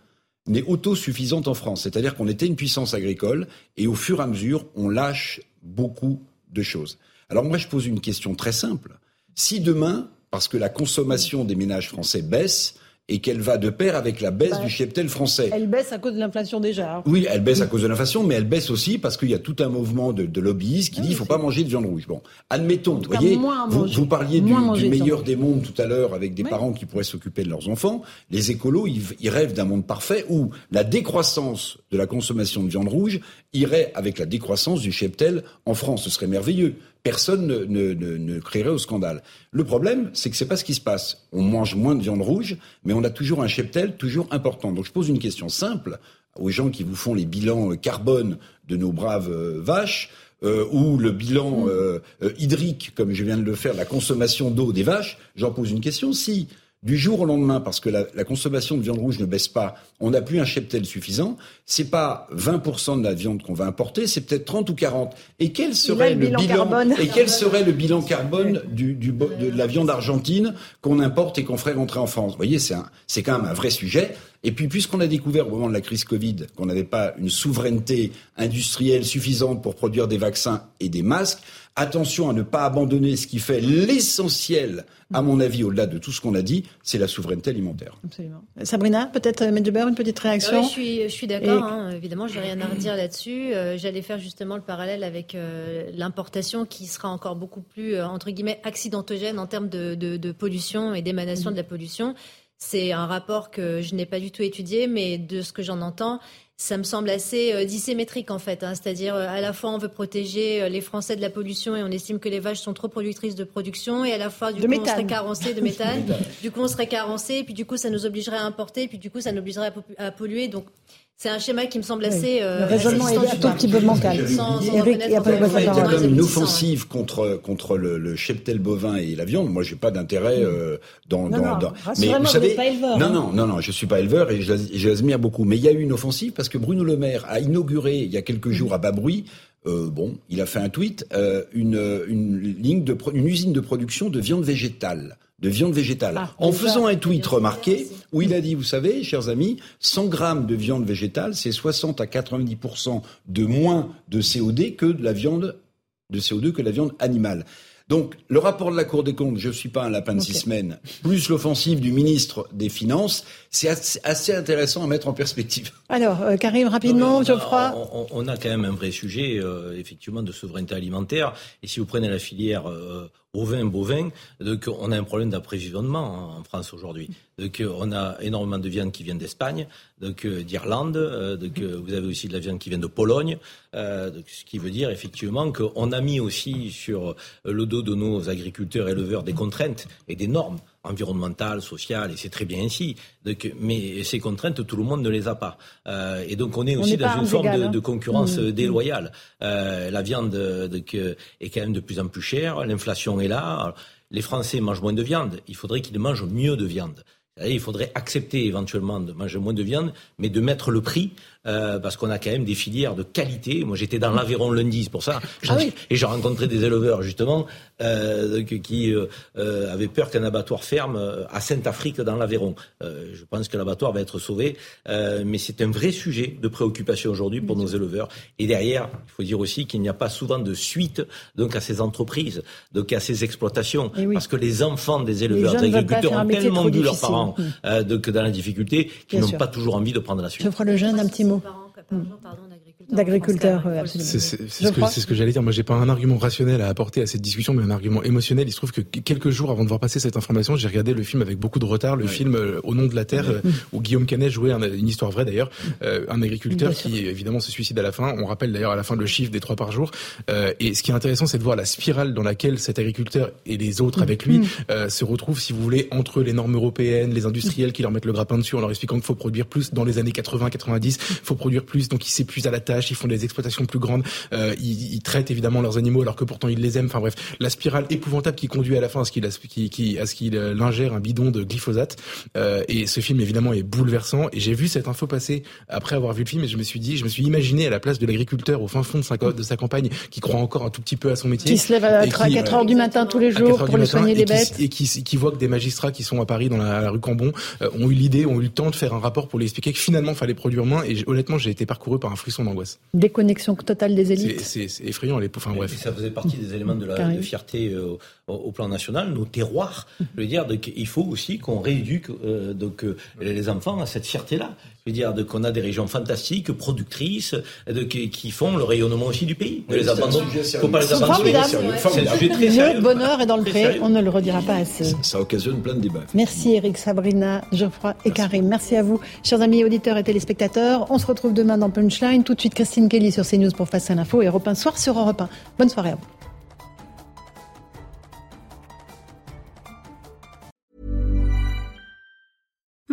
n'est autosuffisante en France. C'est-à-dire qu'on était une puissance agricole et au fur et à mesure, on lâche beaucoup de choses. Alors moi, je pose une question très simple. Si demain, parce que la consommation des ménages français baisse, et qu'elle va de pair avec la baisse du cheptel français. Elle baisse à cause de l'inflation déjà. Hein. Oui, elle baisse à cause de l'inflation, mais elle baisse aussi parce qu'il y a tout un mouvement de, de lobbyistes qui dit qu'il ne faut pas manger de viande rouge. Bon, admettons, vous voyez, vous, parliez du, meilleur des mondes tout à l'heure avec des parents qui pourraient s'occuper de leurs enfants. Les écolos, ils, ils rêvent d'un monde parfait où la décroissance de la consommation de viande rouge irait avec la décroissance du cheptel en France. Ce serait merveilleux personne ne, ne, ne, créerait au scandale. Le problème, c'est que c'est pas ce qui se passe. On mange moins de viande rouge, mais on a toujours un cheptel toujours important. Donc je pose une question simple aux gens qui vous font les bilans euh, carbone de nos braves euh, vaches. Euh, ou le bilan euh, hydrique, comme je viens de le faire, la consommation d'eau des vaches, j'en pose une question. Si du jour au lendemain, parce que la, consommation de viande rouge ne baisse pas, on n'a plus un cheptel suffisant, c'est pas 20% de la viande qu'on va importer, c'est peut-être 30 ou 40. Et quel serait le, bilan, carbone et quel serait le bilan carbone du, du, de la viande argentine qu'on importe et qu'on ferait rentrer en France? Vous voyez, c'est c'est quand même un vrai sujet. Et puis, puisqu'on a découvert au moment de la crise Covid qu'on n'avait pas une souveraineté industrielle suffisante pour produire des vaccins et des masques, attention à ne pas abandonner ce qui fait l'essentiel, à mon avis, au-delà de tout ce qu'on a dit, c'est la souveraineté alimentaire. Absolument. Sabrina, peut-être euh, Medjugorje, une petite réaction Je suis, je suis d'accord, hein, évidemment, je n'ai rien à redire là-dessus. Euh, j'allais faire justement le parallèle avec euh, l'importation qui sera encore beaucoup plus, entre guillemets, accidentogène en termes de, de, de pollution et d'émanation de la pollution. C'est un rapport que je n'ai pas du tout étudié, mais de ce que j'en entends, ça me semble assez euh, dissymétrique en fait. Hein. C'est-à-dire euh, à la fois on veut protéger euh, les Français de la pollution et on estime que les vaches sont trop productrices de production et à la fois du coup on serait carencé de méthane. du coup on serait carencé et puis du coup ça nous obligerait à importer et puis du coup ça nous obligerait à, polluer. Donc c'est un schéma qui me semble assez. Euh, le raisonnement est un tout petit peu bancal. il y a quand même une offensive contre contre le, le, cheptel bovin et la viande. Moi, j'ai pas d'intérêt euh, dans, non, dans, non, Mais vous savez, pas éleveur, non, non, non, non, je suis pas éleveur et j'admire beaucoup. Mais il y a eu une offensive parce que Bruno Le Maire a inauguré il y a quelques jours à bas bruit. Euh, bon, il a fait un tweet, euh, une, une ligne de une usine de production de viande végétale de viande végétale, ah, en faisant un tweet remarqué où il a dit, vous savez, chers amis, 100 grammes de viande végétale, c'est 60 à 90% de moins de CO2 que de la viande de CO2 que la viande animale. Donc, le rapport de la Cour des comptes, je ne suis pas un lapin de six semaines, plus l'offensive du ministre des Finances, c'est assez, intéressant à mettre en perspective. Alors, euh, Karim, rapidement, Geoffroy. On, a quand même un vrai sujet, euh, effectivement, de souveraineté alimentaire. Et si vous prenez la filière euh, ovin, bovin, donc on a un problème d'approvisionnement en France aujourd'hui. On a énormément de viande qui vient d'Espagne, donc d'Irlande, donc vous avez aussi de la viande qui vient de Pologne, ce qui veut dire effectivement qu'on a mis aussi sur le dos de nos agriculteurs éleveurs des contraintes et des normes environnementales, sociales, et c'est très bien ainsi. Donc, mais ces contraintes, tout le monde ne les a pas. Euh, et donc on est aussi dans une forme de, hein. concurrence mmh. déloyale. Euh, la viande donc, est quand même de plus en plus chère, l'inflation est là. les Français mangent moins de viande, il faudrait qu'ils mangent mieux de viande. Il faudrait accepter éventuellement de manger moins de viande, mais de mettre le prix euh, parce qu'on a quand même des filières de qualité. Moi, j'étais dans l'Aveyron lundi, c'est pour ça. Ah et j'ai rencontré des éleveurs, justement, euh, qui euh, euh avaient peur qu'un abattoir ferme euh, à Sainte-Afrique, dans l'Aveyron. je pense que l'abattoir va être sauvé, mais c'est un vrai sujet de préoccupation aujourd'hui pour nos éleveurs. Et derrière, il faut dire aussi qu'il n'y a pas souvent de suite donc à ces entreprises, donc à ces exploitations, parce que les enfants des éleveurs, des agriculteurs ont tellement vu leurs parents mmh. donc dans la difficulté qu'ils n'ont pas toujours envie de prendre la suite. Je ferai le jeune un petit mot par an, par jour, pardon, hmm d'agriculteurs. C'est ce que, j'allais dire. Moi, j'ai pas un argument rationnel à apporter à cette discussion, mais un argument émotionnel. Il se trouve que quelques jours avant de voir passer cette information, j'ai regardé le film avec beaucoup de retard, le film euh, Au nom de la terre, euh, où Guillaume Canet jouait une histoire vraie d'ailleurs, euh, un agriculteur qui évidemment se suicide à la fin. On rappelle d'ailleurs à la fin le chiffre des trois par jour. et ce qui est intéressant, c'est de voir la spirale dans laquelle cet agriculteur et les autres avec lui mm. se retrouvent, si vous voulez, entre les normes européennes, les industriels qui leur mettent le grappin dessus en leur expliquant qu'il faut produire plus dans les années 80-90, faut produire plus, donc ils s'épuisent à la ils font des exploitations plus grandes, euh, ils, traitent évidemment leurs animaux alors que pourtant ils les aiment. Enfin bref, la spirale épouvantable qui conduit à la fin à ce qu'il qui, qui, à ce qu'il euh, ingère un bidon de glyphosate. Euh, et ce film évidemment est bouleversant. Et j'ai vu cette info passer après avoir vu le film et je me suis dit, je me suis imaginé à la place de l'agriculteur au fin fond de sa, de sa campagne qui croit encore un tout petit peu à son métier, qui se lève à, 4 heures du matin tous les jours pour le soigner les bêtes, et qui, qui voit que des magistrats qui sont à Paris dans la, rue Cambon ont eu l'idée, ont eu le temps de faire un rapport pour lui expliquer que finalement fallait produire moins. Et honnêtement, j'ai été parcouru par un frisson d'angoisse. Déconnexion totale des élites. C'est effrayant. Les... Enfin, bref. ça faisait partie des éléments de la fierté euh, au, plan national, nos terroirs. Je veux dire, il faut aussi qu'on rééduque euh, donc, euh, les enfants à cette fierté-là. Je veux dire qu'on a des régions fantastiques, productrices, de, qui, font le rayonnement aussi du pays. Ne les abandonne. faut pas les abandonner. C'est un sujet très sérieux. Le bonheur est dans le pré. On ne le redira pas assez. Ça occasionne plein de débats. Merci Eric, Sabrina, Geoffroy et Karim. Merci à vous, chers amis auditeurs et téléspectateurs. On se retrouve demain dans Punchline. Tout de suite, Christine Kelly sur CNews pour Face à l'info et Europe 1 soir sur Europe 1. Bonne soirée à vous.